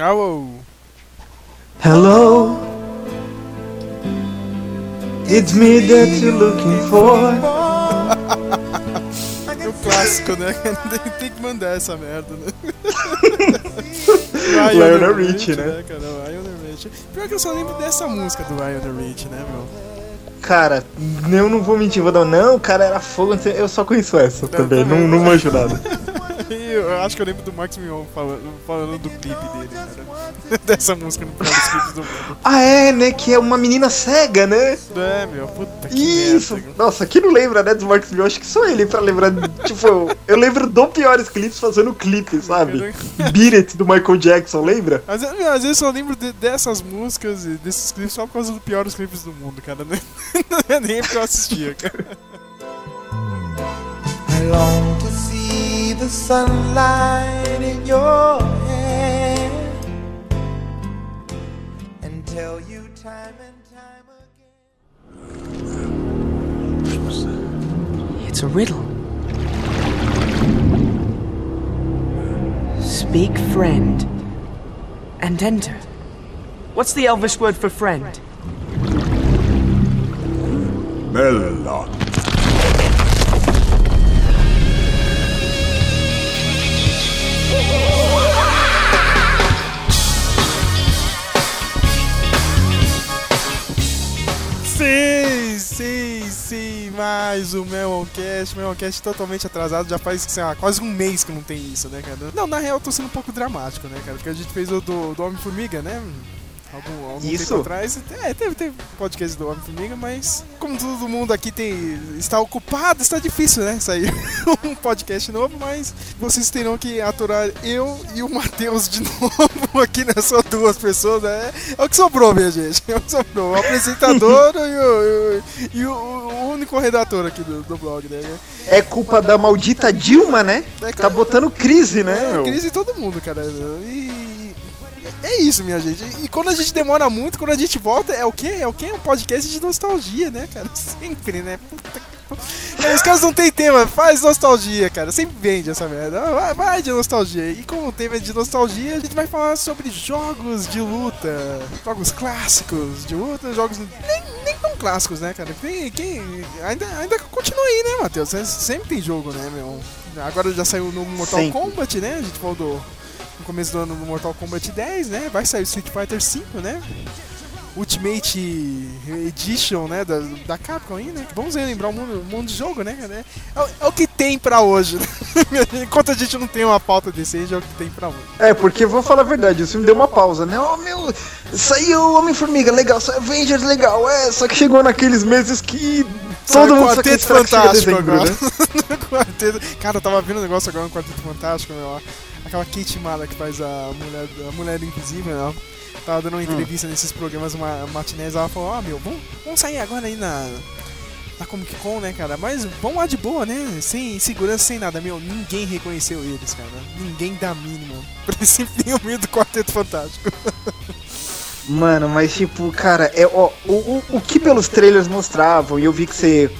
Alô. Hello. It's me that you're looking for. É o clássico, né? Tem, que mandar essa merda, né? Lionel Richie, né? cara? Lionel Richie. Pior que eu só lembro dessa música do Lionel Richie, né, meu? Cara, eu não vou mentir, vou dar. Não, o cara era fogo, eu só conheço essa também, não, não manjo nada. Eu acho que eu lembro do Max Mion falando, falando do clipe dele, cara. Dessa música no final dos clipes do mundo. Ah, é, né? Que é uma menina cega, né? É, meu, puta que Isso! merda. Nossa, quem não lembra, né, dos Marcos Mion? Acho que sou ele pra lembrar. tipo, eu lembro do piores clipes fazendo clipe, sabe? Beat It do Michael Jackson, lembra? Às vezes, às vezes eu só lembro de- dessas músicas e desses clipes só por causa dos piores clipes do mundo, cara. Não é nem porque eu assistia, cara. I long to see the sunlight in your hair and tell you time and time again. It's a riddle. Speak friend and enter. What's the Elvish word for friend? Bella. Sim, sim, sim, mais o Meloncast. Meloncast totalmente atrasado, já faz sei lá, quase um mês que não tem isso, né, cara? Não, na real eu tô sendo um pouco dramático, né, cara? Porque a gente fez o do, do Homem-Formiga, né? Algum, algum Isso? tempo atrás. É, teve, teve podcast do Homem-Formiga, mas como todo mundo aqui tem, está ocupado, está difícil, né? Sair um podcast novo, mas vocês terão que aturar eu e o Matheus de novo aqui nessas duas pessoas, né? É o que sobrou, minha gente. É o que sobrou. O apresentador e, o, e o- o único redator aqui do, do blog, né? É culpa da maldita Dilma, né? É, Tá botando crise, né? É, crise em todo mundo, cara. E. É isso, minha gente. E quando a gente demora muito, quando a gente volta, é o quê? É o quê? Um podcast de nostalgia, né, cara? Sempre, né? Puta que... É, Os caras não tem tema, faz nostalgia, cara. Sempre vende essa merda. Vai, vai de nostalgia. E como o tema é de nostalgia, a gente vai falar sobre jogos de luta. Jogos clássicos de luta, jogos nem, nem tão clássicos, né, cara? Quem, quem ainda, ainda continua aí, né, Matheus? Sempre tem jogo, né, meu? Agora já saiu no Mortal Sempre. Kombat, né? A gente falou do, começo do ano no Mortal Kombat 10, né? Vai sair o Street Fighter 5, né? Ultimate Edition, né? Da, da Capcom aí, né? Vamos aí lembrar um mundo, mundo de jogo, né? É, o- é o que tem pra hoje, né? Enquanto a gente não tem uma pauta decente, é o que tem pra hoje. É, porque vou falar a verdade, o filme deu uma pausa, né? Oh meu, saiu Homem-Formiga, legal, saiu Avengers, legal, é, só que chegou naqueles meses que todo mundo Quarteto Fantástico dezembro, agora. né? Quarteto- Cara, eu tava vendo um negócio agora no Quarteto Fantástico, meu. Aquela Kate Mara que faz a mulher, a mulher invisível, ó. Tava dando uma entrevista nesses programas ma- matinés, ela falou, ó, meu, vamos, vamos sair agora aí na, na Comic Con, né, cara? Mas vamos lá de boa, né? Sem segurança, sem nada. Meu, ninguém reconheceu eles, cara. Ninguém dá mínima pra esse filme do Quarteto Fantástico. Mano, mas tipo, cara, é, ó, o, o, o que pelos trailers mostravam, e eu vi que você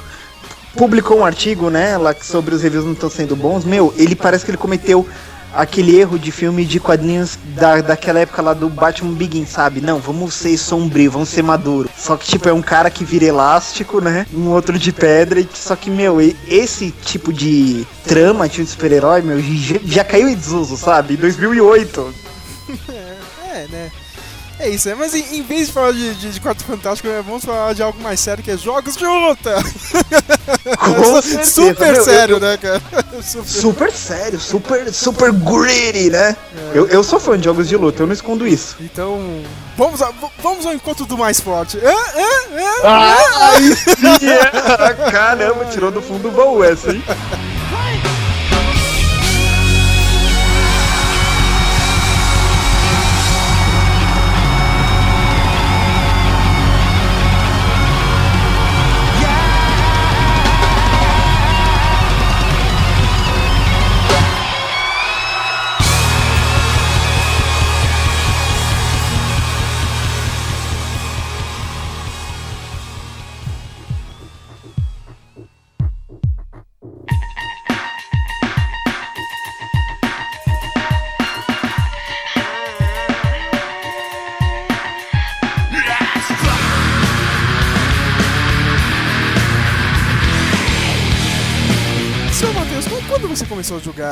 publicou um artigo, né, lá que sobre os reviews não estão sendo bons, meu, ele parece que ele cometeu aquele erro de filme de quadrinhos da, daquela época lá do Batman Begins, sabe? Não, vamos ser sombrio, vamos ser maduro. Só que, tipo, é um cara que vira elástico, né? Um outro de pedra. Só que, meu, esse tipo de trama de um super-herói, meu, já, já caiu em desuso, sabe? Em 2008. É, né? É isso, né? Mas em, em vez de falar de, de, de Quarto Fantástico, né, vamos falar de algo mais sério que é jogos de luta! Certeza, Super meu, sério, eu- né, cara? Super... Super sério, super, super gritty, né? Eu, eu sou fã de jogos de luta, eu não escondo isso. Então, vamos, a- vamos ao encontro do mais forte. Hã? Hã? Hã? Ah, aí sim! é. Caramba, tirou do fundo do baú essa, hein?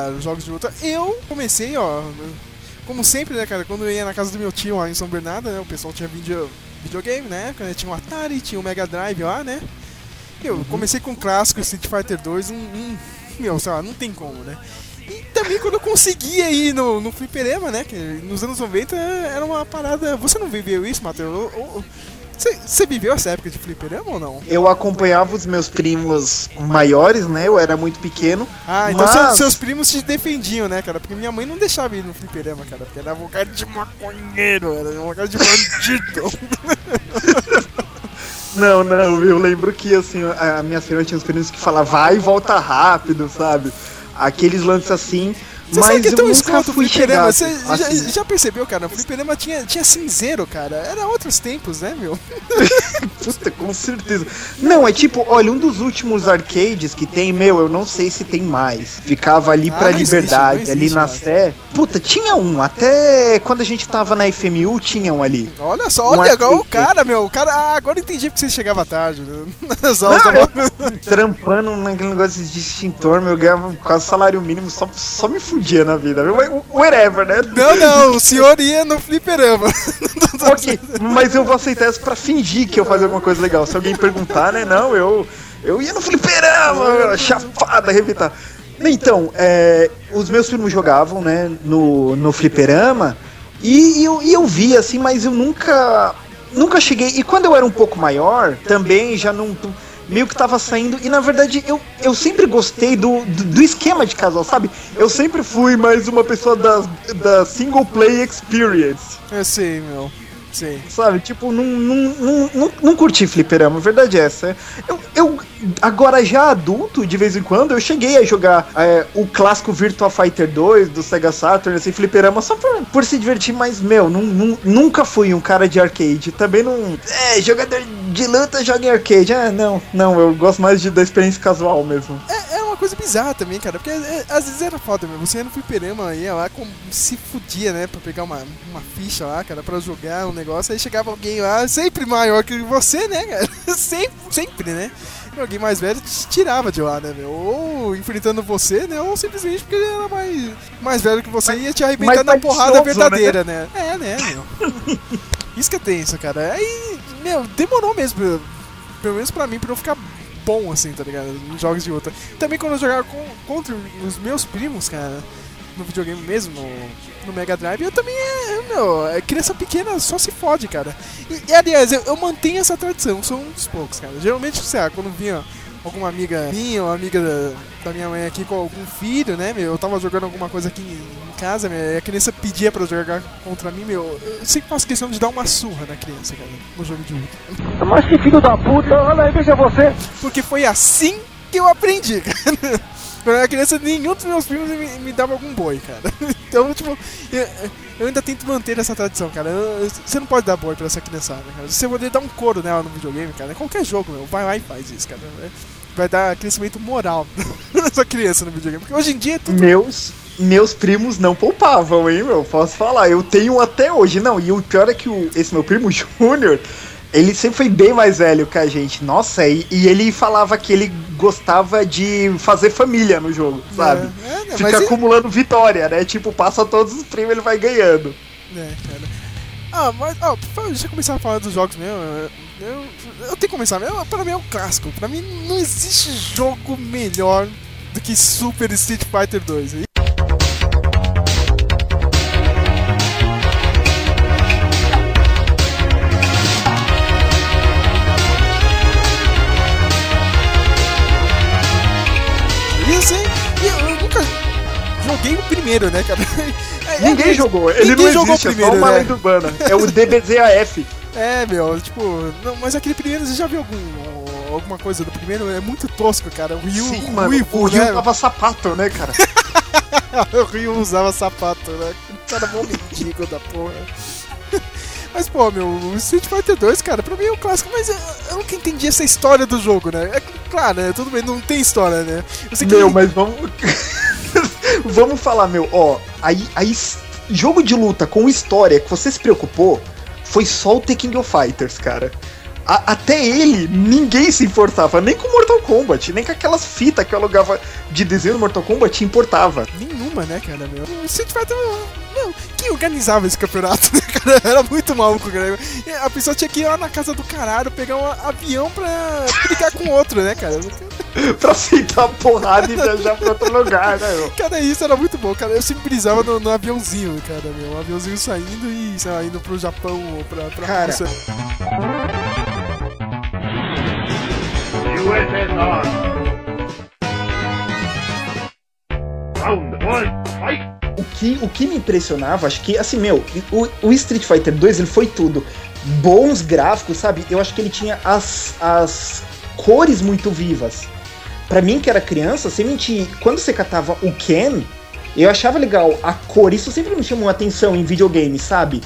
Jogar jogos de luta? Eu comecei, ó, como sempre, né, cara, quando eu ia na casa do meu tio lá em São Bernardo, né, o pessoal tinha video, videogame, né, né, tinha um Atari, tinha um Mega Drive lá, né. Eu comecei com o clássico Street Fighter 2, um, um, meu, sei lá, não tem como, né. E também quando eu conseguia ir no, no fliperama, né, que nos anos 90 era uma parada... Você não viveu isso, Matheus? Você viveu essa época de fliperama ou não? Eu acompanhava os meus primos maiores, né? Eu era muito pequeno. Ah, então Mas- seus, seus primos te defendiam, né, cara? Porque minha mãe não deixava ir no fliperama, cara. Porque era um cara de maconheiro, era um cara de bandido. Não, não, eu lembro que assim, a a minha senhora tinha uns primos que falavam vai e volta rápido, sabe? Aqueles lances assim. Você mas sabe que é tão escroto o fliperama? chegar. Você já, assim. já percebeu, cara? O fliperama tinha, tinha cinzeiro, cara. Era outros tempos, né, meu? Puta, com certeza. Não, é tipo, olha, um dos últimos arcades que tem, meu, eu não sei se tem mais. Ficava ali Ah, pra existe, liberdade, não ali existe na. Sé. Puta, tinha um. Até quando a gente tava na FMU, tinha um ali. Olha só, Um olha igual o cara, meu. O cara, ah, agora eu entendi porque você chegava tarde. Né? Aulas Não, eu trampando naquele negócio de extintor, meu, eu ganhava quase salário mínimo, só, só me fudia na vida, viu? Whatever, né? Não, não, o senhor ia no fliperama. ok, mas eu vou aceitar isso pra fingir que eu fazia alguma coisa legal. Se alguém perguntar, né? Não, eu, eu ia no fliperama, meu, chapada, arrebentar. Então, é, os meus primos jogavam, né, no, no fliperama, e, eu, e eu via, assim, mas eu nunca, nunca cheguei. E quando eu era um pouco maior, também já não. Meio que tava saindo, e na verdade eu, eu sempre gostei do, do, do esquema de casal, sabe? Eu sempre fui mais uma pessoa da, da single play experience. Eu sei, meu. Sei. Sabe, tipo, não, não, não, não, não curti fliperama, a verdade é essa. Eu, eu, agora já adulto, de vez em quando, eu cheguei a jogar é, o clássico Virtua Fighter 2 do Sega Saturn, assim, fliperama, só por, por se divertir, mas, meu, nun- nun- nunca fui um cara de arcade. Também não. É, jogador de luta joga em arcade. Ah, não, não, eu gosto mais de, da experiência casual mesmo. É, é uma coisa bizarra também, cara, porque é, às vezes era foda, meu. Você ia no fliperama, ia lá, com, se fudia, né, pra pegar uma, uma ficha lá, cara, pra jogar um negócio, aí chegava alguém lá, sempre maior que você, né, cara? sempre, sempre, né? E alguém mais velho te tirava de lá, né, meu? Ou enfrentando você, né, ou simplesmente porque ele era mais, mais velho que você e ia te arrebentar na porrada verdadeira, né? É, né, meu? Isso que é tenso, cara. Aí, meu, demorou mesmo, pelo menos pra mim, pra eu ficar bom, assim, tá ligado? Nos jogos de luta. Também quando eu jogava com- contra os meus primos, cara, no videogame mesmo, no, no Mega Drive, eu também, é, meu, é, criança pequena só se fode, cara. E, e, aliás, eu, eu mantenho essa tradição, sou um dos poucos, cara. Geralmente, sei lá, quando vinha alguma amiga minha ou amiga da, da minha mãe aqui com algum filho, né, meu, eu tava jogando alguma coisa aqui em, em casa, meu, e a criança pedia pra jogar contra mim, meu, eu sempre faço questão de dar uma surra na criança, cara, no jogo de luta. Mas que filho da puta, olha aí, veja você. Porque foi assim que eu aprendi, cara. Quando eu era criança, nenhum dos meus primos me, me dava algum boi, cara. Então, tipo, eu, eu ainda tento manter essa tradição, cara. Eu- você não pode dar boi pra essa criançada, cara. Você poder dar um couro nela no videogame, cara. Qualquer jogo, meu, vai lá e faz isso, cara. Vai dar crescimento moral nessa criança no videogame. Porque hoje em dia é tudo. Meus, meus primos não poupavam, hein, meu? Posso falar. Eu tenho até hoje. Não, e o pior é que o, esse meu primo Júnior, ele sempre foi bem mais velho que a gente. Nossa, e, e ele falava que ele gostava de fazer família no jogo, sabe? É, é, Fica é- acumulando vitória, né? Tipo, passa todos os primos ele vai ganhando. É, cara. Ah, mas, ó, pra já começar a falar dos jogos mesmo, eu, eu, eu tenho que começar mesmo. Pra mim é um clássico. Pra mim não existe jogo melhor do que Super Street Fighter 2. Joguei o primeiro, né, cara? É, é Ninguém mesmo. jogou, ele Ninguém não jogou existe, é primeiro, só uma né? lenda urbana. É o DBZAF. É, meu, tipo, não, mas aquele primeiro, você já viu algum, alguma coisa do primeiro? É muito tosco, cara. O Ryu, Sim, o mano, Ivo, o Rio né? tava sapato, né, cara? o Ryu usava sapato, né? O cara mó mendigo da porra. Mas, pô, meu, o Street Fighter 2, cara, pra mim é um clássico, mas eu, eu nunca entendi essa história do jogo, né? É claro, né? Tudo bem, não tem história, né? Eu sei que Meu, mas vamos. Vamos falar, meu, ó. Aí, aí, jogo de luta com história que você se preocupou foi só o The King of Fighters, cara. a- até ele, ninguém se importava, nem com Mortal Kombat, nem com aquelas fitas que eu alugava de desenho do Mortal Kombat importava. Nenhuma, né, cara, meu? O Street Fighter, meu, quem organizava esse campeonato, né, cara? Era muito maluco, cara. A pessoa tinha que ir lá na casa do caralho, pegar um avião pra brigar com outro, né, cara? pra aceitar a porrada e viajar pra outro lugar, né, meu? Cara, isso era muito bom, cara. Eu sempre brisava no, no aviãozinho, cara, meu. Um aviãozinho saindo e, sei lá, indo pro Japão ou pra, pra Cara. Rússia. USSR. Round one, fight! O que, o que me impressionava, acho que, assim, meu, o, o Street Fighter 2 ele foi tudo. Bons gráficos, sabe? Eu acho que ele tinha as, as cores muito vivas. Pra mim, que era criança, sem mentir, quando você catava o Ken, eu achava legal a cor. Isso sempre me chamou atenção em videogame, sabe?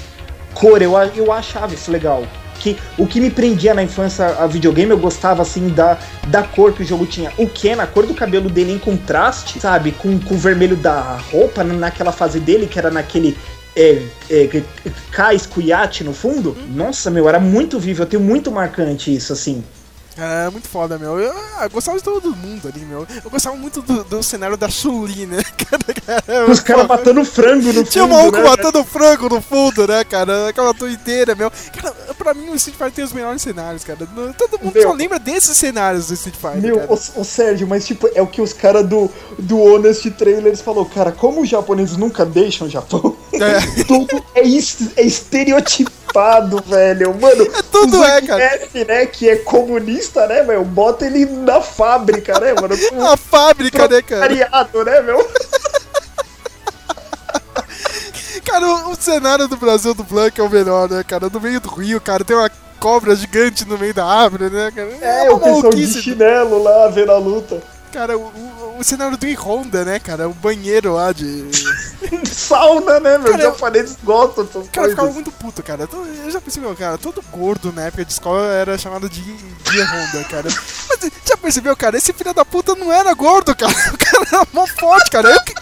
Cor, eu, eu achava isso legal. Que, o que me prendia na infância a videogame, eu gostava assim da, da cor que o jogo tinha. O Ken, a cor do cabelo dele em contraste, sabe? Com, com o vermelho da roupa, na- naquela fase dele, que era naquele é, é, cais cuiate no fundo. Nossa, meu, era muito vivo. Eu tenho muito marcante isso, assim. Era muito foda, meu. Eu, ah, eu gostava de todo mundo ali, meu. Eu gostava muito do, do cenário da Chun-Li, né? Cara, cara, Os caras matando frango no fundo. Tinha um maluco né? matando frango no fundo, né, cara? Aquela doideira, meu. Cara, pra mim o Street Fighter tem os melhores cenários, cara. Todo mundo Meu. só lembra desses cenários do Street Fighter, Meu, o, o Sérgio, mas tipo, é o que os caras do, do Honest Trailers falou, cara, como os japoneses nunca deixam o Japão, É. tudo é, es- é estereotipado, velho. Mano, É tudo o é, cara. Zangief, né, que é comunista, né, meu, bota ele na fábrica, né, mano, com A fábrica, né, cara? proletariado, né, meu? Cara, o, o cenário do Brasil do Blanc é o melhor, né, cara? No meio do rio, cara, tem uma cobra gigante no meio da árvore, né, cara? É, uma o pessoal de chinelo lá, vendo a luta. Cara, o, o, o cenário do Honda, né, cara? O banheiro lá de. Sauna, né, meu, Cara, japoneses gostam dessas Cara, eu ficava coisas. muito puto, cara. Então, Eu já percebi, cara, todo gordo na época de escola era chamado de, de Honda, cara. Mas já percebeu, cara? Esse filho da puta não era gordo, cara. O cara era mó forte, cara. Eu, que-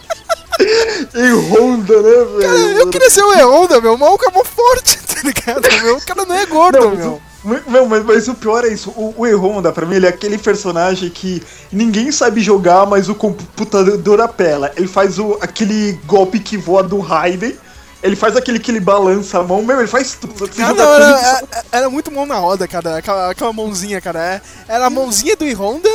E Honda, né, velho? cara, eu queria ser o E-Honda, meu. O maluco é mó forte, tá ligado? Meu? O cara não é gordo, Não, meu. O- Meu, mas, mas o pior é isso. O, o E-Honda, pra mim, ele é aquele personagem que ninguém sabe jogar, mas o computador apela. Ele faz o, aquele golpe que voa do Raiden. Ele faz aquele que ele balança a mão. Meu, ele faz tudo. Ah, não, era, era, era muito mão na roda, cara. Aquela, aquela mãozinha, cara. É- Era a mãozinha do Honda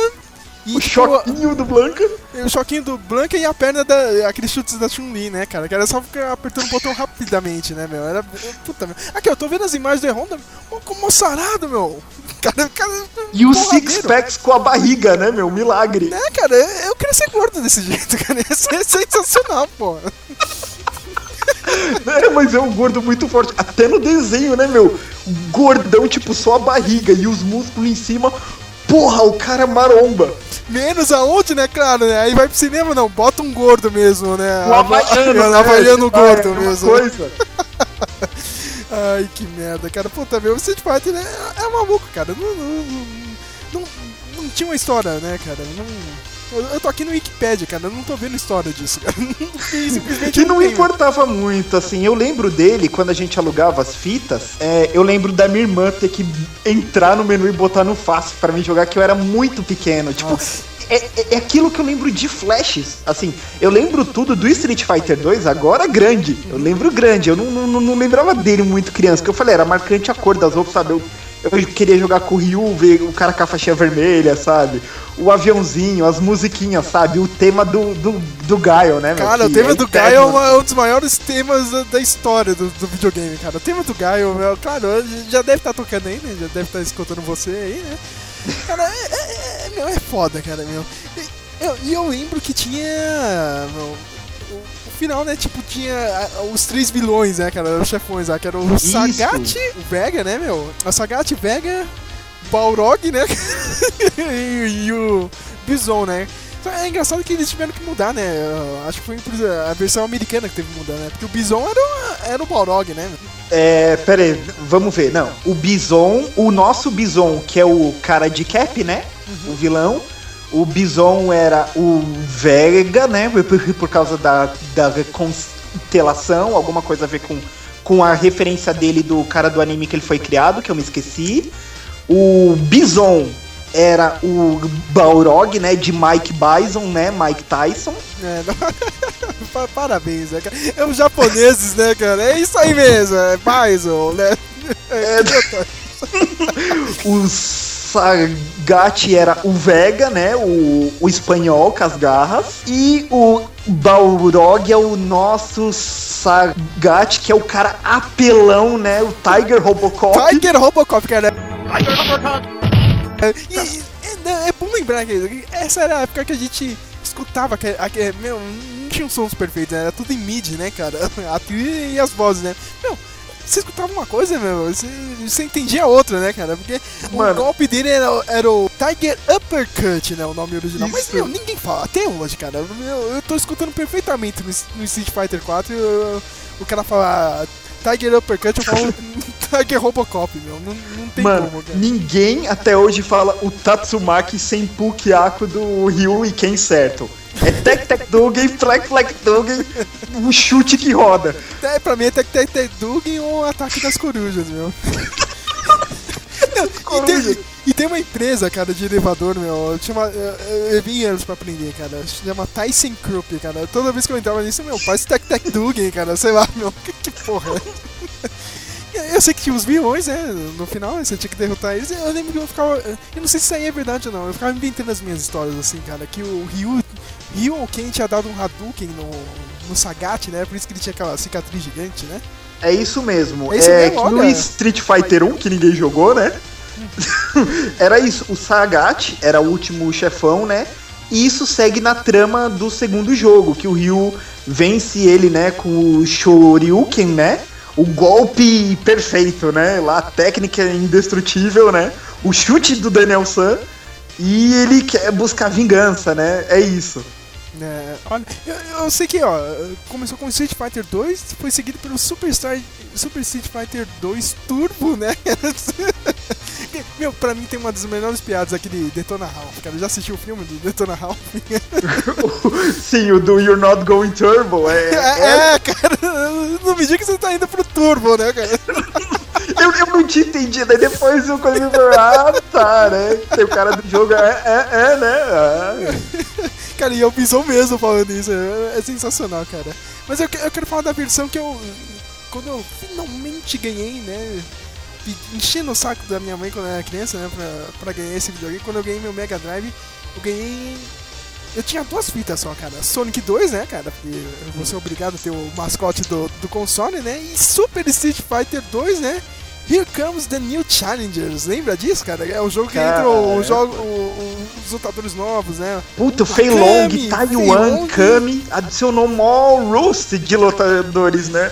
e o tipo, choquinho do Blanca. o choquinho do Blanca e a perna da. aqueles chutes da Chun-Li, né, cara? Que era só ficar apertando o botão rapidamente, né, meu? Era. Puta, meu. Aqui, eu tô vendo as imagens do Honda. Como sarado, meu. Cara, cara. E o porradeiro. Six Packs com a barriga, né, meu? Milagre. É, cara, eu queria ser gordo desse jeito, cara. Ia ser sensacional, pô. É, mas é um gordo muito forte. Até no desenho, né, meu? Gordão, tipo, só a barriga e os músculos em cima. Porra, o cara maromba. Menos aonde, né, claro, né? Aí vai pro cinema, não. Bota um gordo mesmo, né? O Havaiano. Né? Havaiano gordo é mesmo. Coisa. Ai, que merda, cara. Puta, meu, o Street Fighter né, é maluco, cara. Não, não, não, não, não tinha uma história, né, cara? Não, eu, tô aqui no Wikipedia, cara. Eu não tô vendo história disso, cara. Não- Simplesmente Que não tenho. importava muito, assim. Eu lembro dele, quando a gente alugava as fitas, é, eu lembro da minha irmã ter que entrar no menu e botar no fácil pra mim jogar, que eu era muito pequeno. Tipo, é, é- é aquilo que eu lembro de flashes. Assim, eu lembro tudo do Street Fighter 2, agora grande. Eu lembro grande, eu não, não, não lembrava dele muito criança, que eu falei, era marcante a cor das roupas, sabe? Eu, eu queria jogar com o Ryu, ver o cara com a faixinha vermelha, sabe? O aviãozinho, as musiquinhas, sabe? O tema do, do, do Gaio, né, meu? Cara, o tema é do. Gaio é uma- um dos maiores temas da, da história do, do videogame, cara. O tema do Gaio, meu, claro, já deve estar tocando aí, né? Já deve estar escutando você aí, né? Cara, é, é, é- meu, é foda, cara, meu. E eu, eu lembro que tinha. meu, o, o final, né? Tipo, tinha ah, os três vilões, né, cara? Os chefões lá, que era o Isso. Sagat, o Vega, né, meu? A Sagat, Vega, Balrog, né? e, e o Bison, né? Então, É engraçado que eles tiveram que mudar, né? Acho que foi a versão americana que teve que mudar, né? Porque o Bison era o, era o Balrog, né? É, pera aí, vamos ver. Não, o Bison, o nosso Bison, que é o cara de cap, né? O vilão. O Bison era o Vega, né? Por, por causa da, da constelação, alguma coisa a ver com, com a referência dele do cara do anime que ele foi criado, que eu me esqueci. O Bison era o Balrog, né? De Mike Bison, né? Mike Tyson. É, não- Pa- Parabéns, né, cara? É os japoneses, né, cara? É isso aí mesmo, é Bison, né? É, o Sagat era o Vega, né? O, o espanhol com as garras. E o Balrog é o nosso Sagat, que é o cara apelão, né? O Tiger Robocop. Tiger Robocop, cara. É, E, é, é bom lembrar que essa era a época que a gente escutava, que, que, meu, não tinha sons perfeitos, né? era tudo em mid, né, cara? A trilha e as vozes, né? Meu, você escutava uma coisa, meu, você, você entendia outra, né, cara? Porque o Mano. golpe dele era, era o Tiger Uppercut, né? O nome original. Mas, Isso. meu, ninguém fala, até hoje, cara. Meu, eu tô escutando perfeitamente no, no Street Fighter 4 e eu- o cara fala Tiger Uppercut, eu falo Tiger Robocop, meu. Não, não tem Mano, como, cara. ninguém até hoje fala o Tatsumaki sem Pukiaku do Ryu e quem certo. É Tec Tec Dugen, Fleck Fleck Dugen, o chute que roda. É, pra mim é Tec Tec Tec Dugan ou Ataque das Corujas, meu. Não, tem, e tem uma empresa, cara, de elevador, meu, chama, eu, vim anos pra aprender, cara, chama Tyson Krupp, cara. Toda vez que eu entrava nisso, meu, faz Tec Tec Dugan, cara, sei lá, meu, que, que porra? Eu sei que tinha os vilões, né? No final você tinha que derrotar eles. Eu lembro que eu ficava. Eu não sei se isso aí é verdade ou não. Eu ficava inventando as minhas histórias, assim, cara. Que o Ryu. Ryu ou quem tinha dado um Hadouken no, no Sagat, né? Por isso que ele tinha aquela cicatriz gigante, né? É isso mesmo. É isso É mesmo, no. Street Fighter 1, que ninguém jogou, né? era isso. O Sagat era o último chefão, né? E isso segue na trama do segundo jogo, que o Ryu vence ele, né, com o Shoryuken, né? O golpe perfeito, né? Lá a técnica indestrutível, né? O chute do Daniel San. E ele quer buscar vingança, né? É isso. É, olha, eu, eu sei que, ó, começou com Street Fighter 2, foi seguido pelo Super, Star, Super Street Fighter 2 Turbo, né? Meu, pra mim tem uma das melhores piadas aquele Detona Ralph, cara. Já assistiu o filme do Detona Ralph? Sim, o do You're Not Going Turbo. É, é- É, é, cara, não me diga que você tá indo pro Turbo, né, cara? Eu, eu não tinha entendido, aí depois eu quando eu falei, ah, tá, né? Tem o cara do jogo, é, é, é né? Ah. Cara, e o Bison mesmo falando isso, é, é sensacional, cara. Mas eu, eu quero falar da versão que eu. Quando eu finalmente ganhei, né? Enchendo o saco da minha mãe quando eu era criança, né? Pra, pra ganhar esse videogame. Quando eu ganhei meu Mega Drive, eu ganhei. Eu tinha duas fitas só, cara. Sonic 2, né, cara? Porque eu vou ser obrigado a ter o mascote do, do console, né? E Super Street Fighter 2, né? Here Comes the New Challengers. Lembra disso, cara? É o jogo que Cara, entra o, é. jogo, os lutadores novos, né? Puta, o Fei Long, Taiwan. Kami, adicionou mó roast de lutadores, né?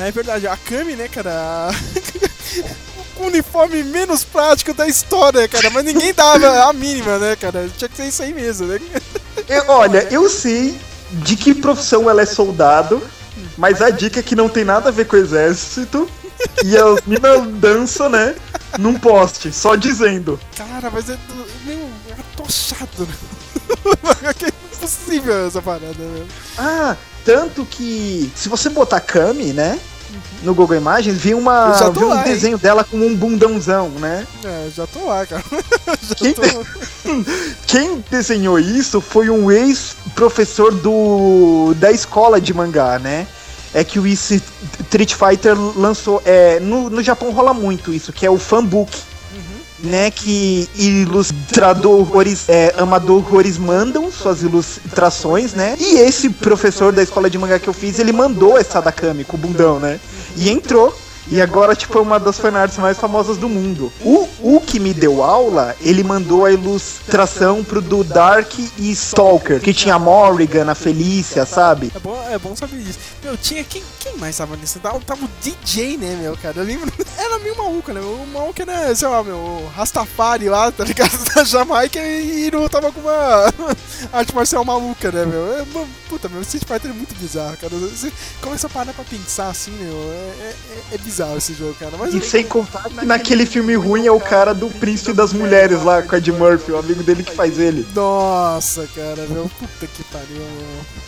É verdade, a Kami, né, cara? o uniforme menos prático da história, cara. Mas ninguém dava a mínima, né, cara? Tinha que ser isso aí mesmo, né? Eu- olha, eu sei de que profissão ela é soldado, mas a dica é que não tem nada a ver com o exército. E a mina dança, né? Num poste, só dizendo. Cara, mas é do- meio atochado, né? que é impossível essa parada, né? Ah, tanto que se você botar Kami, né? No Google Imagens, vi uma vi um lá, hein? desenho dela com um bundãozão, né? É, já tô lá, cara. já Quem- tô... Quem desenhou isso foi um ex-professor do da escola de mangá, né? É que o Street Fighter lançou. É, no, no Japão rola muito isso, que é o fanbook. Né, que ilustradores, é, amadores mandam suas ilustrações, né? E esse professor da escola de mangá que eu fiz, ele mandou essa da Kami com o bundão, né? E entrou. E agora, tipo, é uma das fanarts mais famosas do mundo. O, o que me deu aula, ele mandou a ilustração pro do Dark e Stalker, que tinha a Morrigan, a Felícia, sabe? É bom, é bom saber disso. Meu, tinha. Quem, quem mais tava nisso? Tava, tava o DJ, né, meu, cara? Eu lembro. Era meio maluco, né? O maluco era, sei lá, meu, o Rastafari lá, tá ligado? Da Jamaica e Iru tava com uma arte marcial maluca, né, meu? É, puta, meu, Street Fighter é muito bizarro, cara. Você começa a parar pra pensar assim, meu. É, é, é bizarro esse jogo, cara. Mas E sem contar que naquele filme ruim é o cara do Príncipe das Mulheres lá, com Ed Murphy, o amigo dele que faz ele. Nossa, cara, meu, puta que pariu, meu.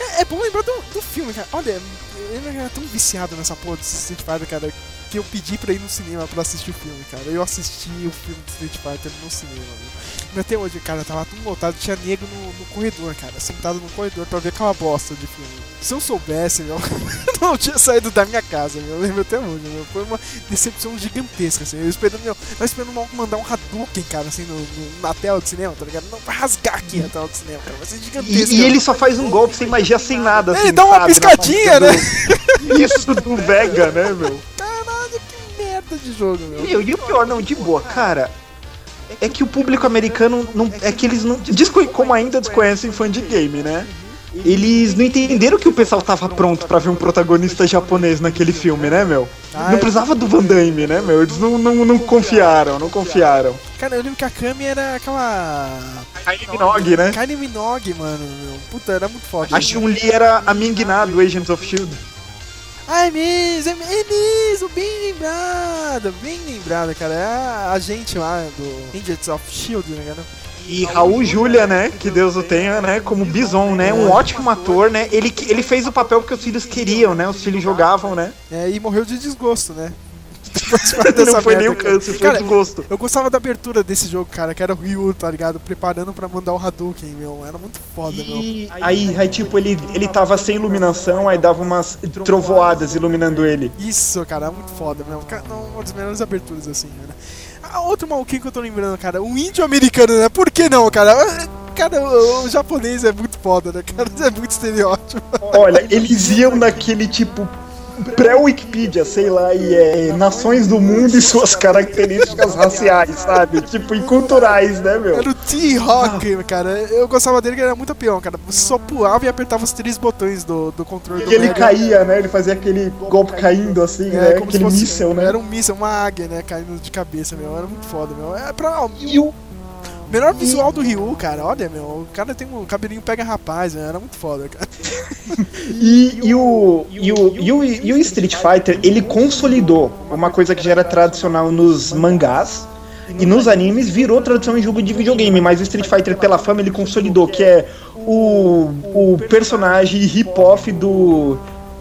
É, é bom lembrar do, do filme, cara. Olha, eu era tão viciado nessa porra desse Street Fighter, cara, que eu pedi pra ir no cinema pra assistir o filme, cara. Eu assisti o filme do Street Fighter no cinema? Até hoje, cara, tava tão lotado, tinha negro no, no corredor, cara, sentado no corredor pra ver aquela bosta de filme. Se eu soubesse, meu, eu não tinha saído da minha casa, meu, eu lembro até hoje, meu. Foi uma decepção gigantesca, assim. Eu esperando, meu, eu esperando maluco mandar um Hadouken, cara, assim, no, no- na tela do cinema, tá ligado? Não, vai rasgar aqui a tela do cinema, cara, vai ser gigantesco. E, e ele só faz um golpe sem magia, sem nada. Ele assim, dá uma sabe? piscadinha, né? do- Isso do Vega, né, meu? Caralho, que merda de jogo, meu. Meu, e o pior, não, de boa, cara. É que o público americano não. É que eles não. desco- Como ainda desconhecem fã de game, né? Eles não entenderam que o pessoal tava pronto pra ver um protagonista japonês naquele filme, né, meu? Não precisava do Van Damme, né, meu? Eles não, não, não confiaram, não confiaram. Cara, eu lembro que a Kami era aquela. Kylie Minogue, né? Kylie Minogue, mano, meu. Puta, era muito foda. A Chun-Li era a Ming-Na do Agents of S.H.I.E.L.D. Ah, é mesmo, é é mesmo, bem lembrado, bem lembrado, cara. É a, gente lá do Agents of Shield, né, cara? E Raul Julia, né? Que Deus o tenha, né? Como Bison, né? Um ótimo ator, né? Ele, ele fez o papel que os filhos queriam, né? Os filhos jogavam, né? É, e morreu de desgosto, né? Dessa Não foi nem o cara. câncer, foi Cara, o desgosto. Eu gostava da abertura desse jogo, cara, que era o Ryu, tá ligado? Preparando pra mandar o Hadouken, meu. Era muito foda, meu. E aí, aí, tipo, ele, ele tava sem iluminação, aí dava umas trovoadas iluminando ele. Isso, cara, é muito foda, meu. Cara, uma das melhores aberturas, assim, cara. Ah, outro maluquinho que eu tô lembrando, cara, o índio americano, né? Por que não, cara? Cara, o, o japonês é muito foda, né, cara? É muito estereótipo. Olha, eles iam naquele tipo pré-Wikipedia, sei lá, e é nações do mundo e suas características raciais, sabe? Tipo, e culturais, né, meu? Era o T-Rock, cara. Eu gostava dele que era muito peão, cara. Você só pulava e apertava os três botões do, do controle do E ele Mega. caía, né? Ele fazia aquele golpe caindo assim, É, né? como se Aquele fosse- míssel, né? Era um míssel, uma águia, né? Caindo de cabeça, meu. Era muito foda, meu. É pra. E o, Melhor visual do Ryu, cara. Olha, meu. O cara tem um cabelinho pega rapaz, meu. Era muito foda, cara. E, e, o, e, o, e, o, e o Street Fighter, ele consolidou uma coisa que já era tradicional nos mangás e nos animes, virou tradição em jogo de videogame, mas o Street Fighter, pela fama, ele consolidou, que é o, o personagem hip-hop do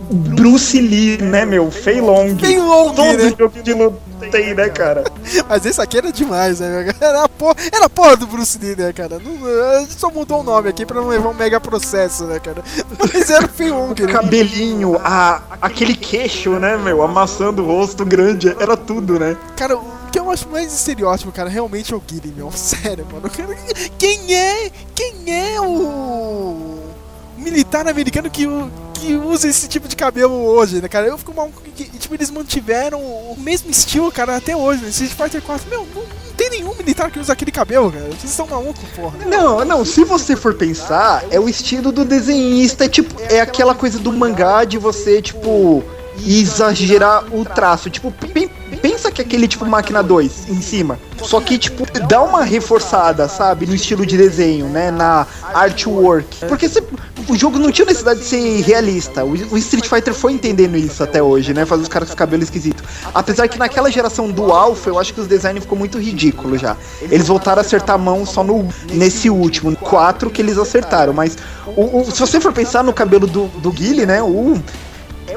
Bruce Lee, né, meu? Fei Long. Fei Long, né? jogo de luta tem, né, cara? Mas esse aqui era demais, né? Era a porra, era a porra do Bruce Lee, né, cara? Não, a gente só mudou o nome aqui pra não levar um mega processo, né, cara? Mas era o Feilong, né? Cabelinho, a, aquele queixo, né, meu? Amassando o rosto grande, era tudo, né? Cara, o que eu acho mais estereótipo, cara, realmente é o Guile, meu. Sério, mano. Quem é? Quem é o militar americano que, que usa esse tipo de cabelo hoje, né, cara? Eu fico mal. que- Tipo, eles mantiveram o mesmo estilo, cara, até hoje. No Street Fighter 4, meu, não, não tem nenhum militar que usa aquele cabelo, cara. Vocês estão malucos, porra. Não, não, se você for pensar, é o estilo do desenhista, é tipo, é aquela coisa do mangá de você, tipo, exagerar o traço. Tipo, pen- pensa que aquele tipo máquina 2 em cima. Só que, tipo, dá uma reforçada, sabe? No estilo de desenho, né? Na artwork. Porque se- o jogo não tinha necessidade de ser realista. O, o Street Fighter foi entendendo isso até hoje, né? Fazer os caras com cabelo esquisito. Apesar que naquela geração do Alpha, eu acho que os designs ficou muito ridículo já. Eles voltaram a acertar a mão só no nesse último, 4 que eles acertaram. Mas o, o- se você for pensar no cabelo do, do Guile, né? O,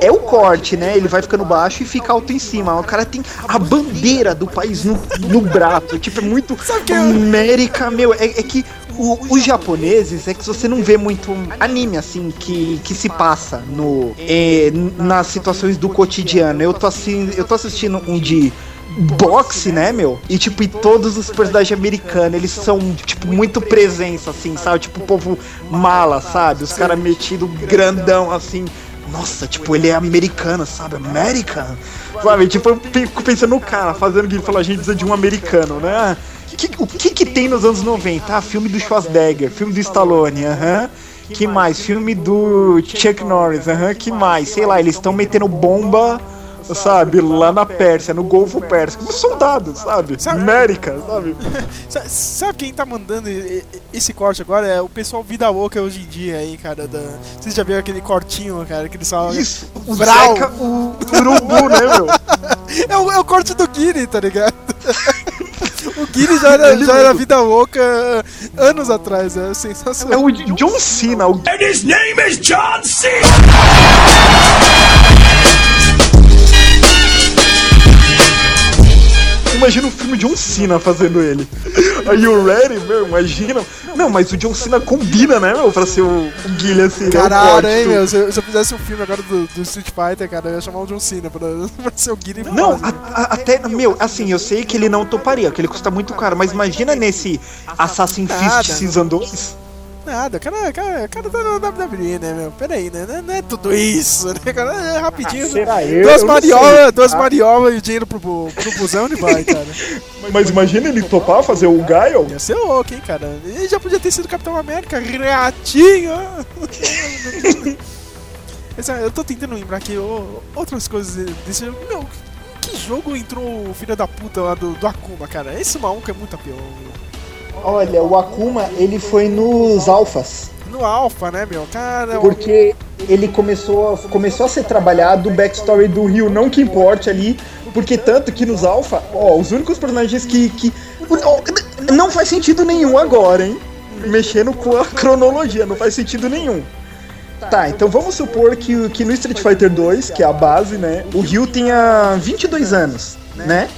é o corte, né? Ele vai ficando baixo e fica alto em cima. O cara tem a bandeira do país no, no braço. Tipo, é muito eu- América, meu. É, é que o- os japoneses é que você não vê muito anime assim que, que se passa no é, nas situações do cotidiano. Eu tô assim, eu tô assistindo um de boxe, né, meu? E tipo, e todos os personagens americanos, eles são tipo muito presença assim, sabe? Tipo, o povo mala, sabe? Os caras metidos grandão assim. Nossa, tipo, ele é americano, sabe? American. Sabe? Tipo, eu pensando no cara fazendo que ele falou, a gente precisa de um americano, né? Que- o que que tem nos anos 90? Ah, filme do Schwarzenegger, filme do Stallone, aham. Que mais? Filme do Chuck Norris, aham. Que mais? Sei lá, eles estão metendo bomba, sabe? Lá na Pérsia, no Golfo Pérsico. Como soldados, sabe? Sabe- América, sabe? Sa- Sabe quem tá mandando esse corte agora? É o pessoal vida louca hoje em dia aí, cara. Da... Vocês já viram aquele cortinho, cara, que eles falam. Isso, o Brau. Zeca, o urubu, né, meu? É o, é o corte do Guile, tá ligado? o Guile já era, já era vida louca anos atrás, é É sensacional. o John Cena, o And his name is John C. imagina o filme John Cena fazendo ele. Aí o Ready, meu, imagina. Não, mas o John Cena combina, né, meu, pra ser o, o Guile assim, né, Caralho, forte, hein, meu? Se eu, se eu fizesse um filme agora do, do Street Fighter, cara, eu ia chamar o John Cena pra, pra ser o Guilherme Não, a- a- até, meu, assim, eu sei que ele não toparia, que ele custa muito caro, mas imagina nesse Assassin's Nada. Fist Season 2. Nada, cara, cara, cara tá na WWE, né, meu? Pera aí, né? Não, não é tudo isso, né, cara? É rapidinho. será eu? Duas mariolas, duas mariolas e dinheiro pro, pro, busão e vai, cara. Mas imagina ele topar fazer o Gaio? Ia ser louco, hein, cara? Ele já podia ter sido Capitão América, ratinho! Esse- Eu tô tentando lembrar aqui outras coisas desse jogo. Meu, que jogo entrou o filho da puta lá do, do Akuma, cara? Esse maluco é muito apelão. Olha, o Akuma, ele foi nos alfas. No Alpha, né, meu? Cara, Porque ele começou, começou a ser trabalhado o backstory do Rio, não que importe ali, porque tanto que nos Alpha, ó, os únicos personagens que. que ó, não faz sentido nenhum agora, hein? Mexendo com a cronologia, não faz sentido nenhum. Tá, então vamos supor que, que no Street Fighter 2, que é a base, né, o Ryu tenha 22 anos, né?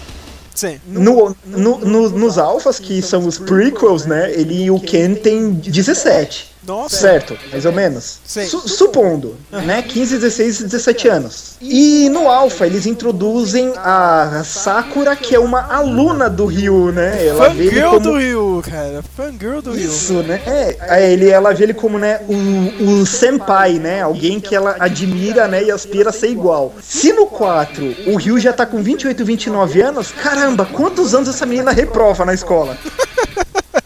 Sim. No, no, no- nos alfas, que são os prequels, né, ele e o Ken tem 17. Nossa. Certo, mais ou menos. Sim. Su- supondo, né? 15, 16 e 17 anos. E no Alpha eles introduzem a Sakura, que é uma aluna do Ryu, né? Ela vê ele Fangirl como. do Ryu, cara. Fangirl do Ryu. Isso, né? É, ele, ela vê ele como, né, o, o senpai, né? Alguém que ela admira, né, e aspira a ser igual. Se no 4 o Ryu já tá com 28, 29 anos, caramba, quantos anos essa menina reprova na escola?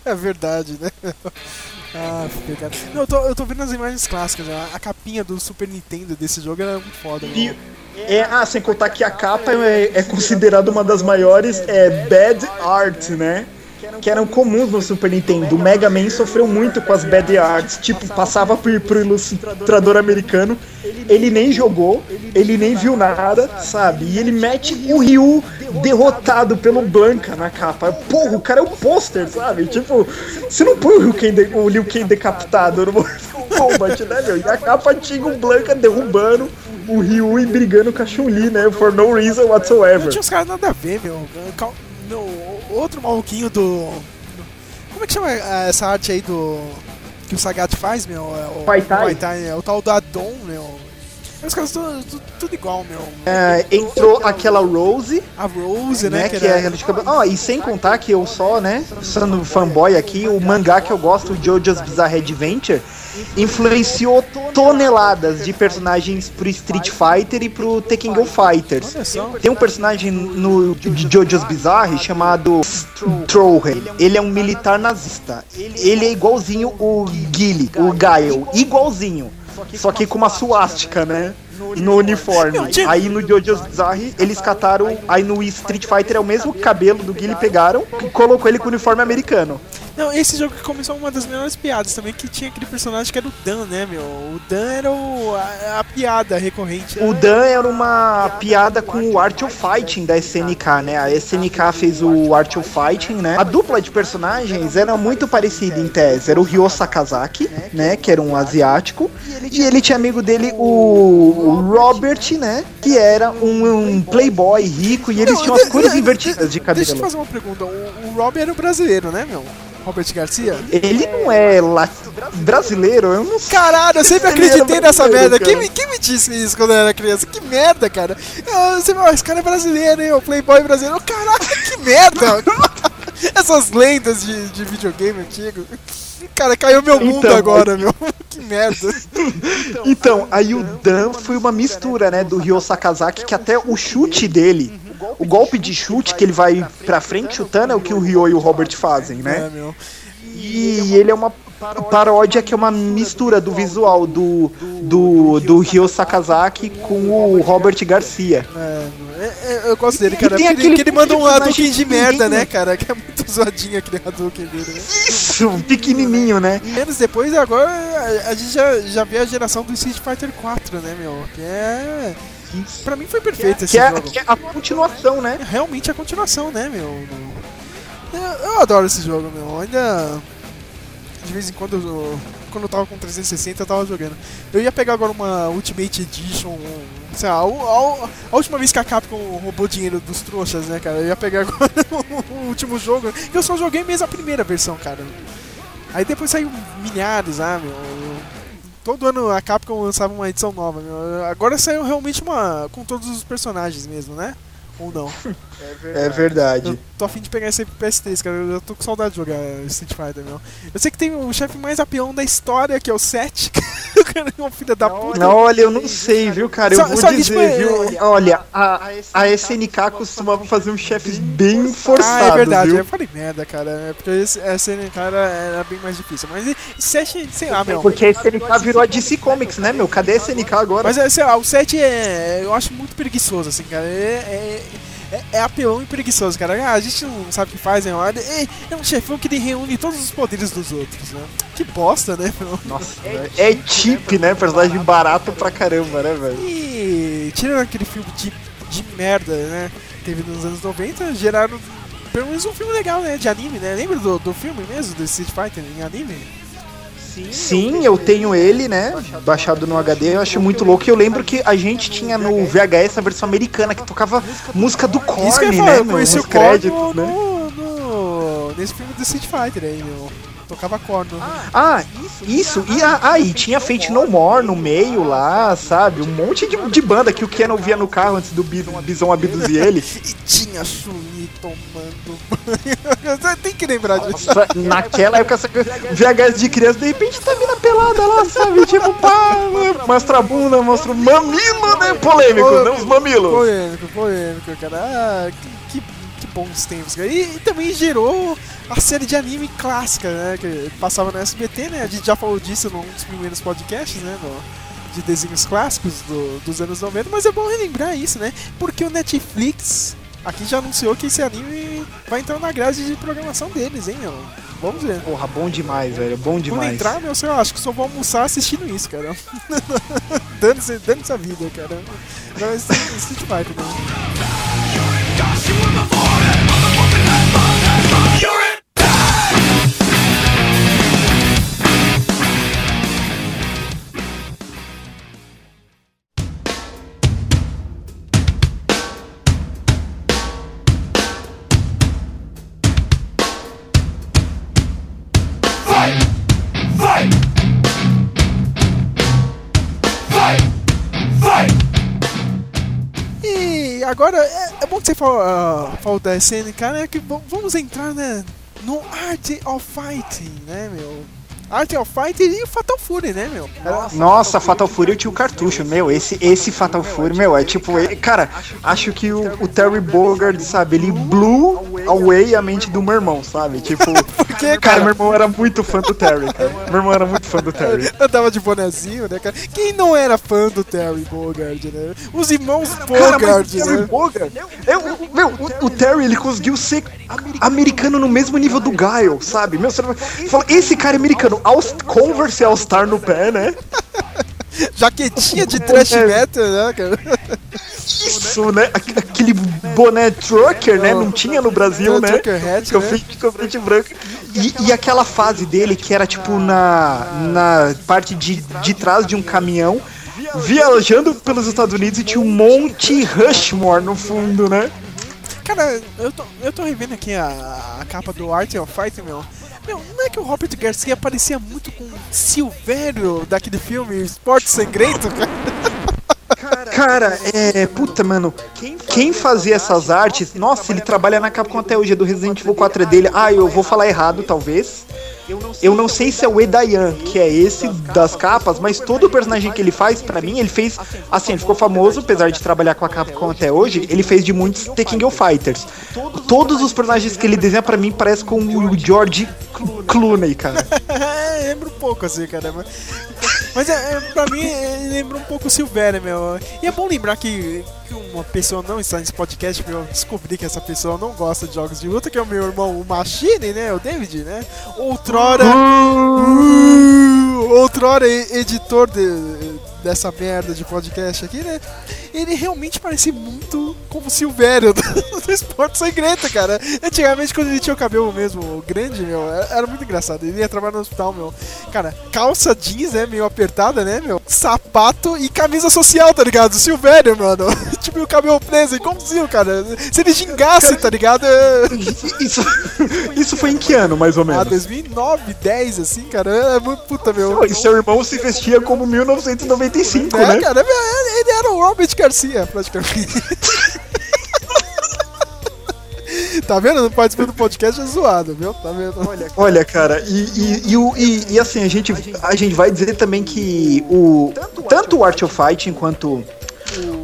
É verdade, né? Ah, pegado. Não, eu tô, eu tô vendo as imagens clássicas já. A capinha do Super Nintendo desse jogo era muito foda, E, mano. é, ah, sem contar que a capa é, é considerada uma das maiores é, bad art, né? Que eram comuns no Super Nintendo. O Mega Man sofreu muito com as bad arts. Tipo, passava por, por ilustrador americano. Ele nem jogou, ele nem viu nada, sabe? E ele mete o Ryu derrotado pelo Blanca na capa. Porra, o cara é o pôster, sabe? Tipo, você não põe o Liu Kang, de- o Liu decapitado no Kombat, né, meu? E a capa tinha o Blanca derrubando o Ryu e brigando com a Chun-Li, né? For no reason Não whatsoever. tinha os caras nada a ver, meu. Cal- Meu, outro maluquinho do. Como é que chama ah, essa arte aí do. Que o Sagat faz, meu? É o, Pai Tai. Pai Tai, é o tal do Adon, meu. Os caras tudo, tudo, tudo igual, meu. É, entrou aquela Rose, A Rose, né? né? Que é de cabelo. Ó, e sem contar que eu só, né? Sendo fanboy aqui, o mangá que eu gosto, o JoJo's Bizarre Adventure, influenciou toneladas de personagens pro Street Fighter e pro Tekken Go Fighters. Tem um personagem no JoJo's Bizarre chamado Trollhead. Ele é um militar nazista. Ele é igualzinho o Guile, o Gaio, igualzinho. Só que com uma suástica, né? No uniforme. Aí no JoJo's Bizarre eles cataram. Aí no Street Fighter é o mesmo cabelo do Guile pegaram e colocou ele com o uniforme americano. Não, esse jogo que começou uma das melhores piadas também, que tinha aquele personagem que era o Dan, né, meu? O Dan era o, a, a piada recorrente. O Dan era uma piada com o Art of Fighting da SNK, né? A SNK fez o Art of Fighting, né? A dupla de personagens era muito parecida em tese. Era o Ryo Sakazaki, né? Que era um asiático. E ele tinha amigo dele, o Robert, né? Que era um, um playboy rico e eles tinham as cores invertidas de Deixa eu te cabelo. fazer uma pergunta. O, o Rob era o brasileiro, né, meu? Robert Garcia? Ele não é la- brasileiro, eu não sei. Caralho, eu sempre acreditei nessa merda. Quem me, quem me disse isso quando eu era criança? Que merda, cara. Eu, você, esse cara é brasileiro, hein? O Playboy brasileiro. Caralho, que merda. Essas lendas de, de videogame antigo. Cara, caiu meu mundo Então, agora, meu. Que merda. Então, aí o Dan foi uma mistura, né, do Ryo Sakazaki, que até o chute dele, o golpe de chute que ele vai pra frente chutando é o que o Ryo e o Robert fazem, É, né? meu. E ele é uma paródia que é uma mistura do visual do, do, do Ryo Sakazaki com o Robert Garcia. É. É, é, eu gosto dele, cara. tem Porque ele, aquele que ele manda um Hadouken de merda, né, cara? Que é muito zoadinho aquele Hadouken dele, né? Isso, pequenininho, né? Menos depois, agora a, a gente já, já vê a geração do Street Fighter 4, né, meu? Que é. Pra mim foi perfeito esse Que é, jogo. que é a continuação, né? É realmente a continuação, né, meu? Eu, eu adoro esse jogo, meu. Ainda. De vez em quando eu, quando eu tava com 360 eu tava jogando. Eu ia pegar agora uma Ultimate Edition, sei lá, a, a última vez que a Capcom roubou dinheiro dos trouxas, né, cara? Eu ia pegar agora o último jogo, eu só joguei mesmo a primeira versão, cara. Aí depois saiu milhares, ah, meu. Todo ano a Capcom lançava uma edição nova, meu. Agora saiu realmente uma. com todos os personagens mesmo, né? Ou não? É verdade. Eu tô afim de pegar esse PS3, cara. Eu tô com saudade de jogar Street Fighter, meu. Eu sei que tem o chefe mais apelão da história, que é o 7. o cara é um filho da puta. Não, olha, eu não sei, viu, cara? Eu Só- vou só que, dizer, tipo, é- viu? Olha, a, a SNK costumava fazer uns chefes bem Ah, forçados, é verdade. viu? Eu falei merda, cara. é Porque esse, essa cara era bem mais difícil. Mas e- 7, sei lá, meu. Porque a SNK virou a DC Comics, né, meu? Cadê a SNK agora? Mas, é, sei lá, o 7 é. Eu acho muito preguiçoso, assim, cara. É. é... É, é apelão e preguiçoso, cara. Ah, a gente não sabe o que faz, né? Olha, É, é um chefão que ele reúne todos os poderes dos outros, né? Que bosta, né, meu? Nossa, é cheap, né? Personagem barato pra caramba, né, velho? E tirando aquele filme de, de merda, né? Teve nos anos 90, geraram pelo menos um filme legal, né? De anime, né? Lembra do, do filme mesmo, do Street Fighter em anime? Sim, eu tenho ele, né? Baixado no HD, eu acho muito louco. E eu lembro que a gente tinha no VHS a versão americana que tocava música do Korn, né, eu conheci o créditos, no, né? nesse filme do Street Fighter aí, meu. Tocava Korn. no- Ah, isso. E aí tinha Fate No More no meio lá, sabe? Um monte de, de banda que o Ken via no carro antes do Bi- Bison abduzir ele. E tinha Chun-Li tomando banho. Tem que lembrar disso. Nossa, naquela época, essa VHS de criança, de repente tá vindo pelada lá, sabe? Tipo, pá, mostra a bunda, mostra o mamilo, né? Polêmico, né? Os mamilos. Polêmico, polêmico, cara. Ah, que, que, que bons tempos, cara. E, e também gerou a série de anime clássica, né? Que passava no SBT, né? A gente já falou disso num dos primeiros podcasts, né? no- de desenhos clássicos do- dos anos 90, mas é bom relembrar isso, né? Porque o Netflix aqui já anunciou que esse anime vai entrar na grade de programação deles, hein, meu? Vamos ver. Porra, bom demais, velho. Bom Quando demais. entrar, meu, eu acho que só vou almoçar assistindo isso, cara. dando-se dando essa vida, cara. Não, esse Street Fighter, né? E agora, é, é bom que você falou, ah, falou da SNK, né? Que vamos entrar, né? No Art of Fighting, né, meu? Art of Fighting e o Fatal Fury, né, meu? Era- Nossa, Fatal Fury eu tinha o cartucho, meu. Esse, esse Fatal Fury, meu, é tipo. é- cara, acho que o, o Terry Bogard, sabe, ele blew away a mente do meu irmão, sabe? Tipo. Que, cara, cara? meu irmão era muito fã do Terry, cara. Meu irmão era muito fã do Terry. Andava de bonezinho, né, cara? Quem não era fã do Terry Bogard, né? Os irmãos Cara, mas o Bogard, Terry né? Bogard, eu, meu, o, o Terry ele conseguiu ser americano no mesmo nível do Guile, sabe? Meu, você fala, esse cara é americano, All, Converse All Star no pé, né? Jaquetinha de trash metal, né, cara? Isso, né? Aqu- Aquele boné trucker, né? Não tinha no Brasil, né? Trucker hat, né? frente, com frente branco. E, e aquela fase dele que era tipo na, na parte de, de trás de um caminhão, viajando pelos Estados Unidos e tinha um monte Rushmore no fundo, né? Cara, eu tô, eu tô revendo aqui a, a capa do Art of Fighting, meu. Meu, não é que o Robert Garcia parecia muito com o Silvério daquele filme Esporte Sangrento, cara? Cara, é. Puta, mano. Quem fazia essas artes. Nossa, ele trabalha na Capcom até hoje. É do Resident Evil 4 é dele. Ah, eu vou falar errado, talvez. Eu não sei se é o Edayan, que é esse das capas, mas todo o personagem que ele faz, pra mim, ele fez. Assim, ele ficou famoso, apesar de trabalhar com a Capcom até hoje, ele fez de muitos The King of Fighters. Todos os personagens que ele desenha, pra mim, parecem com o George Clooney, cara. É, lembra um pouco assim, cara. Mas, mas é, é, pra mim, é, lembra um pouco o Silvério, meu. E é bom lembrar que, que uma pessoa não está nesse podcast, porque eu descobri que essa pessoa não gosta de jogos de luta, que é o meu irmão, o Machine, né? O David, né? Outrora. Uh, outrora editor de- dessa merda de podcast aqui, né? Ele realmente parecia muito como o Silvério do, do Esporte Sem Greta, cara. Antigamente, quando ele tinha o cabelo mesmo grande, meu, era, muito engraçado. Ele ia trabalhar no hospital, meu. Cara, calça jeans, né, meio apertada, né, meu? Sapato e camisa social, tá ligado? Silvério, mano. tipo, o cabelo preso, igualzinho, cara. Se ele gingasse, tá ligado? É... Isso, isso foi em que ano, mais ou Ah, menos? 2009, 10, assim, cara. É muito puta, meu. E seu irmão se vestia como 1995, É, né? cara, ele ele era o Robert Garcia, praticamente. tá vendo? Não participa do podcast é zoado, viu? Tá vendo? Olha, cara, e, e, e, e- e assim, a gente, a gente vai dizer também que o tanto o Art of Fighting quanto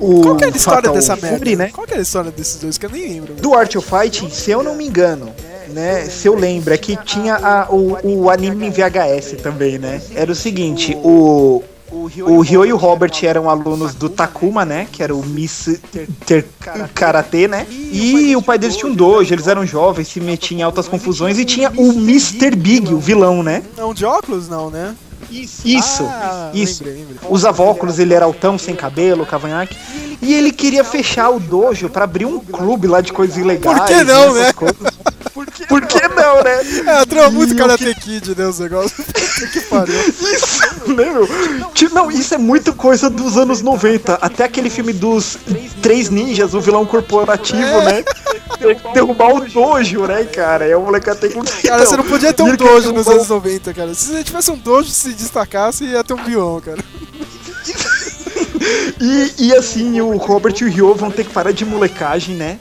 o Qual que é a história Fatal dessa Fury, merda? né? Qual que é a história desses dois que eu nem lembro? Do Art of Fighting, se eu não me engano, né? Se eu lembro, é que tinha a- o, o anime em VHS também, né? Era o seguinte, o. O Ryo e o Robert eram alunos do Takuma, né? Que era o Miss Ter Karate, né? E o pai deles tinha um dojo, eles eram jovens, se metiam em altas confusões. E tinha o Mr. Big, o vilão, né? Não, de óculos não, né? Isso, Ah, isso. lembrei, lembrei. Usava óculos, ele era altão, sem cabelo, cavanhaque. E ele queria fechar o dojo pra abrir um clube lá de coisas ilegais. Por que não, né? coisas. Por que não, né? É, trama muito E o Karate Kid, né, os negócios. Que pariu. Isso, né, meu? Tipo, Não, isso é muito coisa dos anos 90. Até aquele filme dos Três Ninjas, o vilão corporativo, É. né? Tem que derrubar o dojo, né, cara? E a molecada tem que... Cara, você não podia ter um ele dojo nos o- anos 90, cara. Se você tivesse um dojo que se destacasse, ia ter um vilão, cara. E, e assim, o Robert e o Ryo vão ter que parar de molecagem, né?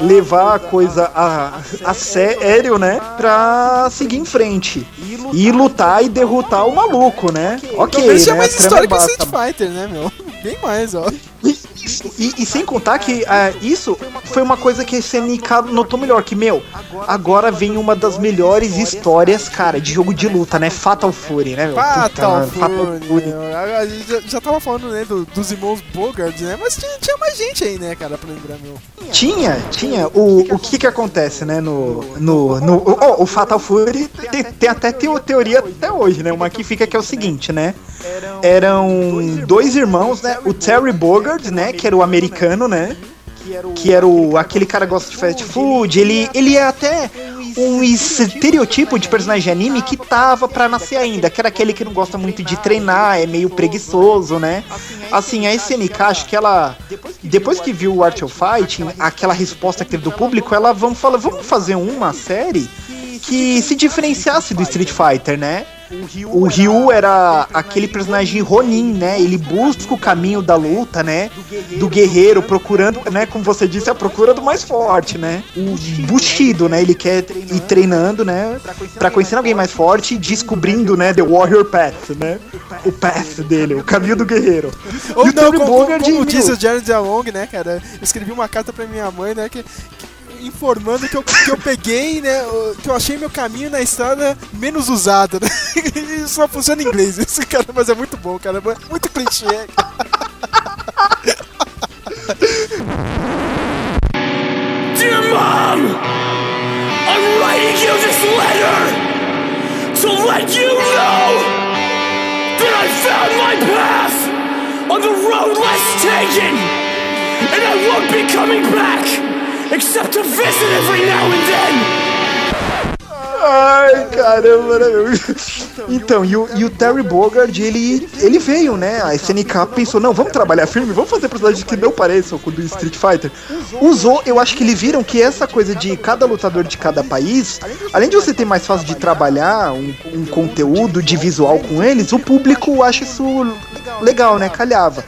Levar a coisa a, a sério, né? Pra seguir em frente. E lutar e derrotar o maluco, né? Ok, Talvez né? tinha mais A trama história que. Street Fighter, né, meu? Bem mais, ó. E, e sem contar que ah, isso foi uma coisa que a SNK notou melhor, que, meu, agora vem uma das melhores histórias, cara, de jogo de luta, né? Fatal Fury, né, meu? Puta, Fatal mano, Fury, meu. A a gente já, já tava falando, né, do- dos irmãos Bogard, né? Mas tinha, tinha mais gente aí, né, cara, pra lembrar, meu. Tinha, tinha. O, o que que acontece, né, no... no, no o Fatal Fury tem, tem até teo- teoria até hoje, né? Uma que fica que é o seguinte, né? Eram dois irmãos, né? O Terry Bogard, né? Que era o americano, né? Que era o aquele cara que gosta de fast food. Ele, ele é até um estereotipo de personagem de anime que tava pra nascer ainda, que era aquele que não gosta muito de treinar, é meio preguiçoso, né? Assim, a SNK, acho que ela, depois que viu o Art of Fighting, aquela resposta que teve do público, ela vamos falar, vamos fazer uma série que se diferenciasse do Street Fighter, né? O Ryu era aquele personagem Ronin, né? Ele busca o caminho da luta, né? Do guerreiro, procurando, né? Como você disse, a procura do mais forte, né? O Bushido, né? Ele quer ir treinando, né? Pra conhecer alguém mais forte e descobrindo, né? The Warrior Path, né? O path dele, o caminho do guerreiro. Ou E o não, como, como meu, disse o Jared Along, né, cara? Eu escrevi uma carta pra minha mãe, né, que, que- informando que eu, que eu peguei, né, que eu achei meu caminho na estrada menos usada, né? Só funciona em inglês isso, cara, mas é muito bom, cara, é muito clichê. Dear Mom, I'm writing you this letter to let you know that I found my path on the road less taken, and I won't be coming back except to visit every now and then. Ai, caramba, né? Então, e o, e o Terry Bogard, ele, ele veio, né? A SNK pensou, não, vamos trabalhar firme, vamos fazer personagens que não pareçam com o do Street Fighter. Usou, eu acho que eles viram que essa coisa de cada lutador de cada país, além de você ter mais fácil de trabalhar um, um conteúdo de visual com eles, o público acha isso legal, né? Calhava.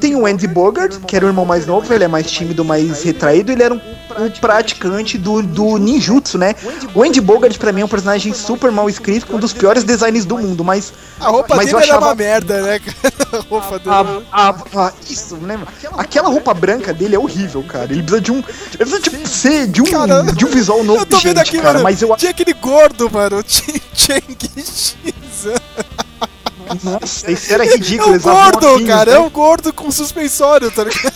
Tem o Andy Bogard, que era o irmão mais novo, ele é mais tímido, mais retraído, ele era um, um praticante do, do ninjutsu, né? O Andy Bogard, pra mim, é um personagem super mal escrito, com um dos piores designs do mundo, mas. A roupa mas dele eu era achava. uma merda, né, cara? A roupa dele. A, a- a- isso, lembra? Aquela roupa branca dele é horrível, cara. Ele precisa de um. Ele precisa tipo, ser de um, Cara, de um visual novo, eu tô vendo gente, aqui, cara. mano, Mas eu tinha aquele gordo, mano, o Chen- Cheng-X. Nossa, isso era É ridículo. um eles usavam gordo, cara, né? é um gordo com suspensório, tá ligado?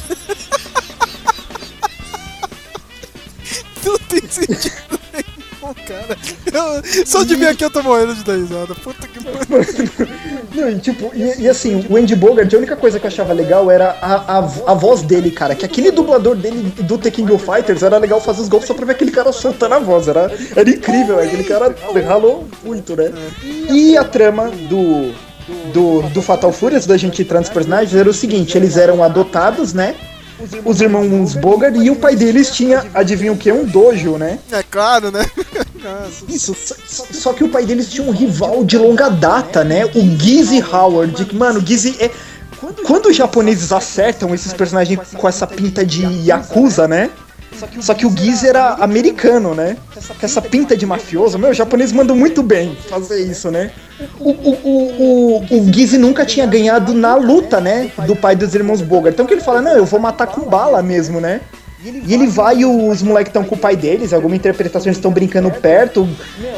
Sentido nenhum, cara. Eu- Só de ver aqui eu tô morrendo de dar risada. Puta que pariu. Não, e, tipo, e, e assim, o Andy Bogart, a única coisa que eu achava legal era a, a, a voz dele, cara. Que aquele dublador dele do The King of Fighters era legal fazer os golpes só pra ver aquele cara soltando a voz. Era, era incrível, aquele cara ralou muito, né? E a trama do, do, do Fatal antes da gente entrar nos personagens, era o seguinte: eles eram adotados, né? Os irmãos Bogart e o pai deles tinha, adivinha o que? Um dojo, né? É claro, né? Isso, só, só que o pai deles tinha um rival de longa data, né? O Gizzy Howard. que, Mano, Gizzy é. Quando os japoneses acertam esses personagens com essa pinta de Yakuza, né? Só que o Gizzy era americano, né? Com essa pinta de mafioso. Meu, os japoneses mandam muito bem fazer isso, né? O, o, o, o, o Gizzy nunca tinha ganhado na luta, né? Do pai dos irmãos Bogart. Então que ele fala, não, eu vou matar com bala mesmo, né? E ele vai e os moleques estão com o pai deles, alguma interpretação eles estão brincando perto.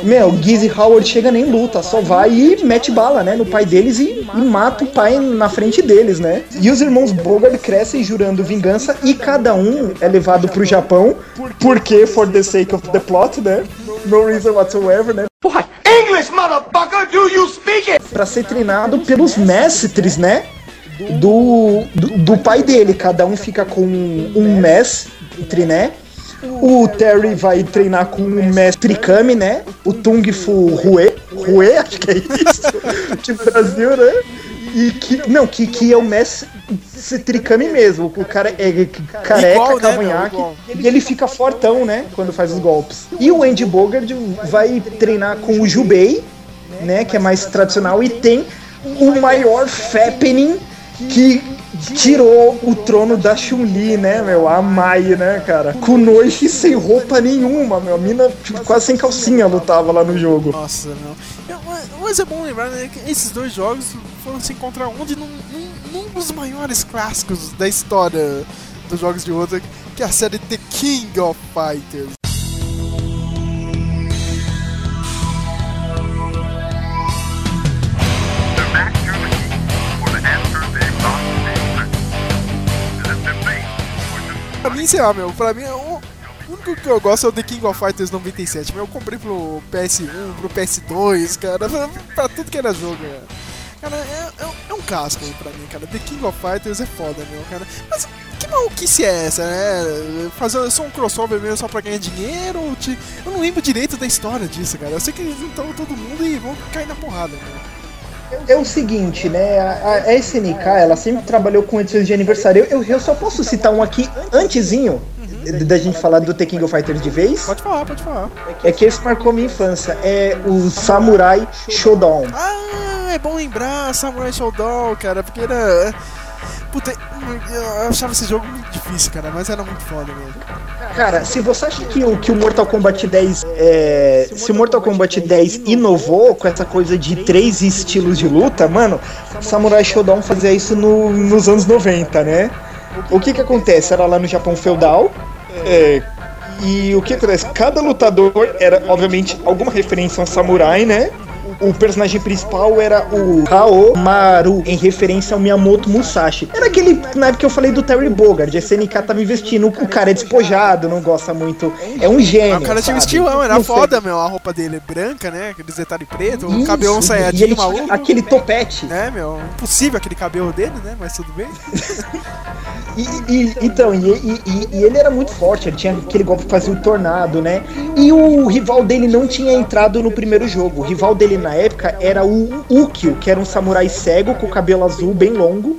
Meu, o Gizzy Howard chega nem luta, só vai e mete bala, né, no pai deles e, e mata o pai na frente deles, né? E os irmãos Bogart crescem jurando vingança e cada um é levado pro Japão, porque for the sake of the plot, né? No reason whatsoever, né? English, motherfucker, do you speak it? Pra ser treinado pelos mestres, né? Do, do, do pai dele. Cada um fica com um mestre, né? O Terry vai treinar com o mestre Kami, né? O Tung Fu Rue. Rue, acho que é isso. de Brasil, né? E que. Não, que, que é o mestre Tricami mesmo. O cara é careca, Igual, né, cavanhaque. E ele fica fortão, né? Quando faz os golpes. E o Andy Bogart vai treinar com o Jubei, né? Que é mais tradicional. E tem o maior Fappening que tirou o trono da Chun-Li, né, meu? A Mai, né, cara? Noite sem roupa nenhuma, meu. A mina tipo, quase sem calcinha lutava lá no jogo. Nossa, mas- Mas é bom lembrar, né, que esses dois jogos foram se encontrar onde num, num, num dos maiores clássicos da história dos jogos de luta, que é a série The King of Fighters. Pra mim, sei lá, meu, pra mim, o o único que eu gosto é o The King of Fighters 97. Meu, eu comprei pro PS1, pro PS2, cara, pra, pra tudo que era jogo, cara. Cara, é, é, é um casco pra mim, cara. The King of Fighters é foda, meu, cara. Mas que maluquice é essa, né? Fazer só um crossover mesmo só pra ganhar dinheiro? te- Eu não lembro direito da história disso, cara. Eu sei que eles juntaram todo mundo e vão cair na porrada, meu. É o seguinte, né? A, a SNK, ela sempre trabalhou com edições de aniversário. Eu, eu só posso citar um aqui antezinho d- da gente falar do The King of Fighters de vez. Pode falar, pode falar. É que esse marcou minha infância. É o Samurai Shodown. Ah, é bom lembrar Samurai Showdown, cara, porque era. Puta, eu achava esse jogo muito difícil, cara, mas era muito foda mesmo. Cara, se você acha que o, que o Mortal Kombat 10 é, se o Mortal Kombat 10 inovou com essa coisa de três estilos de luta, mano, Samurai Shodown fazia isso no- nos anos 90, né? O que que acontece? Era lá no Japão feudal. é, e o que acontece? Cada lutador era, obviamente, alguma referência a um samurai, né? O personagem principal era o Haomaru, em referência ao Miyamoto Musashi. Era aquele, na época que eu falei do Terry Bogard, a SNK tava investindo, o cara é despojado, não gosta muito, é um gênio. Ah, o cara tinha um estilão, era foda, meu. A roupa dele é branca, né? Aqueles detalhes preto, o cabelo ele saiadinho maluco. aquele topete. Né, meu? Impossível aquele cabelo dele, né? Mas tudo bem. E, e- então, e, e- e- e ele era muito forte, ele tinha aquele golpe que fazia o tornado, né? E o rival dele não tinha entrado no primeiro jogo. O rival dele na época era o Ukyo, que era um samurai cego com cabelo azul bem longo.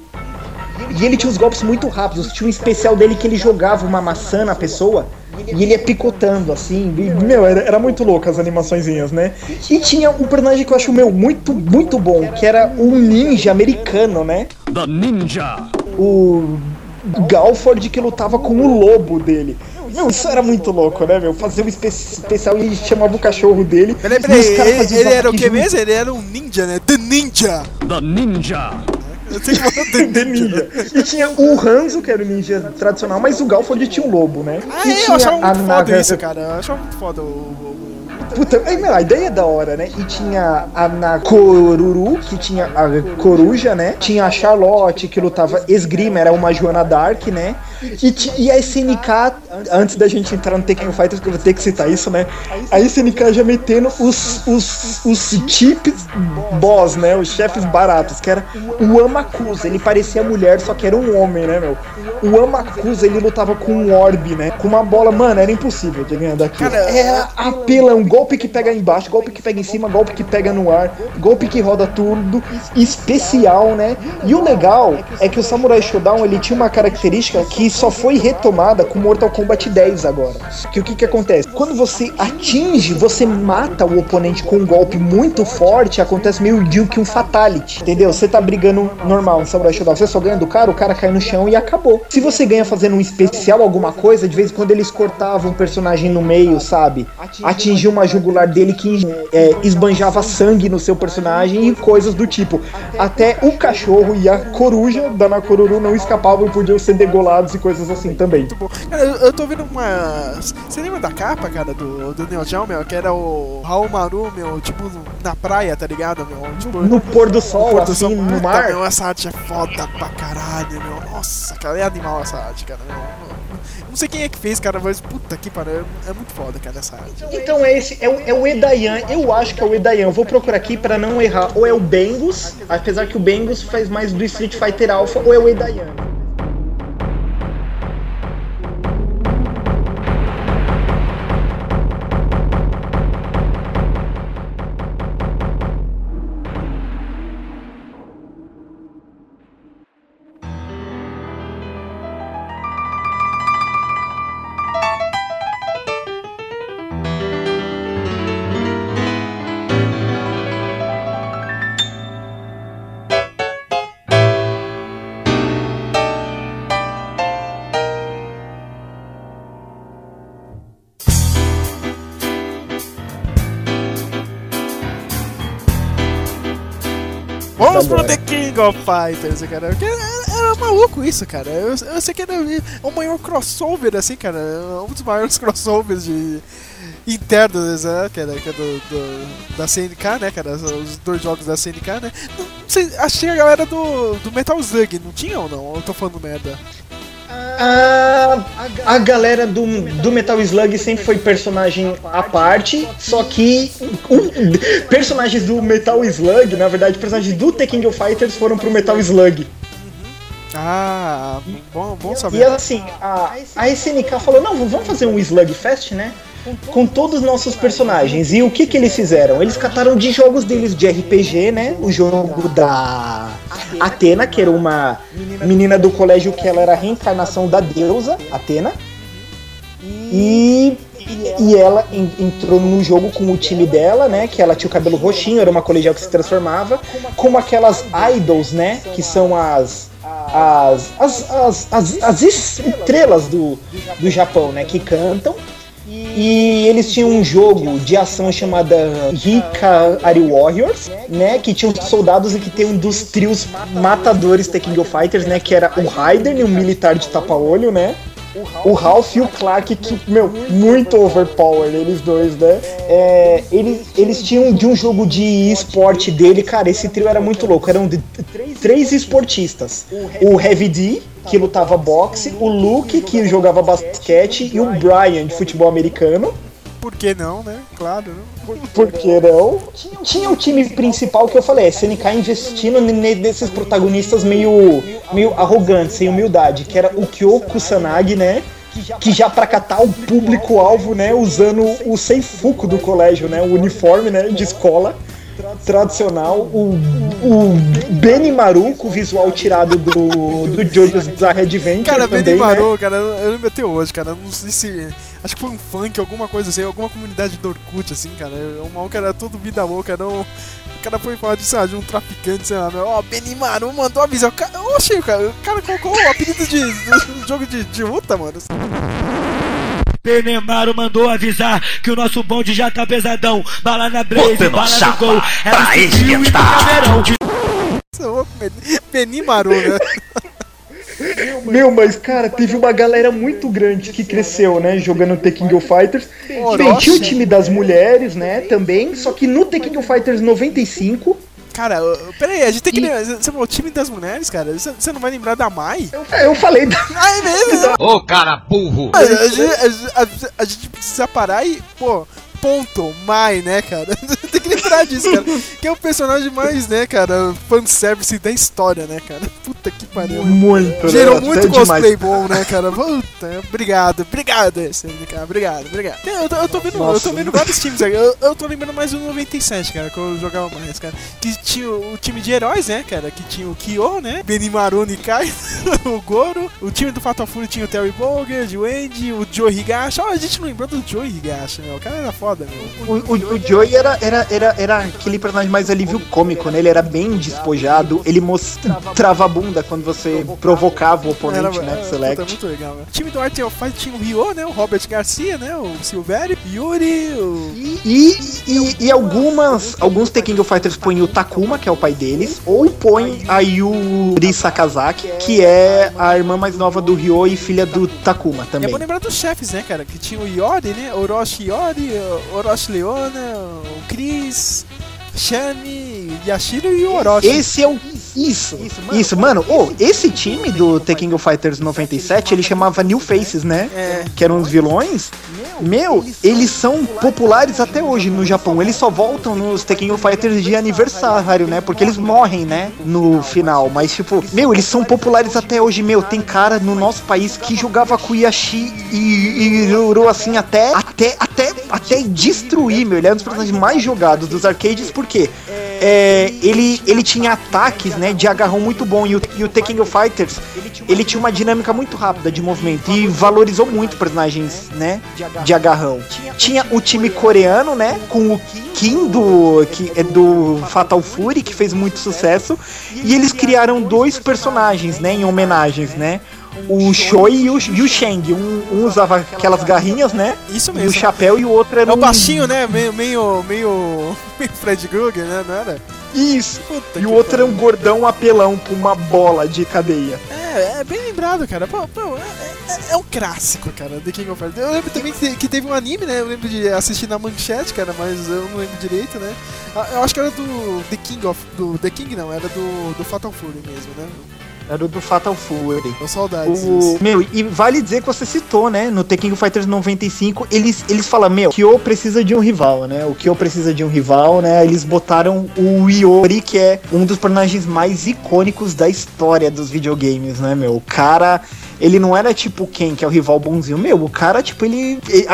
E ele tinha uns golpes muito rápidos. Tinha um especial dele que ele jogava uma maçã na pessoa e ele ia picotando, assim. E, meu, era, era muito louco as animaçõezinhas, né? E tinha um personagem que eu acho, meu, muito, muito bom, que era um ninja americano, né? The Ninja. o Galford que lutava com o lobo dele. Meu, isso era muito louco, né, meu? Fazer um espe- especial e chamava o cachorro dele. Peraí, peraí, ele, ele era o que mesmo? Ele era um ninja, né? The Ninja! The Ninja. Eu sei que The Ninja. E tinha o Hanzo, que era o ninja tradicional, mas o Galford tinha um lobo, né? Ah, e é, eu achava muito foda Naga- isso, cara. Eu achava muito foda o. Puta, aí, meu, a ideia é da hora, né? E tinha a Nakoruru, que tinha a coruja, né? Tinha a Charlotte, que lutava esgrima, era uma Joana Dark, né? E, e a SNK, antes da gente entrar no Tekken Fighters, que eu vou ter que citar isso, né? A SNK já metendo os, os, os chips boss, né? Os chefes baratos, que era o Amakusa. Ele parecia mulher, só que era um homem, né, meu? O Amakusa, ele lutava com um orbe, né? Com uma bola, mano, era impossível de ganhar. Cara, Era apelão, golpe que pega embaixo, golpe que pega em cima, golpe que pega no ar, golpe que roda tudo, especial, né? E o legal é que o Samurai Shodown ele tinha uma característica que só foi retomada com Mortal Kombat 10 agora. Que o que que acontece? Quando você atinge, você mata o oponente com um golpe muito forte, acontece meio de que um fatality, entendeu? Você tá brigando normal no Samurai Shodown, você só ganha do cara, o cara cai no chão e acabou. Se você ganha fazendo um especial, alguma coisa, de vez em quando eles cortavam um personagem no meio, sabe? Atingiu uma jugular dele que é, esbanjava sangue no seu personagem e coisas do tipo. Até o cachorro e a coruja da Nakoruru não escapavam e podiam ser degolados e coisas assim também. Cara, eu, eu tô vendo uma. Você lembra da capa, cara, do, do Neo Geo, meu? Que era o Raul Maru, meu, tipo, na praia, tá ligado, meu? Tipo, No pôr do sol, pôr do assim, sol. no mar. Meu, essa arte é foda pra caralho, meu. Nossa, cara, é animal essa arte, cara. Meu. Não sei quem é que fez, cara, mas puta que pariu. É, muito foda, cara, essa arte. Então é esse, é o, é o Edayan, eu acho que é o Edayan. Vou procurar aqui pra não errar. Ou é o Bengus, apesar que o Bengus faz mais do Street Fighter Alpha, ou é o Edayan. Of Fighters, cara. Porque era, era maluco isso, cara. Eu, eu sei que era o maior crossover, assim, cara. Um dos maiores crossovers de internos, né, que é do, do- da CNK, né, cara? Os dois jogos da CNK, né? Não sei, acho que tinha a galera do, do Metal Slug, não tinha ou não? Eu tô falando merda? A, a galera do, do Metal Slug sempre foi personagem à parte, só que um- personagens do Metal Slug, na verdade, personagens do The King of Fighters foram pro Metal Slug. Ah, bom, bom E saber. assim, a, a SNK falou, não, vamos fazer um Slugfest, né? Com todos os nossos personagens. E o que que eles fizeram? Eles cataram de jogos deles de RPG, né? O jogo da Atena, que era uma menina do colégio que ela era a reencarnação da deusa, Atena. E, e ela en- entrou num jogo com o time dela, né? Que ela tinha o cabelo roxinho, era uma colegial que se transformava, como aquelas idols, né? Que são as. As, as, as, as, as estrelas do, do Japão, né? Que cantam. E eles tinham um jogo de ação chamada Hikari Warriors, né? Que tinha os soldados e que tem um dos trios matadores The King of Fighters, né? Que era o Raiden, um militar de tapa-olho, né? O Ralph e o Clark, que, meu, muito overpowered, eles dois, né? É, eles, eles tinham de um jogo de esporte dele, cara, esse trio era muito louco. Eram de- três esportistas: o Heavy D, que lutava boxe, o Luke, que jogava basquete, e o Brian, de futebol americano. Por que não, né? Claro, né? Por que não? Tinha o time principal que eu falei, a SNK investindo ne- nesses protagonistas meio, meio arrogantes, sem humildade, que era o Kyoko Kusanagi, né? Que já pra catar o público-alvo, né? Usando o Seifuku do colégio, né? O uniforme, né? De escola tradicional. O, o Benimaru, com o visual tirado do, do Jojo's Bizarre Adventure Cara, também, Benny né? Marou, cara, eu lembro até hoje, cara. Não sei se. Acho que foi um funk, alguma coisa assim, alguma comunidade do Orkut, assim, cara. O maluco era todo vida louca, não. O cara foi falar de, sei lá, de um traficante, sei lá, meu. Ó, Benny Maru mandou avisar. O cara, oxe, cara, o cara colocou o apelido de, de jogo de, de luta, mano. Penemaro mandou avisar que o nosso bonde já tá pesadão. Bala na blaze, bala no chapa gol. Ela subiu e esquentar. caveirão. Você é louco, Ben- Benny Maru, né? Meu, mas cara, teve uma galera muito grande que cresceu, né, jogando The King of Fighters. Bem, tinha o time das mulheres, né, também, só que no The King of Fighters 95, Cara, ô, pera aí, a gente tem que lembrar. Você falou o time das mulheres, cara? Você não vai lembrar da Mai? eu, eu falei da Ah, é mesmo? Ô, cara burro! A, a a- a gente precisa parar e, pô, ponto, Mai, né, cara? Tem que lembrar disso, cara. Que é o personagem mais, né, cara, fanservice da história, né, cara? Puta que pariu. muito, Gerou né, muito até demais. cosplay bom, né, cara? Puta, obrigado, obrigado, SNK, obrigado, obrigado. Eu, tô- eu tô vendo, eu tô vendo vários times aí. Eu, eu tô lembrando mais do 97, cara, que eu jogava mais, cara. Que tinha o, o time de heróis, né, cara? Que tinha o Kyo, né? Benimaru Nikai, o Goro. O time do Fatal Fury tinha o Terry Bogard, o Andy, o Joe Higashi. Ó, a gente não lembrou do Joe Higashi, meu. O cara era foda, meu. O, o, o Joey era, era, era, era aquele personagem mais alívio cômico, né? Ele era bem despojado, ele mostrava a bunda quando você provocava o oponente, Era- né? é, pro puta, Select. muito legal, né? O time do Art of Fight tinha o Ryo, né? O Robert Garcia, né? O Silveri, Yuri, o... E, e, e algumas, alguns The King of Fighters põem o Takuma, que é o pai deles, ou põem a Yuri Sakazaki, que é a irmã mais nova do Ryo e filha do Takuma E é também. bom lembrar dos chefes, né, cara? Que tinha o Yori, né? Orochi Yori, Orochi Leona, o Chris, Shani, Yashiro e o Orochi. Esse é o. Isso, isso, mano. Ô, esse time do The King of Fighters 97, ele chamava New Faces, né? É. Que eram os vilões. Meu, eles são populares até hoje no Japão. Eles só voltam nos The King of Fighters de aniversário, né? Porque eles morrem, né? No final. Mas, tipo, meu, eles são populares até hoje. Meu, tem cara no nosso país que jogava com Yashi e, Ruru assim até, até, até, até destruir, meu. Ele é um dos personagens mais jogados dos arcades, porque é, ele, ele tinha ataques, né, de agarrão muito bom. E o, e o The King of Fighters, ele tinha uma dinâmica muito rápida de movimento e valorizou muito personagens, né, de agarrão. Tinha o time coreano, né, com o Kim do, que é do Fatal Fury, que fez muito sucesso. E eles criaram dois personagens, né, em homenagens, né. O Choi e o, e o Shang. Um, um usava aquelas garrinhas, né? Isso E o mesmo. chapéu e o outro era É o um- baixinho, né? Meio, meio, meio, meio Fred Krueger, né? Não era? Isso. Puta E o outro era um pariu. gordão apelão com uma bola de cadeia. É, é bem lembrado, cara. Pô, pô, é, é- é um clássico, cara, The King of Fighters. Eu lembro também que teve um anime, né? Eu lembro de assistir na manchete, cara, mas eu não lembro direito, né? Ah, Eu acho que era do The King of. Do The King não, era do, do Fatal Fury mesmo, né? Era o do Fatal Fury. Com saudades. O, meu, e vale dizer que você citou, né? No The King of Fighters 95, eles, eles falam, meu, Kyo precisa de um rival, né? O Kyo precisa de um rival, né? Eles botaram o Iori, que é um dos personagens mais icônicos da história dos videogames, né, meu? O cara, ele não era tipo quem, que é o rival bonzinho. Meu, o cara, tipo, ele. Ele,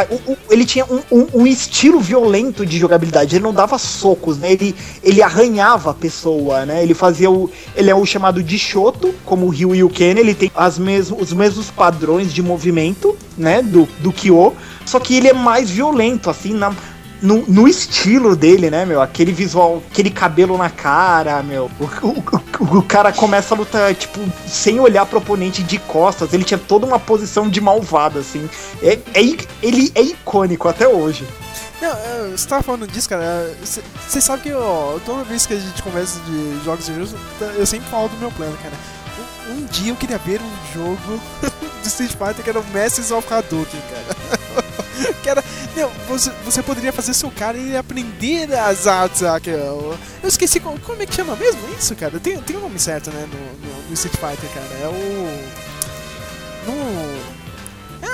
ele tinha um, um- um estilo violento de jogabilidade. Ele não dava socos, né? Ele, ele arranhava a pessoa, né? Ele fazia o. Ele é o chamado de Shoto, como o Ryu e o Ken. Ele tem as mes os mesmos padrões de movimento, né? Do, do Kyo. Só que ele é mais violento, assim, na. No, no estilo dele, né, meu? Aquele visual, aquele cabelo na cara, meu. O, o- o- cara começa a lutar, tipo, sem olhar pro oponente de costas. Ele tinha toda uma posição de malvado, assim. É, é ele é icônico até hoje. Não, é, você tava falando disso, cara. Você sabe que ó, toda vez que a gente conversa de jogos de jogos, eu sempre falo do meu plano, cara. Um, um dia eu queria ver um jogo de Street Fighter que era o Masters of Hadouken, cara. que era. Meu, você, você poderia fazer seu cara e aprender as artes. ah, Eu, eu esqueci como, como é que chama mesmo isso, cara. Tem, tem um nome certo, né, no, no, no Street Fighter, cara. É o. No.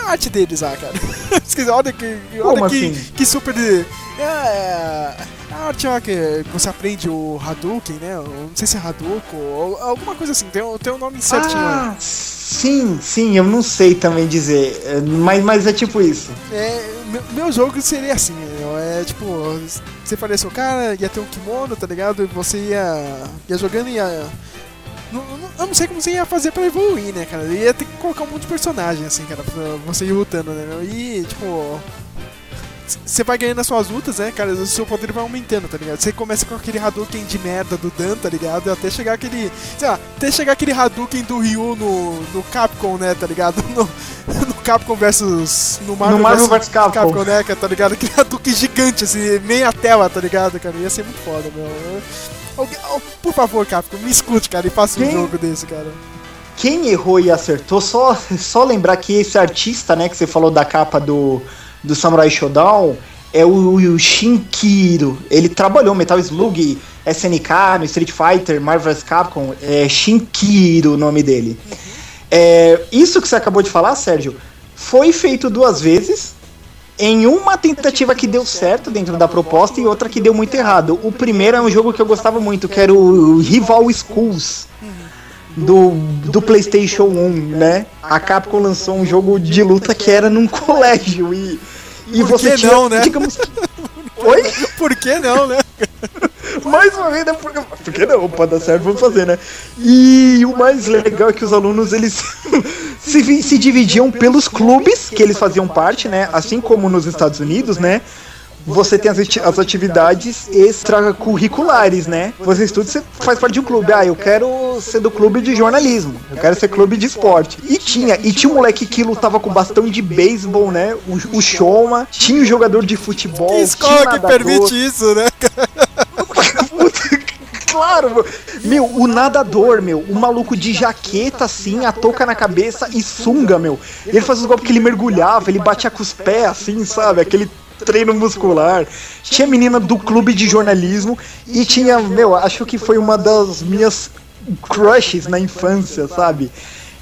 É a arte deles lá, cara. Esqueci, olha que. Olha Como que, assim? que super. de- É, é, a arte lá que você aprende o Hadouken, né? Não sei se é Hadouken ou alguma coisa assim. Tem, tem um nome certinho. lá. Ah, sim, sim, eu não sei também dizer. é, Mas, mas é tipo isso. É, meu, meu jogo seria assim, é tipo, você faria seu cara, ia ter um kimono, tá ligado? E você ia, ia jogando e ia. Eu não sei como você ia fazer pra evoluir, né, cara? Ia ter que colocar um monte de personagem, assim, cara, pra você ir lutando, né? E, tipo. Você vai ganhando as suas lutas, né, cara? O seu poder vai aumentando, tá ligado? Você começa com aquele Hadouken de merda do Dan, tá ligado? Até chegar aquele. Sei lá, até chegar aquele Hadouken do Ryu no, no Capcom, né, tá ligado? No, no Capcom versus. No Marvel, no Marvel versus vs Capcom. Capcom, né, cara, tá ligado? Aquele Hadouken gigante, assim, meia tela, tá ligado, cara? Ia ser muito foda, meu. Alguém- oh, por favor, Capcom, me escute, cara, e faça um jogo desse, cara. quem errou e acertou, só, só lembrar que esse artista, né, que você falou da capa do, do Samurai Shodown, é o, o Shinkiro. Ele trabalhou Metal Slug, SNK, no Street Fighter, Marvel's Capcom. É Shinkiro o nome dele. É, isso que você acabou de falar, Sérgio, foi feito duas vezes. Em uma tentativa que deu certo dentro da proposta e outra que deu muito errado. O primeiro é um jogo que eu gostava muito, que era o Rival Schools do, do PlayStation 1, né? A Capcom lançou um jogo de luta que era num colégio e, e Por você tinha, não, né? digamos que- Oi? Por que não, né? Mais uma vez, né? Porque, porque não, pode dar certo, vamos fazer, né? E o mais legal é que os alunos, eles se, se dividiam pelos clubes que eles faziam parte, né? Assim como nos Estados Unidos, né? Você tem as, ati- as atividades extracurriculares, né? Você estuda, você faz parte de um clube. Ah, eu quero ser do clube de jornalismo. Eu quero ser clube de esporte. E tinha, e tinha um moleque que lutava com bastão de beisebol, né? O, o Shoma. Tinha o jogador de futebol. Que escola que permite isso, né? Claro, meu. o nadador, meu, o maluco de jaqueta assim, a touca na cabeça e sunga, meu. Ele fazia os golpes que ele mergulhava, ele batia com os pés assim, sabe? Aquele treino muscular. Tinha menina do clube de jornalismo e tinha, meu, acho que foi uma das minhas crushes na infância, sabe?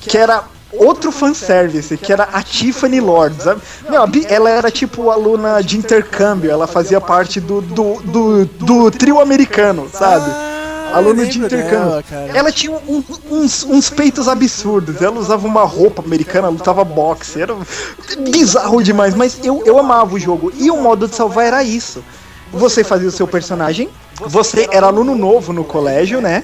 Que era outro fanservice, que era a Tiffany Lord, sabe? Meu, ela era tipo aluna de intercâmbio, ela fazia parte do, do, do, do trio americano, sabe? Ah, Aluna de intercâmbio. dela, ela tinha um- uns, uns peitos absurdos. Ela usava uma roupa americana, lutava boxe. Era bizarro demais, mas eu, eu amava o jogo. E o modo de salvar era isso. Você fazia o seu personagem, você era aluno novo no colégio, né?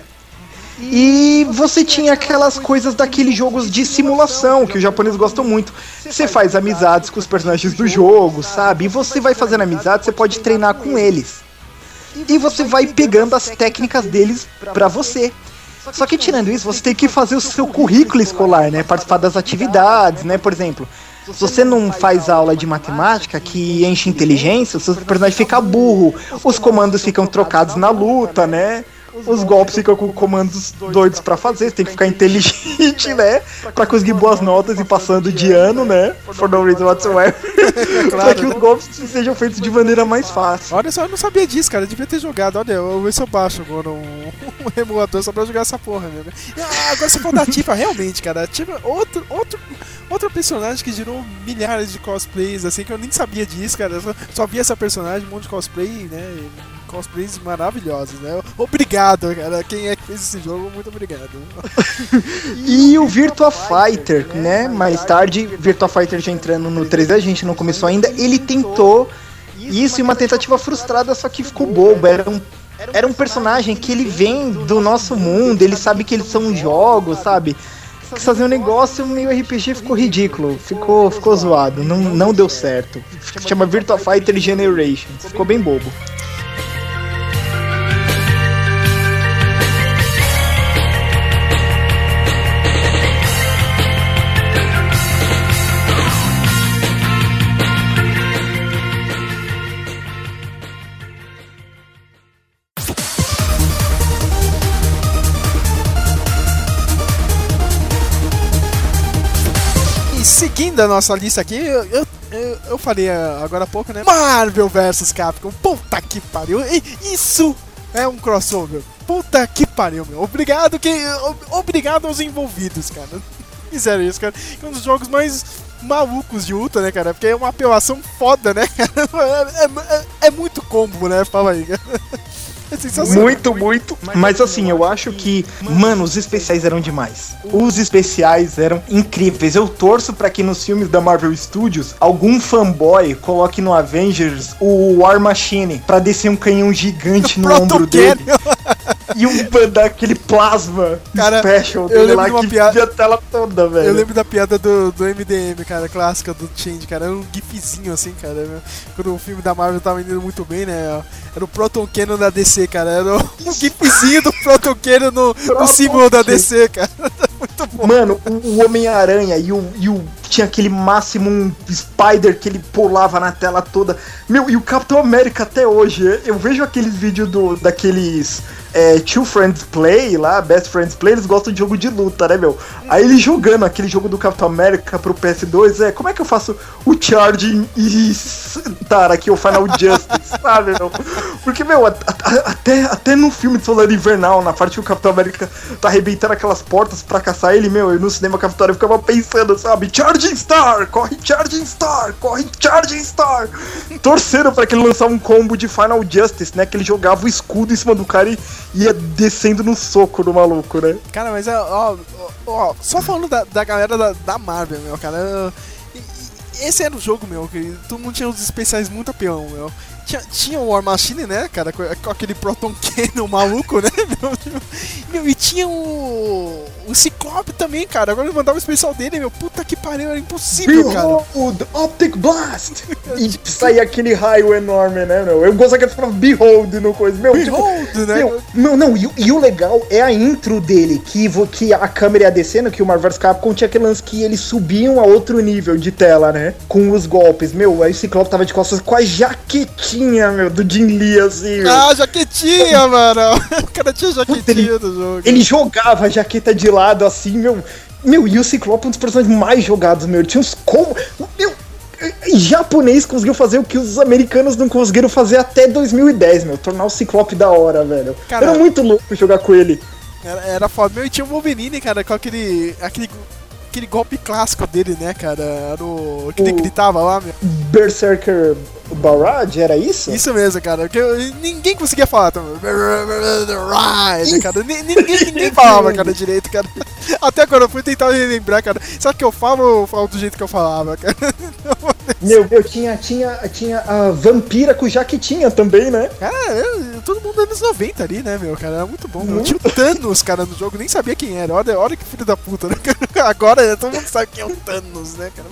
E você tinha aquelas coisas daqueles jogos de simulação que os japoneses gostam muito. Você faz amizades com os personagens do jogo, sabe? E você vai fazendo amizade, você pode treinar com eles. E você vai pegando as técnicas deles pra você. Só que tirando isso, você tem que fazer o seu currículo escolar, né? Participar das atividades, né? Por exemplo, se você não faz aula de matemática que enche inteligência, o seu personagem fica burro, os comandos ficam trocados na luta, né? Os golpes ficam com comandos doidos pra fazer, você tem que ficar inteligente, né? Pra conseguir boas notas e passando de ano, né? For no reason whatsoever. pra que os golpes sejam feitos de maneira mais fácil. Olha só, eu não sabia disso, cara. Eu devia ter jogado. Olha, eu vou ver se eu baixo agora um, um emulador só pra jogar essa porra, né? Ah, agora você falou da Tifa, realmente, cara. A Tifa é outro, outro, outro personagem que gerou milhares de cosplays, assim, que eu nem sabia disso, cara. Eu só, só vi essa personagem, um monte de cosplay, né? Cosplays maravilhosos, né? Obrigado, cara. Quem é que fez esse jogo, muito obrigado. E o Virtua Fighter, né? Mais tarde, Virtua Fighter já entrando no 3D, a gente não começou ainda. Ele tentou isso em uma tentativa frustrada, só que ficou bobo. Era um, era um personagem que ele vem do nosso mundo, ele sabe que eles são jogos, sabe? Quis fazer um negócio meio RPG ficou ridículo, ficou, ficou zoado, não, não deu certo. Chama Virtua Fighter Generations, ficou bem bobo. Seguindo a nossa lista aqui, eu, eu, eu, falei ah, agora há pouco, né? Marvel vs Capcom. Puta que pariu. Isso é um crossover. Puta que pariu, meu. Obrigado, que, obrigado aos envolvidos, cara. Fizeram isso, cara. É um dos jogos mais malucos de luta, né, cara? Porque é uma apelação foda, né, cara? É, é- é muito combo, né? Fala aí, cara. É sensacional. Muito, muito. Mas assim, eu acho que, mano, os especiais eram demais. Os especiais eram incríveis. Eu torço pra que nos filmes da Marvel Studios algum fanboy coloque no Avengers o War Machine pra descer um canhão gigante no ombro dele e um daquele plasma Cara, special eu dele lembro lá que piada- a tela toda, velho. Eu lembro da piada do, do MDM, cara, clássica do Change, cara. Era um gifzinho assim, cara. meu. Quando o filme da Marvel tava indo muito bem, né? Era o Proton Cannon da DC, cara. Era um gifzinho do Proton Cannon no, no símbolo da DC, cara. Muito bom. Mano, o, o Homem-Aranha e o, e o tinha aquele máximo Spider que ele pulava na tela toda. Meu, e o Capitão América até hoje, eu vejo aqueles vídeos do, daqueles é, Two Friends Play lá, Best Friends Play, eles gostam de jogo de luta, né, meu? Aí ele jogando aquele jogo do Capitão América pro PS2, é, como é que eu faço o charging e dar aqui o Final Justice, sabe, meu? Porque, meu, a- a- até, até no filme de Solar Invernal, na parte que o Capitão América tá arrebentando aquelas portas pra caçar ele, meu, eu no cinema Capitão eu ficava pensando, sabe, Charging Star, corre Charging Star, corre Charging Star, torcendo pra que ele lançar um combo de Final Justice, né, que ele jogava o escudo em cima do cara e ia descendo no soco do maluco, né? Cara, mas ó, ó, ó, só falando da, da galera da, da Marvel, meu, cara. eu- Esse era o jogo, meu, que todo mundo tinha uns especiais muito apelão, meu. Tinha, tinha o War Machine, né, cara, com, com aquele Proton Cannon maluco, né, meu, e tinha o. O Ciclope também, cara. Agora ele mandava o especial dele, meu. Puta que pariu, era impossível, cara. Behold, Optic Blast! e saía aquele raio enorme, né, meu? Eu gostava que ele falava Behold no coisa. Meu, tipo, Behold, né? Meu, não, não, e, o- e o legal é a intro dele, que, que a câmera ia descendo, que o Marvel vs Capcom tinha aquele lance que eles subiam a outro nível de tela, né? Com os golpes. Meu, aí o Ciclope tava de costas com a jaquetinha, meu, do Jin Lee, assim, meu. Ah, jaquetinha, mano. O cara tinha jaquetinha do jogo. Ele jogava a jaqueta de lado, assim, meu. Meu, e o Ciclope é um dos personagens mais jogados, meu. Ele tinha uns como. Meu. Japonês conseguiu fazer o que os americanos não conseguiram fazer até 2010, meu. Tornar o Ciclope da hora, velho. Era muito louco jogar com ele. Era, era foda. Meu, e tinha o Wolverine, cara, com aquele. aquele. aquele golpe clássico dele, né, cara? Era o. que ele O- gritava lá, meu. Berserker Barrage, era isso? Isso mesmo, cara. Que eu- ninguém conseguia falar. Ride, cara. Ni- Ninguém, ninguém falava, cara, direito, cara. Até quando eu fui tentar lembrar, cara. Sabe que eu falo ou eu falo do jeito que eu falava, cara? Meu, eu tinha, tinha, tinha a Vampira com jaquetinha também, né? Cara, eu- todo mundo anos 90 ali, né, meu, cara? Era muito bom. meu. Tinha o Thanos, cara, no jogo, nem sabia quem era. Olha, olha que filho da puta, né? Agora todo mundo sabe quem é o Thanos, né, cara?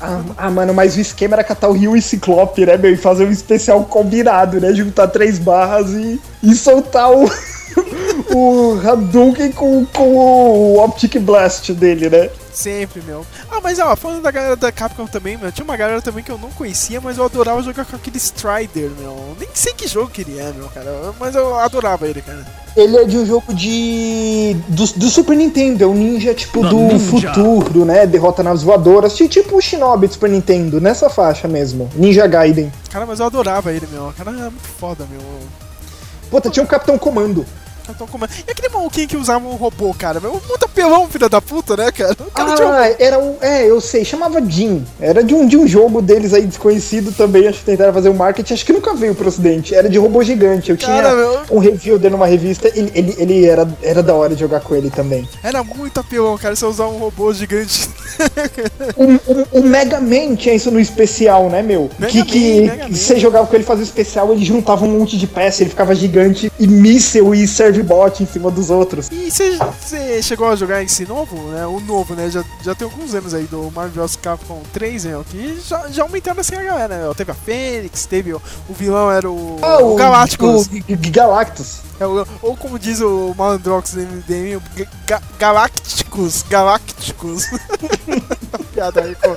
Ah, ah, mano, mas o esquema era catar o Rio e Ciclope, né, meu? E fazer um especial combinado, né? Juntar três barras e, e soltar o, o Hadouken com, com o Optic Blast dele, né? Sempre, meu. Ah, mas ó, falando da galera da Capcom também, meu, tinha uma galera também que eu não conhecia, mas eu adorava jogar com aquele Strider, meu. Nem sei que jogo que ele é, meu, cara. Mas eu adorava ele, cara. Ele é de um jogo de. do, do Super Nintendo, é um ninja tipo Não, do ninja. futuro, né? Derrota naves voadoras, ti- tipo o Shinobi do Super Nintendo, nessa faixa mesmo. Ninja Gaiden. Cara, mas eu adorava ele, meu. Cara, era muito foda, meu. Puta, tinha um Capitão Comando. Eu tô com... E aquele maluquinho que usava um robô, cara? Meu, muito apelão, filho da puta, né, cara? O cara tinha um- Ah, era o. É, eu sei, chamava Jin. Era de um, de um jogo deles aí desconhecido também. Acho que tentaram fazer o marketing, acho que nunca veio pro ocidente. Era de robô gigante. Eu Cara, tinha meu. um review dele numa revista. Ele, ele, ele era, era da hora de jogar com ele também. Era muito apelão, cara, você usar um robô gigante. O, o, o Mega Man tinha isso no especial, né, meu? Mega que Man, que você jogava com ele, fazia o especial, ele juntava um monte de peça, ele ficava gigante e míssel e serve-bot em cima dos outros. E você chegou a jogar esse novo, né? O novo, né? Já, já tem alguns anos aí do Marvel vs Capcom 3, né? Que já, já aumentaram assim a galera, né? Teve a Fênix, teve o, o vilão era o, o Galacticus. Ah, O, G- G- Galactus. É o- ou como diz o Malandrox do MDM, o Ga- Ga- Galacticus. Galacticus. Piada aí, pô.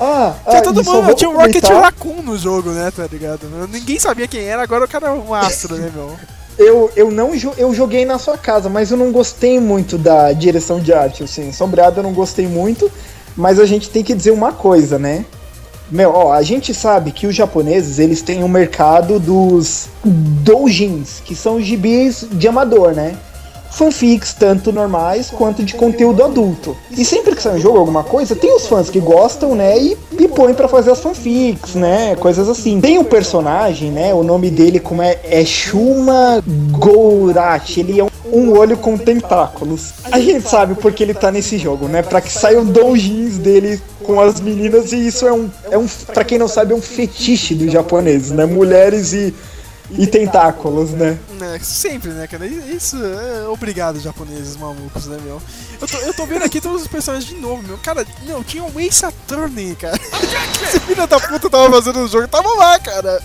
Ah, Tinha ah, todo mundo, tinha o Rocket Raccoon no jogo, né? Tá ligado? Ninguém sabia quem era, agora o cara é um astro, né, meu? Eu, eu não eu joguei na sua casa, mas eu não gostei muito da direção de arte, assim. Sombreado eu não gostei muito, mas a gente tem que dizer uma coisa, né? Meu, ó, a gente sabe que os japoneses, eles têm um mercado dos doujins, que são gibis de amador, né? Fanfics, tanto normais quanto de conteúdo adulto. E sempre que sai um jogo, alguma coisa, tem os fãs que gostam, né? E, e põem pra fazer as fanfics, né? Coisas assim. Tem um personagem, né? O nome dele como é, é Shuma Gourachi. Ele é um, um olho com tentáculos. A gente sabe porque ele tá nesse jogo, né? Pra que saiam doujins dele com as meninas e isso é um, é um para quem não sabe, é um fetiche dos japoneses, né? Mulheres e, e tentáculos, né? É, sempre, né, cara? Isso é obrigado, japoneses malucos, né, meu? Eu tô, eu tô vendo aqui todos os personagens de novo, meu. Cara, não, tinha o Ace Attorney, cara. Esse filho da puta tava fazendo o jogo, tava lá, cara.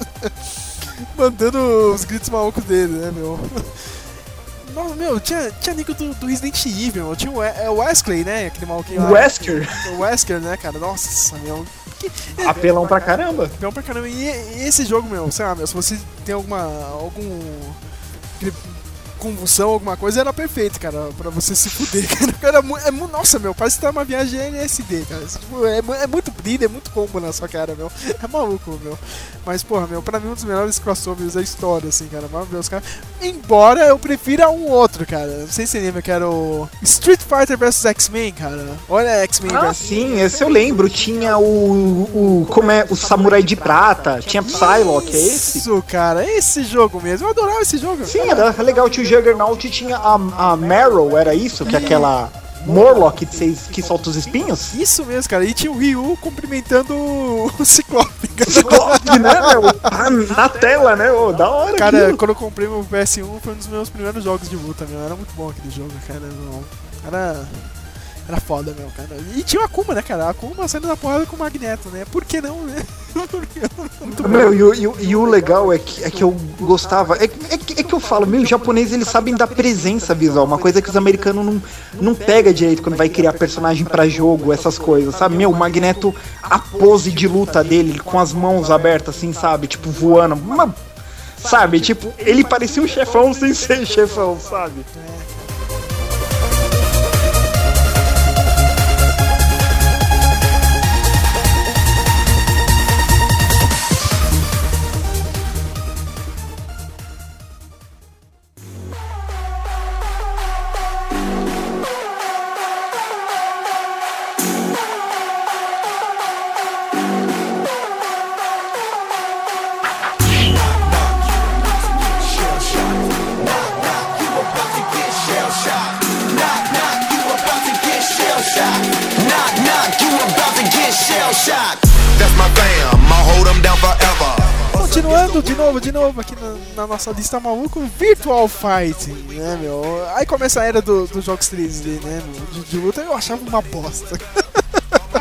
Mandando os gritos malucos dele, né, meu? Nossa, meu, tinha, tinha amigo do, do Resident Evil, meu. tinha o, We- é o Wesley, né? Aquele maluquinho lá. Wesker, O Wesker, né, cara? Nossa, meu. Apelão pra caramba. Bom pra caramba. E esse jogo, meu, sei lá, meu, se você tem alguma. algum. Convulsão, alguma coisa, era perfeito, cara, pra você se fuder, cara. Era é nossa, meu, parece que tá uma viagem LSD, cara. Tipo, é, é muito brilho, é muito combo na sua cara, meu. É maluco, meu. Mas, porra, meu, pra mim um dos melhores crossovers da história, assim, cara. Deus, cara. Embora eu prefira um outro, cara. Não sei se você lembra que era o Street Fighter vs X-Men, cara. Olha X-Men Ah, vs sim, esse eu lembro. Tinha o, o. Como é? O Samurai de Prata. Tinha Psylocke, é esse? Isso, cara, esse jogo mesmo. Eu adorava esse jogo. Sim, era legal. Tinha o Juggernaut tinha a, a Marrow, era isso? Que é aquela Morlock que, solta os espinhos? Isso mesmo, cara. E tinha o Ryu cumprimentando o Ciclope. cara. Ciclope, né, meu? Ah, na tela, né? Ô, da hora, Cara, aquilo. quando eu comprei meu PS1, foi um dos meus primeiros jogos de luta, meu. Era muito bom aquele jogo, cara. Era. Era foda, meu, cara. E tinha o Akuma, né, cara? A Akuma saindo na porrada com o Magneto, né? Por que não, né? Muito. Meu, e, e e o legal é que, é que eu gostava. É, é, é que eu falo, meu, os japoneses eles sabem da presença visual, uma coisa que os americanos não, não pega direito quando vai criar personagem pra jogo, essas coisas, sabe? Meu, o Magneto, a pose de luta dele, com as mãos abertas, assim, sabe? Tipo, voando. Uma, sabe? Tipo, ele parecia um chefão sem ser chefão, sabe? That's novo, aqui na, na nossa lista maluco, Virtual Fighting, né, meu? Aí começa a era do- dos jogos 3D, né, meu? De, de luta, eu achava uma bosta.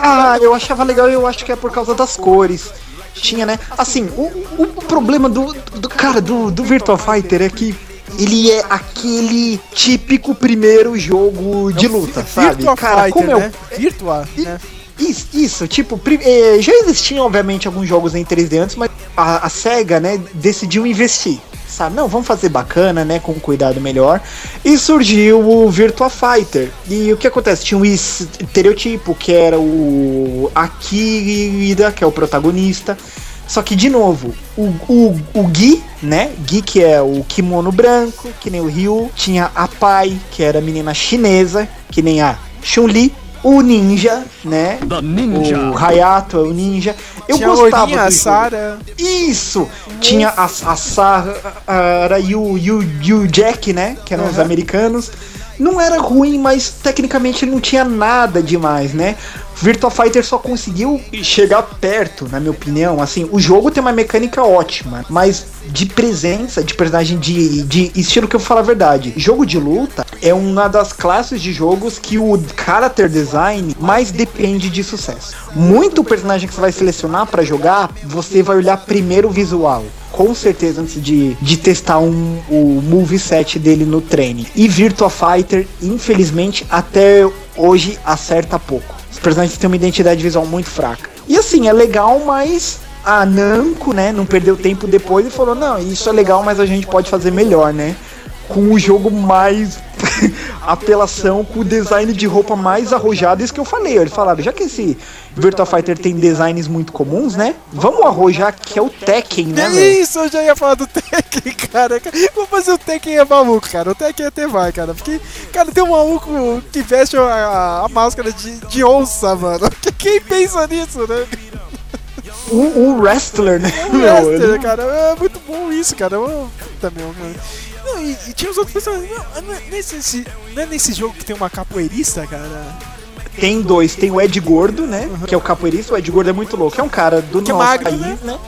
Ah, eu achava legal e eu acho que é por causa das cores. Tinha, né? Assim, o, o problema do, do cara do, do Virtua Fighter é que ele é aquele típico primeiro jogo de luta, sabe? Virtua Cara, Fighter, como é o- né? Virtua, né? Isso, isso, tipo, eh, já existiam obviamente alguns jogos em 3D antes, mas a, a SEGA, né, decidiu investir. Sabe, não, vamos fazer bacana, né, com cuidado melhor. E surgiu o Virtua Fighter. E o que acontece? Tinha um estereotipo, que era o Akira, que é o protagonista. Só que, de novo, o, o, o Gui, né? Gui, que é o kimono branco, que nem o Ryu. Tinha a Pai, que era a menina chinesa, que nem a Chun-Li. O Ninja, né? The Ninja. O Hayato é o Ninja. Eu Tinha gostava Ourinha, a do jogo. Sarah. Isso! Tinha a, a Sarah e o, e, o, e o Jack, né? Que eram os americanos. Não era ruim, mas tecnicamente não tinha nada demais, né? Virtua Fighter só conseguiu chegar perto, na minha opinião. Assim, o jogo tem uma mecânica ótima, mas de presença, de personagem de, de estilo que eu falar a verdade. Jogo de luta é uma das classes de jogos que o character design mais depende de sucesso. Muito personagem que você vai selecionar pra jogar, você vai olhar primeiro o visual. Com certeza, antes de, de testar um, o moveset dele no treino. E Virtua Fighter, infelizmente, até hoje acerta pouco. Os personagens têm uma identidade visual muito fraca. E assim, é legal, mas a Namco, né, não perdeu tempo depois e falou: não, isso é legal, mas a gente pode fazer melhor, né? Com o jogo mais apelação, com o design de roupa mais arrojado, isso que eu falei. Eles falaram, já que esse Virtua Fighter tem designs muito comuns, né? Vamos arrojar que é o Tekken, né? É velho? isso, eu já ia falar do Tekken, cara. Vou fazer o Tekken é maluco, cara. O Tekken até vai, cara. Porque, cara, tem um maluco que veste a, a máscara de, de onça, mano. Quem pensa nisso, né? O, o wrestler, né? É um meu? wrestler, cara. É muito bom isso, cara. Eu, meu, cara. Não, e, e tinha os outros personagens. Não, não é nesse, não é nesse jogo que tem uma capoeirista, cara? Tem dois, tem o Ed Gordo, né? Que é o capoeirista, o Ed Gordo é muito louco. É um cara do Que é nosso magro, país, né? né?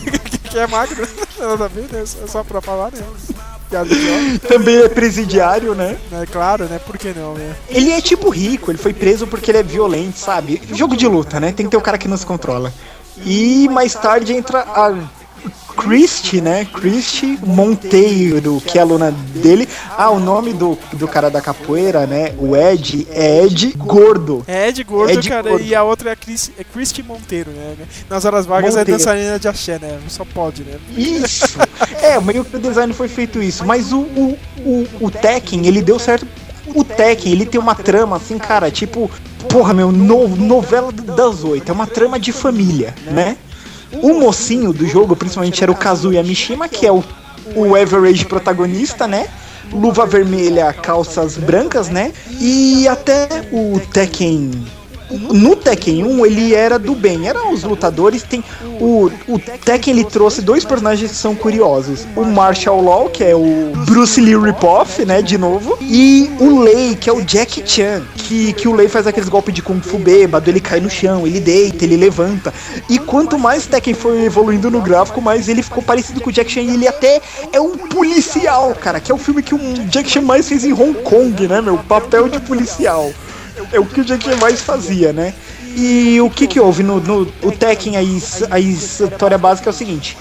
que é magro. Nada a ver, né? É só pra falar, né? Também é presidiário, né? É claro, né? Por que não, né? Ele é tipo rico, ele foi preso porque ele é violento, sabe? Jogo de luta, né? Tem que ter o cara que nos controla. E mais tarde entra a, Christie, né? Christie Monteiro, que é aluna dele. Ah, o nome do, do cara da capoeira, né? O Ed, é Ed Gordo. É Ed Gordo, Ed cara, Gordo. e a outra é Chris, é Christy Monteiro, né? Nas horas vagas Monteiro. é dançarina de axé, né? Só pode, né? Isso! É, meio que o design foi feito isso. Mas o, o, o, o Tekken, ele deu certo. O Tekken, ele tem uma trama assim, cara, tipo, porra, meu, no- novela das oito. É uma trama de família, né? O mocinho do jogo, principalmente, era o Kazuya Mishima, que é o, o average protagonista, né? Luva vermelha, calças brancas, né? E até o Tekken no Tekken 1 ele era do bem, eram os lutadores. Tem o, o Tekken ele trouxe dois personagens que são curiosos: o Marshall Law, que é o Bruce Lee Ripoff, né? De novo, e o Lei, que é o Jack Chan, que, que o Lei faz aqueles golpes de Kung Fu bêbado, ele cai no chão, ele deita, ele levanta. E quanto mais Tekken foi evoluindo no gráfico, mais ele ficou parecido com o Jack Chan. E ele até é um policial, cara, que é o filme que o Jack Chan mais fez em Hong Kong, né, meu? Papel de policial é o que o Jack mais fazia, né? E o que que houve no, no o Tekken, a, a história básica é o seguinte.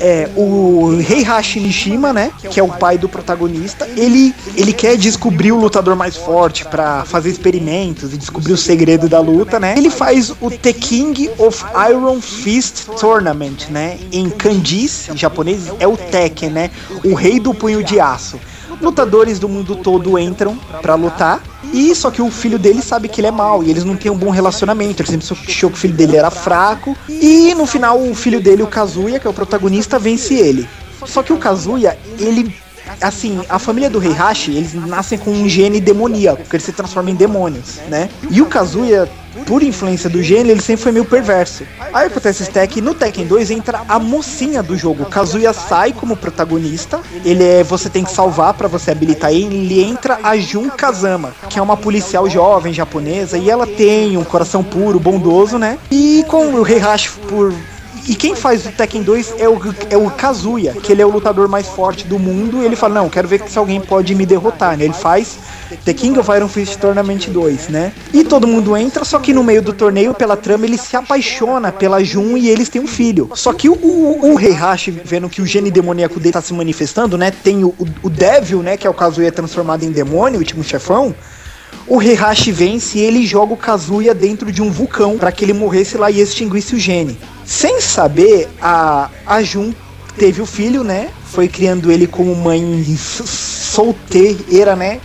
É, o Heihachi Mishima, né, que é o pai do protagonista, ele, ele quer descobrir o lutador mais forte pra fazer experimentos e descobrir o segredo da luta, né? Ele faz o The King of Iron Fist Tournament, né? Em kanjis, em japonês, é o Tekken, né? O rei do punho de aço lutadores do mundo todo entram pra lutar. E só que o filho dele sabe que ele é mau e eles não têm um bom relacionamento. Ele sempre achou que o filho dele era fraco. E no final, o filho dele, o Kazuya, que é o protagonista, vence ele. Só que o Kazuya, ele. Assim, a família do Heihachi, eles nascem com um gene demoníaco, que ele se transforma em demônios, né? E o Kazuya, por influência do gene, ele sempre foi meio perverso. Aí acontece esse Tekken, no Tekken 2 entra a mocinha do jogo. Kazuya sai como protagonista, ele é você tem que salvar pra você habilitar ele, ele entra a Jun Kazama, que é uma policial jovem japonesa e ela tem um coração puro, bondoso, né? E com o Heihachi por e quem faz o Tekken 2 é o, é o Kazuya, que ele é o lutador mais forte do mundo. E ele fala: Não, quero ver se alguém pode me derrotar. Né? Ele faz The King of Iron Fist Tournament 2, né? E todo mundo entra, só que no meio do torneio, pela trama, ele se apaixona pela Jun e eles têm um filho. Só que o, o, o Heihachi, vendo que o gene demoníaco dele tá se manifestando, né? Tem o, o Devil, né? Que é o Kazuya transformado em demônio, o último chefão. O Heihachi vence e ele joga o Kazuya dentro de um vulcão para que ele morresse lá e extinguisse o gene. Sem saber, a, a Jun teve o filho, né? Foi criando ele como mãe solteira, né?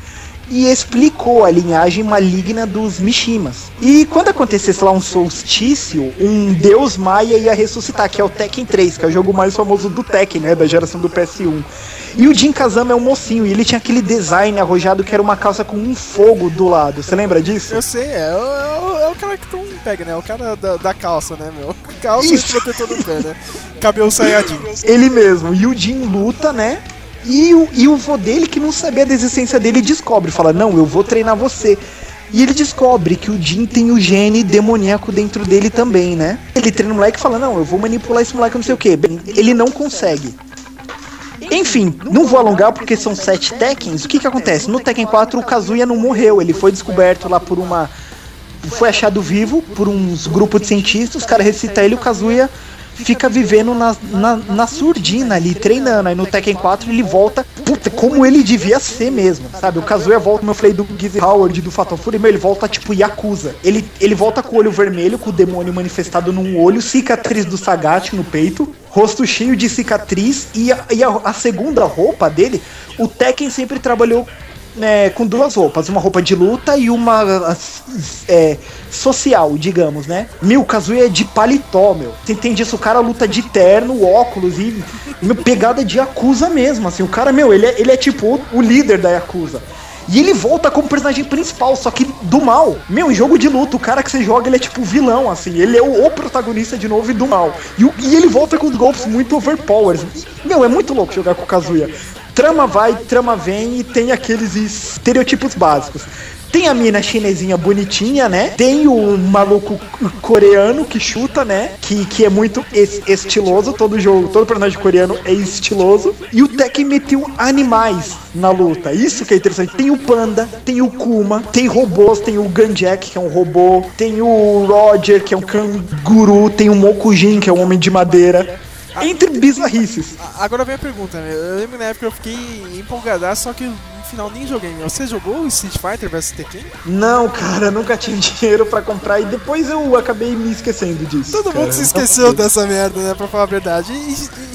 E explicou a linhagem maligna dos Mishimas. E quando acontecesse lá um solstício, um deus maia ia ressuscitar, que é o Tekken 3, que é o jogo mais famoso do Tekken, né? Da geração do PS1. E o Jin Kazama é um mocinho, e ele tinha aquele design arrojado que era uma calça com um fogo do lado. Você lembra disso? Eu sei, é, o- é o, é o cara que tu pega, né? O cara da, da calça, né, meu? Calça Isso. e protetor no pé, né? Cabelo saiadinho. Ele mesmo. E o Jin luta, né? E o, e o vô dele, que não sabia da existência dele, descobre. Fala, não, eu vou treinar você. E ele descobre que o Jin tem o gene demoníaco dentro dele também, né? Ele treina o moleque e fala, não, eu vou manipular esse moleque não sei o que. Ele não consegue. Enfim, não vou alongar porque são sete Tekkens. O que que acontece? No Tekken 4 o Kazuya não morreu, ele foi descoberto lá por uma foi achado vivo por uns grupos de cientistas, os caras recitam ele, o Kazuya fica vivendo na, na, na surdina ali, treinando. Aí no Tekken 4 ele volta, puta, como ele devia ser mesmo, sabe? O Kazuya volta, como eu falei, do Gizzy Howard, do Fatal Fury, meu, ele volta tipo Yakuza. Ele, ele volta com o olho vermelho, com o demônio manifestado num olho, cicatriz do Sagat no peito, rosto cheio de cicatriz, e a, e a, a segunda roupa dele, o Tekken sempre trabalhou né, com duas roupas, uma roupa de luta e uma é, social, digamos, né? Meu, o Kazuya é de paletó, meu. Você entende isso? O cara luta de terno, óculos e meu, pegada de Yakuza mesmo, assim. O cara, meu, ele é, ele é tipo o líder da Yakuza. E ele volta como personagem principal, só que do mal. Meu, em jogo de luta, o cara que você joga, ele é tipo vilão, assim. Ele é o, o protagonista de novo e do mal. E, e ele volta com os golpes muito overpowers. E, meu, é muito louco jogar com o Kazuya. Trama vai, trama vem e tem aqueles estereotipos básicos. Tem a mina chinesinha bonitinha, né? Tem o maluco coreano que chuta, né? Que, que é muito es- estiloso. Todo jogo, todo personagem coreano é estiloso. E o Tekken meteu animais na luta. Isso que é interessante. Tem o Panda, tem o Kuma, tem robôs, tem o Gunjack, que é um robô, tem o Roger, que é um canguru, tem o Mokujin, que é um homem de madeira. Entre bizarrices. A- Agora vem a pergunta, né? Eu lembro na época eu fiquei empolgadaço, só que no final nem joguei. meu. Você jogou o Street Fighter vs Tekken? Não, cara, nunca tive dinheiro pra comprar e depois eu acabei me esquecendo disso. Todo cara. mundo se esqueceu dessa merda, né? Pra falar a verdade. E- e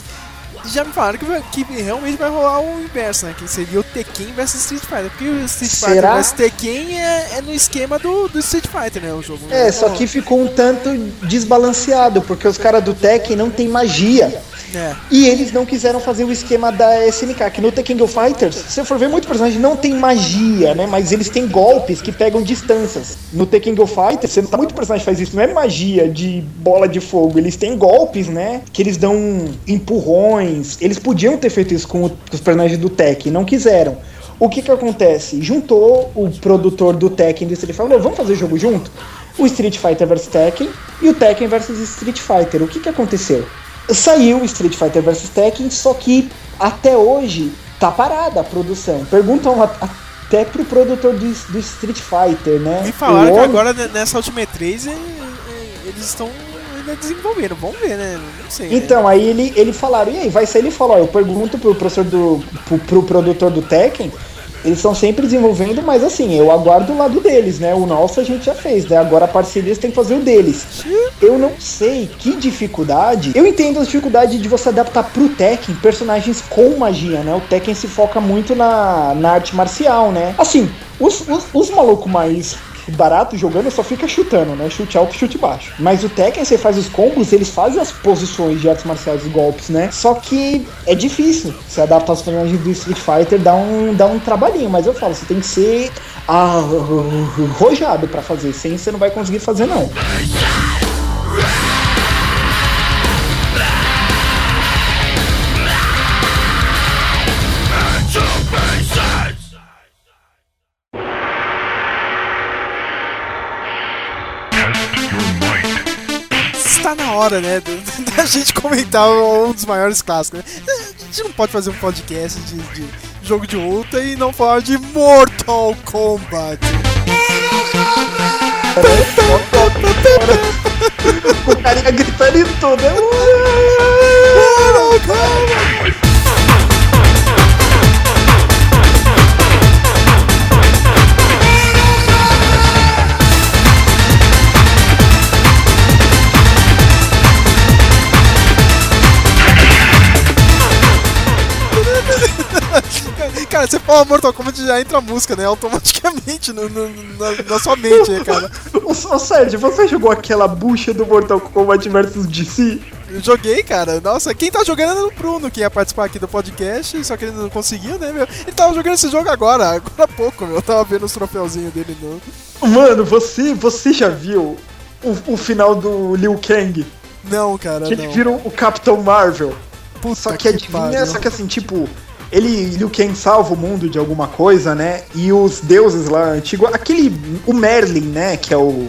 já me falaram que, que realmente vai rolar o inverso, né? Que seria o Tekken vs Street Fighter. Porque o Street Fighter Será? vs Tekken é, é no esquema do, do Street Fighter, né? O jogo. É, só que ficou um tanto desbalanceado, porque os caras do Tekken não tem magia. É. E eles não quiseram fazer o esquema da SNK, que no Tekken Go Fighters, se você for ver, muito personagem não tem magia, né? Mas eles têm golpes que pegam distâncias. No Tekken Go Fighters, você muito personagem faz isso, não é magia de bola de fogo, eles têm golpes, né? Que eles dão empurrões. Eles podiam ter feito isso com os personagens do Tekken, não quiseram. O que que acontece? Juntou o produtor do Tekken do Street Fighter, falou, vamos fazer jogo junto? O Street Fighter vs Tekken e o Tekken vs Street Fighter. O que que aconteceu? Saiu Street Fighter vs Tekken, só que até hoje tá parada a produção. Perguntam a- até pro produtor do, do Street Fighter, né? Me falaram O que agora né, nessa Ultimate 3 é- é- eles estão ainda desenvolvendo. Vamos ver, né? Não sei. né? Então, aí ele, ele falaram, e aí, vai sair? Ele falou, ó, eu pergunto pro professor do. pro, pro produtor do Tekken, eles estão sempre desenvolvendo, mas assim, eu aguardo o lado deles, né? O nosso a gente já fez, né? Agora a parceria têm que fazer o deles. Eu não sei que dificuldade. Eu entendo a dificuldade de você adaptar pro Tekken personagens com magia, né? O Tekken se foca muito na, na arte marcial, né? Assim, os, os, os malucos mais barato jogando só fica chutando, né? Chute alto, chute baixo. Mas o Tekken, você faz os combos, eles fazem as posições de artes marciais, os golpes, né? Só que é difícil. Você adaptar os personagens do Street Fighter dá um, dá um trabalhinho, mas eu falo, você tem que ser arrojado pra fazer. Sem você não vai conseguir fazer, não. Hora, né? Da gente comentar um dos maiores clássicos. Né? A gente não pode fazer um podcast de, de jogo de luta e não falar de Mortal Kombat. O carinha gritando e tudo. né? Mortal Kombat! Cara, você fala Mortal Kombat já entra a música, né? Automaticamente no, no- na, na sua mente, né, cara? Ô, ô, Sérgio, você jogou aquela bucha do Mortal Kombat vs DC? Eu joguei, cara. Nossa, quem tá jogando era o Bruno, que ia participar aqui do podcast, só que ele não conseguiu, né, meu? Ele tava jogando esse jogo agora, agora há pouco, meu. Eu tava vendo os troféuzinhos dele no. Mano, você, você já viu o, o final do Liu Kang? Não, cara, Que ele não. vira o Capitão Marvel. Puta Só que adivinha, pariu. só que assim, tipo, ele, Liu Kang salva o mundo de alguma coisa, né? E os deuses lá antigos, aquele, o Merlin, né? Que é o,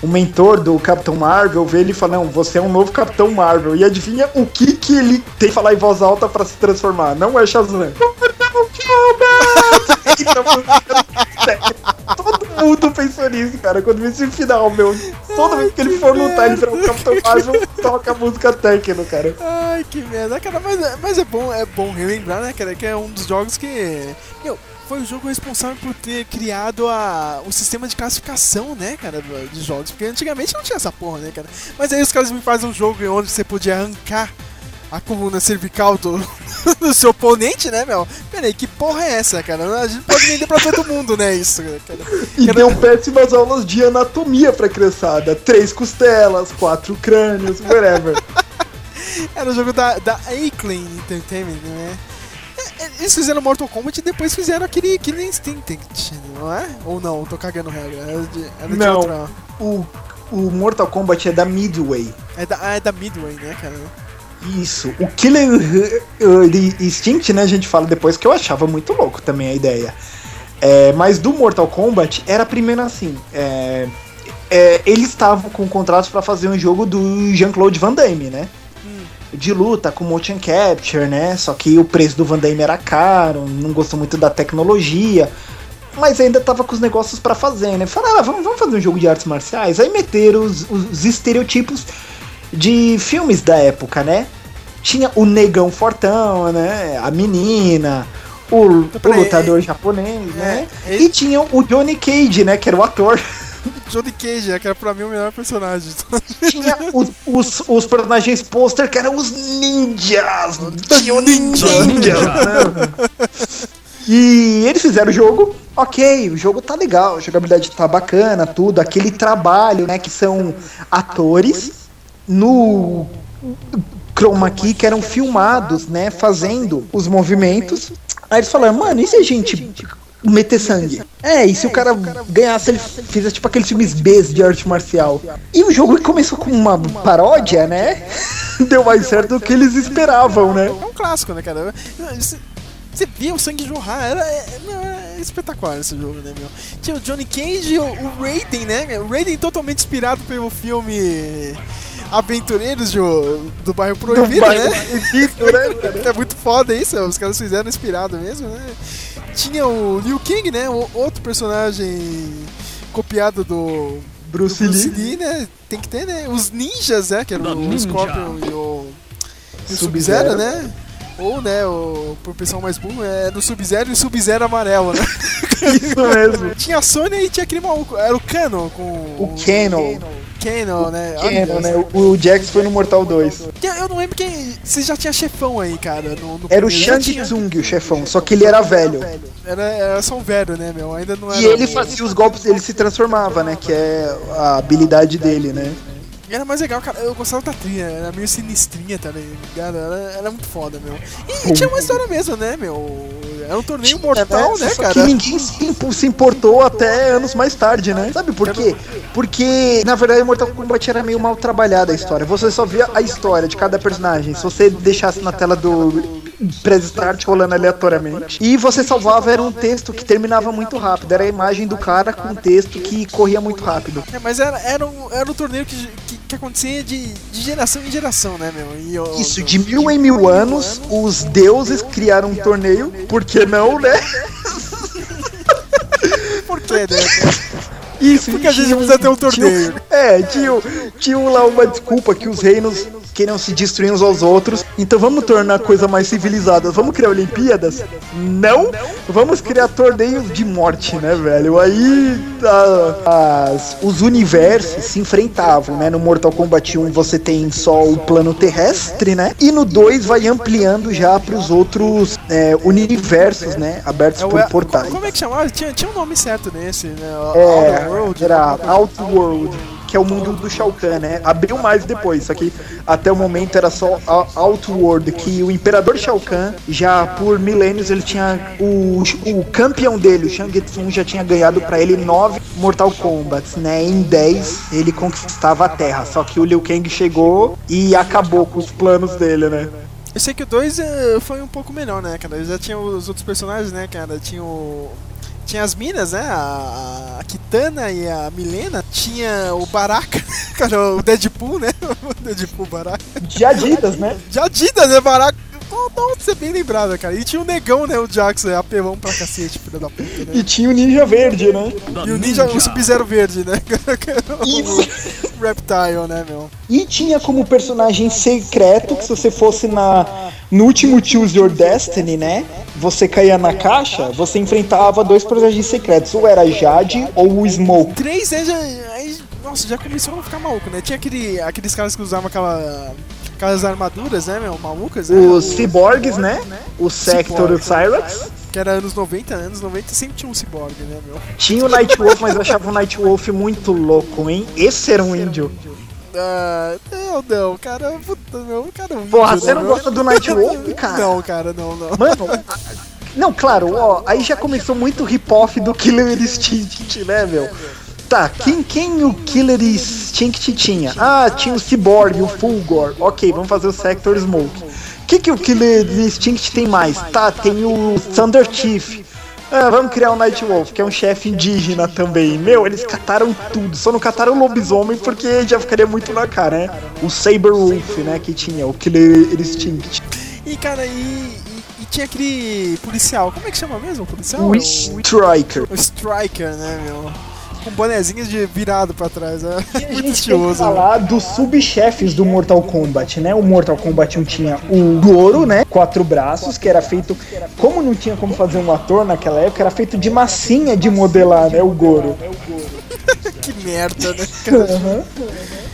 o mentor do Capitão Marvel, vê ele e fala, não, você é um novo Capitão Marvel. E adivinha o que que ele tem que falar em voz alta pra se transformar? Não é Shazam. Todo mundo pensou nisso, cara. Quando vê esse final, meu. Toda vez que ele for lutar, ele virar o Capitão Marvel, toca a música Tekken, cara. Ai, que merda, cara, mas, é- mas é bom, é bom relembrar, né, cara, que é um dos jogos que. Meu, foi o jogo responsável por ter criado a, o sistema de classificação, né, cara, de jogos. Porque antigamente não tinha essa porra, né, cara. Mas aí os caras me fazem um jogo onde você podia arrancar a coluna cervical do, do seu oponente, né, meu? Peraí, que porra é essa, cara? A gente pode vender pra todo mundo, né, isso, cara. E deu péssimas aulas de anatomia pra criançada. Três costelas, quatro crânios, whatever. Era o jogo da, da Aclean Entertainment, né? É, é, Eles fizeram Mortal Kombat e depois fizeram aquele Killing Instinct, não é? Ou não? Tô cagando regra. Era de, era de Não. outra. O, o Mortal Kombat é da Midway. É da, ah, é da Midway, né, cara? Isso. O Killer uh, Instinct, né, a gente fala depois, que eu achava muito louco também a ideia. É, mas do Mortal Kombat era primeiro assim. é, é, eles estavam com contratos pra fazer um jogo do Jean-Claude Van Damme, né? De luta com motion capture, né? Só que o preço do Van Damme era caro, não gostou muito da tecnologia. Mas ainda tava com os negócios pra fazer, né? Falaram, ah, vamos, vamos fazer um jogo de artes marciais. Aí meteram os, os estereotipos de filmes da época, né? Tinha o negão fortão, né? A menina. O, o peraí, lutador japonês, né? é, E tinha o Johnny Cage, né? Que era o ator. Johnny Cage, é, que era pra mim o melhor personagem. Tinha os, os, os personagens pôster que eram os ninjas. Tinha o ninja. ninjas, né? E eles fizeram o jogo, ok, o jogo tá legal, a jogabilidade tá bacana, tudo, aquele trabalho, né, que são atores no chroma key que eram filmados, né, fazendo os movimentos. Aí eles falaram, mano, e se a gente meter sangue? É, e se o cara ganhasse, ele fizesse tipo aqueles filmes B de arte marcial. E o jogo começou com uma paródia, né? Deu mais certo do que eles esperavam, né? É um clássico, né, cara? Você, via o sangue jorrar, era, é, não, é espetacular esse jogo, né, meu? Tinha o Johnny Cage o, o Raiden, né? O Raiden totalmente inspirado pelo filme Aventureiros do, do Bairro Proibido, bairro né? Proibido, né? É muito foda isso, os caras fizeram inspirado mesmo, né? Tinha o Liu Kang, né? O, outro personagem copiado do Bruce do Bruce Lee. Lee, né? Tem que ter, né? Os ninjas, né? Que era o ninja. Scorpion e o, e o Sub-Zero. Sub-Zero, né? Ou, né, o, pro pessoal mais burro, é do Sub-Zero e o Sub-Zero amarelo, né? Isso mesmo. tinha a Sony e tinha aquele maluco, era o Canon com... O Canon. Canon, né? Olha, né? O o Jax foi no Mortal 2. Eu não lembro quem... Você já tinha chefão aí, cara, no, no Era o Shang. Tsung, o chefão, só que ele era velho. Era, era só um velho, né, meu? Ainda não era... E ele fazia os golpes, ele se transformava, né? Que é a habilidade dele, né? Era mais legal, cara. Eu gostava da trilha, era meio sinistrinha, tá ligado? Era, era muito foda, meu. E, e tinha uma história mesmo, né, meu? Era um torneio mortal, né, Só cara? que ninguém se importou até anos mais tarde, né? Sabe por quê? Porque, na verdade, Mortal Kombat era meio mal trabalhada a história. Você só via a história de cada personagem. Se você deixasse na tela do pré-start rolando aleatoriamente. E você salvava, era um texto que terminava muito rápido. Era a imagem do cara com um texto que corria muito rápido. É, mas era, era, um, era um torneio que, que, que acontecia de, de geração em geração, né, meu? E Isso, de mil em mil anos, os deuses criaram um torneio. Por que não, né? Por quê, né? Isso, Porque a gente tinha precisa ter um tinha torneio. é, tinha, tinha lá uma desculpa que os reinos queriam se destruir uns aos outros. Então vamos tornar a coisa mais civilizada. Vamos criar Olimpíadas? Não! Vamos criar torneios de morte, né, velho? Aí a- as- os universos se enfrentavam, né? No Mortal Kombat 1 você tem só o plano terrestre, né? E no 2 vai ampliando já para os outros é, universos, né? Abertos É, por portais. como é que chamava? Tinha, tinha um nome certo nesse, né? É, World. era Outworld, que é o mundo do Shao Kahn, né? Abriu mais depois, só que até o momento era só Outworld, que o Imperador Shao Kahn, já por milênios, ele tinha o, o campeão dele, o Shang Tsung, já tinha ganhado pra ele nove Mortal Kombats, né? Em 10 ele conquistava a Terra, só que o Liu Kang chegou e acabou com os planos dele, né? Eu sei que o 2 foi um pouco melhor, né, cara? Já tinha os outros personagens, né, cara? Tinha o. Tinha as minas, né? A, a Kitana e a Milena. Tinha o Baraka, cara, o Deadpool, né? O Deadpool Baraka. De Adidas, né? De Adidas, né, Baraka? Você bem lembrado, cara. E tinha o negão, né? O Jackson, é apelão pra cacete, filho da puta, né? E tinha o Ninja Verde, né? E o Ninja, o Sub-Zero verde, né? Isso. o Reptile, né, meu? E tinha como personagem secreto que se você fosse na no último Choose Your Destiny, né? Você caía na caixa, você enfrentava dois personagens secretos, ou era a Jade ou o Smoke. Três. Aí, nossa, já começou a ficar maluco, né? Tinha aquele, aqueles caras que usavam aquela. Aquelas armaduras, né, meu? Malucas, né? Os cyborgs, né? O Sector e o Cyrax. Que era anos 90, anos 90 sempre tinha um cyborg, né, meu? Tinha o Nightwolf, mas eu achava o Nightwolf muito louco, hein? Esse era um índio. Ah, não, não, cara, puta, meu, cara. é um Porra, índio, você né, não gosta do Nightwolf, cara? Não, cara, não, não. Mano, não, claro, ó, aí já começou muito rip-off do Killer Instinct, né, meu? Tá, quem, quem o Killer Instinct tinha? Ah, tinha o Cyborg, o Fulgor. Ok, vamos fazer o Sector Smoke. O que, que o Killer Instinct tem mais? Tá, tem o Thunder Chief. Ah, vamos criar o Nightwolf, que é um chefe indígena também. Meu, eles cataram tudo, só não cataram o lobisomem porque já ficaria muito na cara, né? O Saber Wolf, né, que tinha, o Killer Instinct. E, cara, e, e, e tinha aquele policial, como é que chama mesmo o policial? O Striker. O Striker, né, meu? Com bonezinhos de virado pra trás. É E muito gente tem que estiloso. falar dos subchefes do Mortal Kombat, né? O Mortal Kombat 1 tinha o Goro, né? Quatro braços, que era feito. Como não tinha como fazer um ator naquela época, era feito de massinha de modelar, né? O Goro. Que merda, né? cara?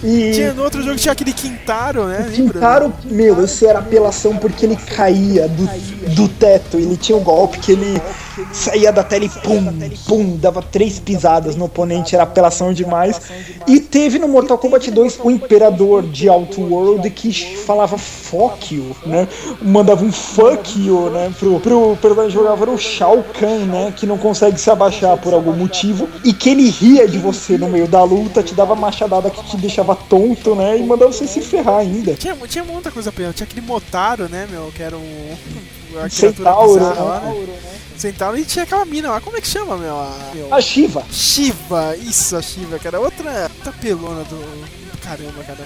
E. Tinha, no outro jogo tinha aquele Quintaro, né? Quintaro, meu, esse era apelação porque ele caía do, do teto. Ele tinha um golpe que ele saía da tela e pum, pum, dava três pisadas no oponente, era apelação demais. E teve no Mortal Kombat 2 o Imperador de Outworld que falava fuck you, né? Mandava um fuck you, né? Pro, pro personagem jogava o Shao Kahn, né? Que não consegue se abaixar por algum motivo. E que ele ria de você no meio da luta, te dava machadada que te deixava tonto, né? E mandava você se ferrar ainda. Tinha, tinha muita coisa pior. Tinha aquele Motaro, né, meu? Que era um. a Centauro, bizarra lá, né? né? Centauro e tinha aquela mina lá. Como é que chama, meu? A, meu? A Shiva. Shiva, isso, a Shiva, cara. Outra, outra pelona do. Caramba, cara.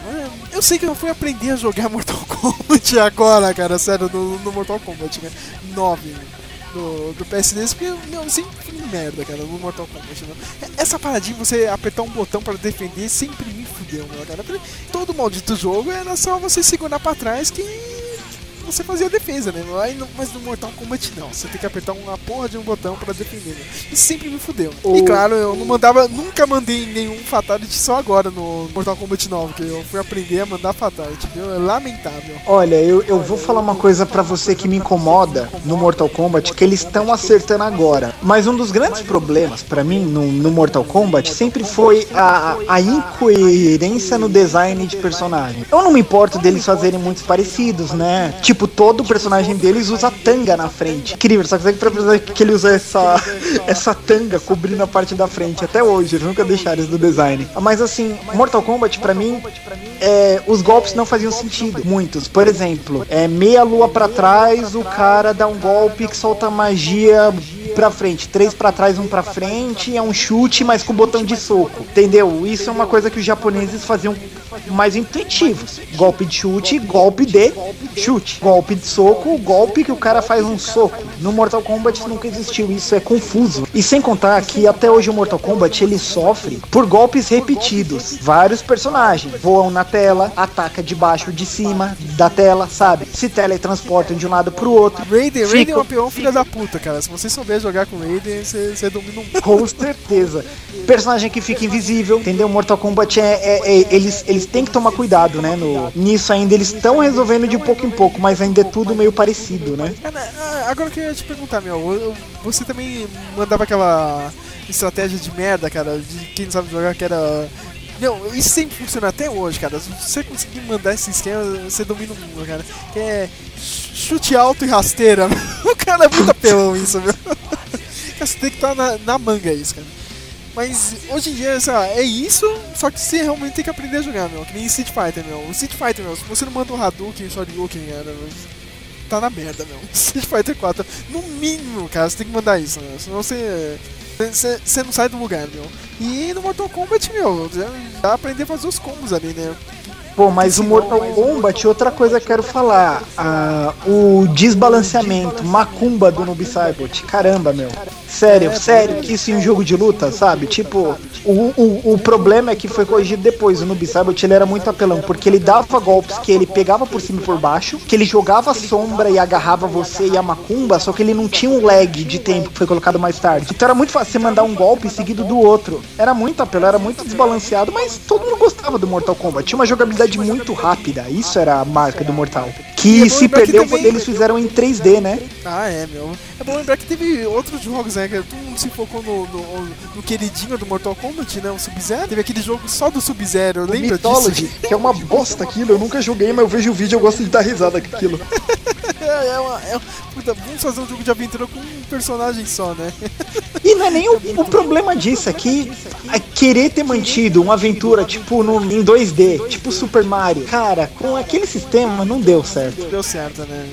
Eu sei que eu fui aprender a jogar Mortal Kombat agora, cara. Sério, no, no Mortal Kombat, né? 9 do, do PS2, porque meu, sempre fui um merda, cara, no Mortal Kombat. Meu. Essa paradinha, você apertar um botão pra defender, sempre me fudeu, meu, cara. Todo maldito jogo era só você segurar pra trás que você fazia a defesa, né? mas no Mortal Kombat não, você tem que apertar uma porra de um botão pra defender. Né? E sempre me fudeu. E claro, eu não mandava, nunca mandei nenhum Fatality só agora no Mortal Kombat 9, que eu fui aprender a mandar Fatality, viu? É lamentável. Olha, eu, eu vou falar uma coisa pra você que me incomoda no Mortal Kombat, que eles estão acertando agora. Mas um dos grandes problemas pra mim no, no Mortal Kombat sempre foi a, a incoerência no design de personagem. Eu não me importo deles fazerem muitos parecidos, né? Tipo, todo personagem deles usa tanga na frente. Incrível, só que pra pensar que ele usa essa, essa tanga cobrindo a parte da frente. Até hoje, eles nunca deixaram isso do design. Mas assim, Mortal Kombat pra mim é, os golpes não faziam sentido. Muitos. Por exemplo, é meia lua pra trás, o cara dá um golpe que solta magia pra frente. Três pra trás, um pra frente, é um chute, mas com botão de soco. Entendeu? Isso é uma coisa que os japoneses faziam mais intuitivos. Golpe de chute, golpe de chute. Golpe de soco, golpe que o cara faz um soco. No Mortal Kombat nunca existiu, isso é confuso. E sem contar que até hoje o Mortal Kombat ele sofre por golpes repetidos. Vários personagens voam na tela, ataca de baixo de cima da tela, sabe? Se teletransportam de um lado pro outro. Raiden, Raiden é um peão filha da puta, cara. Se você souber jogar com Raiden, você, você domina um. Com certeza. Personagem que fica invisível, entendeu? Mortal Kombat é, é- é- eles, eles têm que tomar cuidado, né? No, nisso ainda eles estão resolvendo de pouco em pouco, mas ainda é tudo meio parecido, né? Agora eu queria te perguntar, meu. eu- Você também mandava aquela estratégia de merda, cara, de quem sabe jogar, que era. Não, isso sempre funciona até hoje, cara. Se você conseguir mandar esse esquema, você domina o mundo, cara. Que é ch- chute alto e rasteira. o cara é muito apelão isso, meu. Você tem que estar na, na manga isso, cara. Mas hoje em dia, sei lá, é isso, só que você realmente tem que aprender a jogar, meu. Que nem Street Fighter, meu. O Street Fighter, meu, se você não manda um Hadouken e Shoryuken, cara, tá na merda, meu. Street Fighter 4, no mínimo, cara, você tem que mandar isso, meu. Senão você. Você você não sai do lugar, meu. E no Mortal Kombat, meu, já, já aprender a fazer os combos ali, né? Pô, mas o Mortal Kombat, outra coisa que quero falar, ah, o desbalanceamento, macumba do Noob Saibot, caramba, meu. Sério, sério, que isso em um jogo de luta, sabe? Tipo, o, o, o problema é que foi corrigido depois, o Noob Saibot ele era muito apelão, porque ele dava golpes que ele pegava por cima e por baixo, que ele jogava sombra e agarrava você e a macumba, só que ele não tinha um lag de tempo que foi colocado mais tarde. Então era muito fácil você mandar um golpe seguido do outro. Era muito apelão, era muito desbalanceado, mas todo mundo gostava do Mortal Kombat. Tinha uma jogabilidade muito rápida, isso era a marca do Mortal. E Que é se lembrar que perdeu também- quando eles fizeram em 3D, né? Ah, é, meu. É bom lembrar que teve outros jogos, né? Que todo mundo se focou no, no, no queridinho do Mortal Kombat, né? O Sub-Zero. Teve aquele jogo só do Sub-Zero, lembra Mythology, disso? que é uma bosta aquilo, eu nunca joguei, mas eu vejo o vídeo e eu gosto de dar risada com aquilo. É, é uma, é, puta, vamos fazer um jogo de aventura com um personagem só, né? E não é nem o, o problema disso, é que é querer ter mantido uma aventura tipo no, em 2D, tipo Super Mario. Cara, com aquele sistema não deu certo. Deu certo, né?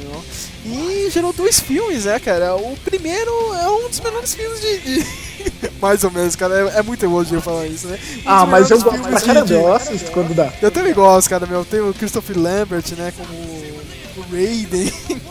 E gerou dois filmes, né, cara? O primeiro é um dos melhores filmes de. de- Mais ou menos, cara. É, é muito elogio falar isso, né? Um Ah, mas eu gosto pra filmes de- assisto quando dá. Eu também gosto, cara, meu. Tem o Christopher Lambert, né, como o Raiden.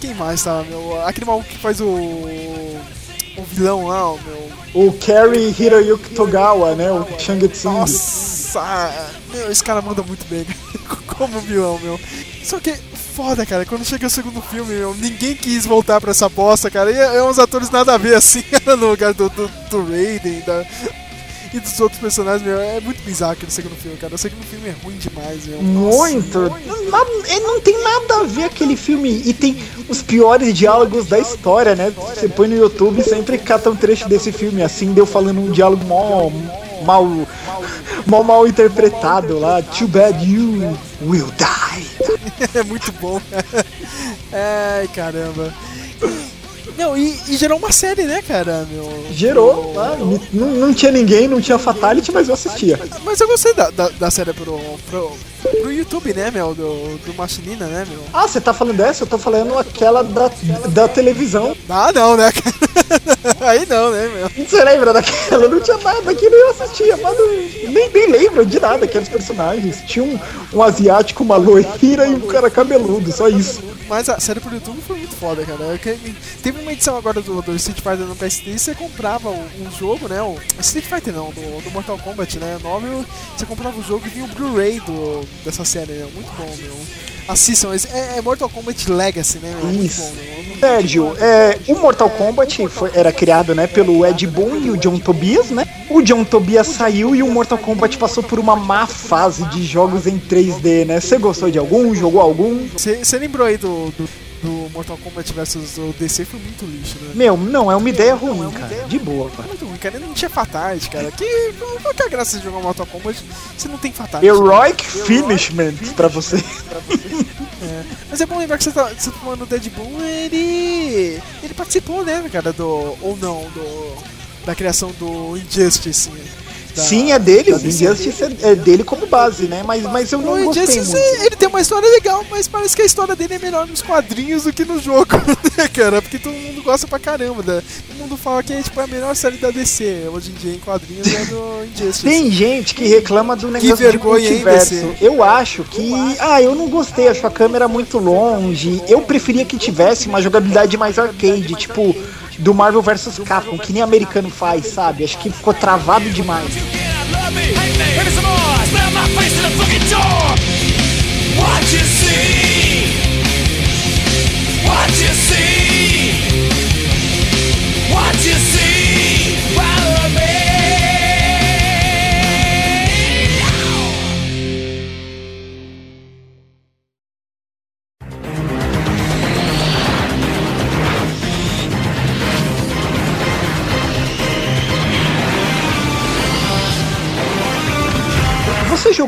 Quem mais tá, meu? Aquele maluco que faz o. O vilão lá, o meu. O Kerry Hiroyuki Togawa, né? O Shang Tsung. Nossa! Meu, esse cara manda muito bem como vilão, meu. Só que foda, cara, quando chega o segundo filme, meu, ninguém quis voltar pra essa bosta, cara. E é, uns atores nada a ver assim, no lugar do, do, do Raiden da, e dos outros personagens, meu. É muito bizarro aquele segundo filme, cara. O segundo filme é ruim demais, meu. Muito. Nada- é, não tem nada a ver aquele filme. E tem os piores diálogos da história, né? Você põe no YouTube sempre cata um trecho desse filme assim, deu falando um diálogo mó mal, mal, mal interpretado lá. Too bad you will die. é muito bom. Ai, caramba. Não, e, e gerou uma série, né, cara? Meu, Gerou, ah, não, não tinha ninguém, não tinha Fatality, mas eu assistia. Mas eu gostei da, da, da série pro, pro, pro YouTube, né, meu? Do, do Machinina, né, meu? Ah, você tá falando dessa? Eu tô falando aquela da, da televisão. Ah, não, né? Aí não, né, meu? Você lembra daquela? Não tinha nada, aquilo eu assistia, mas nem, nem lembro de nada, aqueles personagens. Tinha um, um asiático, uma loira e um cara cabeludo, só isso. Mas a série pro YouTube foi muito foda, cara. Teve uma edição agora do, do Street Fighter no PS3 e você comprava um, um jogo, né? O Street Fighter não, do, do Mortal Kombat, né? 9, você comprava o jogo e vinha o Blu-ray dessa série, né? Muito bom, meu. Assistam, é, é Mortal Kombat Legacy, né? Muito Isso. Sérgio, é, o Mortal Kombat foi- era criado né, pelo Ed Boon e o John Tobias, né? O John Tobias saiu e o Mortal Kombat passou por uma má fase de jogos em 3D, né? Você gostou de algum? Jogou algum? Você lembrou aí do, do, do Mortal Kombat vs o DC? Foi muito lixo, né? Meu, não, é uma ideia ruim, cara. De boa, cara. Muito ruim, cara. Não tinha Fatality, cara. Que, qual que é a graça de jogar Mortal Kombat se não tem Fatality? Heroic Finishment pra você. É. Mas é bom lembrar que você tá, você tá falando do Deadpool, ele. Ele participou, né, cara, do. Ou não, do. Da criação do Injustice. Da- Sim, é dele, o. Injustice é é dele como base, né? Mas, mas eu O não gostei Injustice, muito. ele tem uma história legal, mas parece que a história dele é melhor nos quadrinhos do que no jogo, né, cara? Porque todo mundo gosta pra caramba. Né? Todo mundo fala que é tipo a melhor série da DC hoje em dia em quadrinhos é do Injustice. Tem gente que reclama do negócio vergonha, de hein, multiverso. DC? Eu acho que. Ah, eu não gostei, acho a câmera muito longe. Eu preferia que tivesse uma jogabilidade mais arcade, tipo do Marvel vs Capcom, que nem americano faz, sabe? Acho que ficou travado demais. Você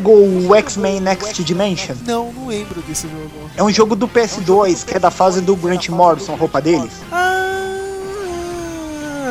jogou o X-Men Next Dimension? Não, não lembro desse jogo. É um jogo do PS2, que é da fase do Grant Morrison, a roupa dele. Ah,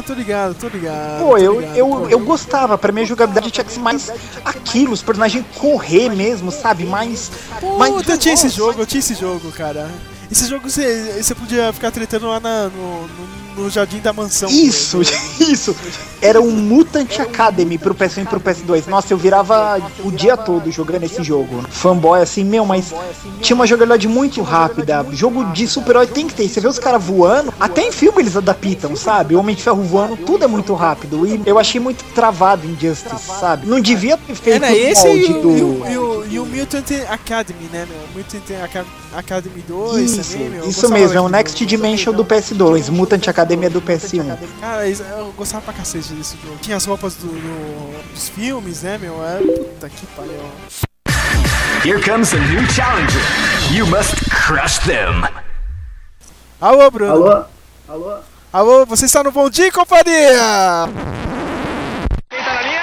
tô ligado, tô ligado. Pô, tô eu, ligado, eu, pô. eu gostava, pra mim a jogabilidade tinha que ser mais aquilo, os personagens correr mesmo, sabe? Mais. mais Puta, eu tinha esse jogo, eu tinha esse jogo, cara. Esse jogo você, você podia ficar tretando lá na- no, no- no jardim da mansão. Isso, isso. Era um Mutant Academy pro PS1 e pro PS2. Nossa, eu virava o dia todo jogando esse jogo. Fanboy assim, meu, mas tinha uma jogabilidade muito rápida. Jogo de super-herói tem que ter. Você vê os caras voando, até em filme eles adaptam, sabe? O Homem de Ferro voando, tudo é muito rápido. E eu achei muito travado em Justice, sabe? Não devia ter feito Era o esse e molde o, do. e, o, e, o, e o Mutant Academy, né, meu? Mutant Aca- Academy 2 Isso, também, meu. Eu isso mesmo, é o Next jogo. Dimension do PS2, Mutant Academy é do PS1. Cara, eu gostava pra cacete desse jogo. Tinha as roupas do, do- dos filmes, né, meu? É, puta que pariu. Here comes a new challenger. You must crush them. Alô, Bruno. Alô? Alô? Alô, você está no Bom Dia, companhia? Quem tá na linha?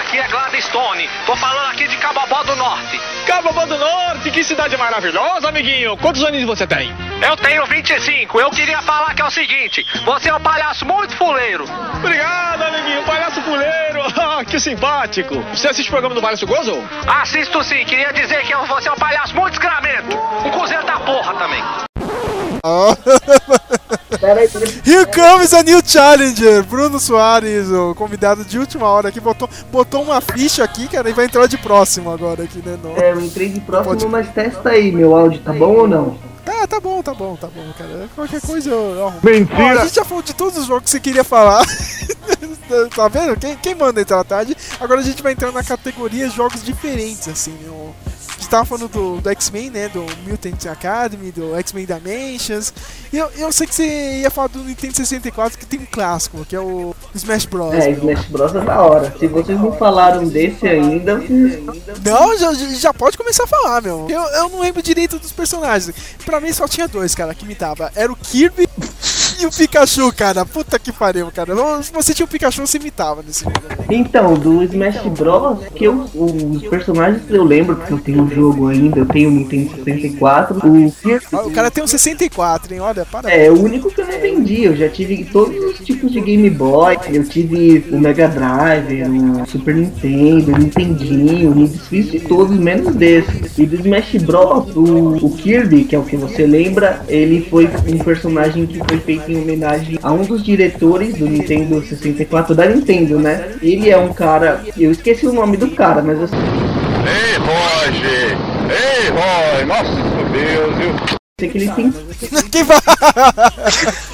Aqui é Gladstone. Tô falando aqui de Cabobó do Norte. Cabobó do Norte, que cidade maravilhosa, amiguinho. Quantos anos você tem? Eu tenho 25. Eu queria falar que é o seguinte: você é um palhaço muito fuleiro. Obrigado, amiguinho. Palhaço fuleiro. Ah, que simpático. Você assiste o programa do Palhaço Gozo? Assisto sim. Queria dizer que você é um palhaço muito escramento. Um cozeiro da porra também. Here comes a new challenger, Bruno Soares, o convidado de última hora aqui, botou, botou uma ficha aqui, cara, e vai entrar de próximo agora aqui, né? No... É, eu entrei de próximo, Pode- mas testa aí, meu áudio tá bom ou não? Tá, Ah, tá bom, tá bom, tá bom, cara. Qualquer coisa eu, arrumo. Mentira. Ó, a gente já falou de todos os jogos que você queria falar. tá vendo? Quem, quem manda entrar tarde? Agora a gente vai entrar na categoria jogos diferentes, assim. O, a gente tava falando do, do X-Men, né? Do Mutant Academy, do X-Men Dimensions. E eu, eu sei que você ia falar do Nintendo 64, que tem um clássico, que é o Smash Bros. É, Smash Bros é da hora. Se vocês não falaram desse ainda, Não, já, já pode começar a falar, meu. Eu, eu não lembro direito dos personagens. Pra mim só tinha dois, cara, que imitava. Era o Kirby e o Pikachu, cara. Puta que pariu, cara. Se você tinha o Pikachu, você imitava nesse jogo. Então, do Smash Bros, que eu, os personagens que eu lembro, porque eu tenho o jogo ainda, eu tenho o Nintendo 64, o O cara tem um 64, hein? Olha, parabéns. é o único que eu não vendi. Eu já tive todos os tipos de Game Boy, eu tive o Mega Drive, o Super Nintendo, o Nintendinho, me desfiz de todos, menos desse. E do Smash Bros, o, o Kirby, que é o que você lembra, ele foi um personagem que foi feito em homenagem a um dos diretores do Nintendo 64 da Nintendo, né? Ele é um cara, eu esqueci o nome do cara, mas eu Ei, Roger! Ei, Roy! Nossa Deus, viu? sei que ele tem Quem vai?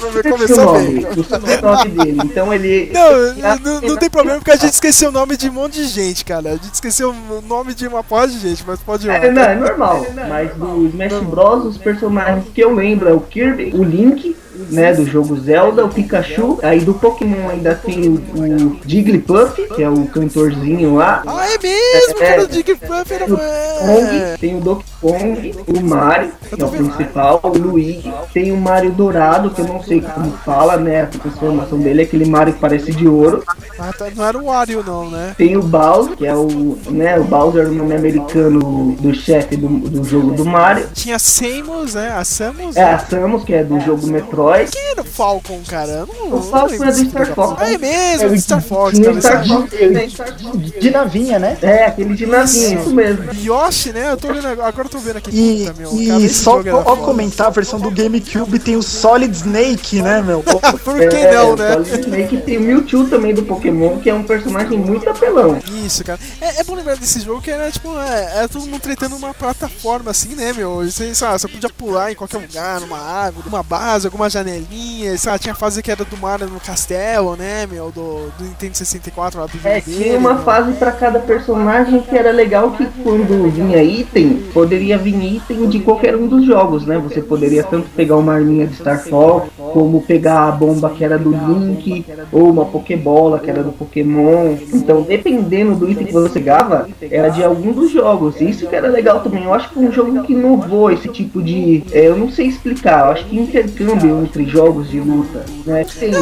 o nome, o dele. Então ele Não, não, não tem problema porque a gente esqueceu o nome de um monte de gente, cara. A gente esqueceu o nome de uma porra de gente, mas pode ir lá. É, não, é normal. Mas do Smash Bros, os personagens que eu lembro é o Kirby, o Link, né, do jogo Zelda, o Pikachu, aí do Pokémon ainda tem o, o Jigglypuff, que é o cantorzinho lá. Ah, é mesmo, É, cara. O Jigglypuff era... o Kong, tem o Donkey Kong, o Mario, que é o principal, o Luigi, tem o Mario Dourado, que eu não sei como fala, né, a transformação dele, é aquele Mario que parece de ouro. Ah, tá, não era o Wario, não, né? Tem o Bowser, que é o, né, o Bowser, o nome americano do chefe do, do jogo do Mario. Tinha Samus, né? A Samus. É a Samus, que é do jogo Metroid. Quem era o Falcon, cara? Não, O Falcon é do Star Fox. Ah, é mesmo, do Star Fox, cara. Star esse- Fox, De navinha, né? É, aquele de navinha, isso mesmo. Yoshi, né? Eu tô vendo agora, agora eu tô vendo aqui. E, Puta, meu. cara, e esse só foda. comentar, a versão do GameCube tem o Solid Snake, né, meu? Por que é, não, o né? Solid Snake tem o Mewtwo também do Pokémon, que é um personagem muito apelão. Isso, cara. É, é bom lembrar desse jogo que era tipo, é, era todo mundo tretando uma plataforma assim, né, meu? Você, lá, você podia pular em qualquer lugar, numa árvore, numa base, alguma janelinha. Sei lá, tinha fase que era do Mario no castelo, né, meu? Do, do Nintendo 64 lá do É, dele, tinha uma meu. fase pra cada personagem que era legal que quando vinha item, poderia vir item de qualquer um dos jogos, né? Você poderia tanto pegar uma arminha de Star Fox, como pegar a bomba que era do Link, ou uma Pokébola que era do Pokémon. Então, dependendo do item que você pegava, era de algum dos jogos. Isso que era legal também. Eu acho que foi um jogo que inovou esse tipo de. é, eu não sei explicar, eu acho que intercâmbio entre jogos de luta, né? Sendo,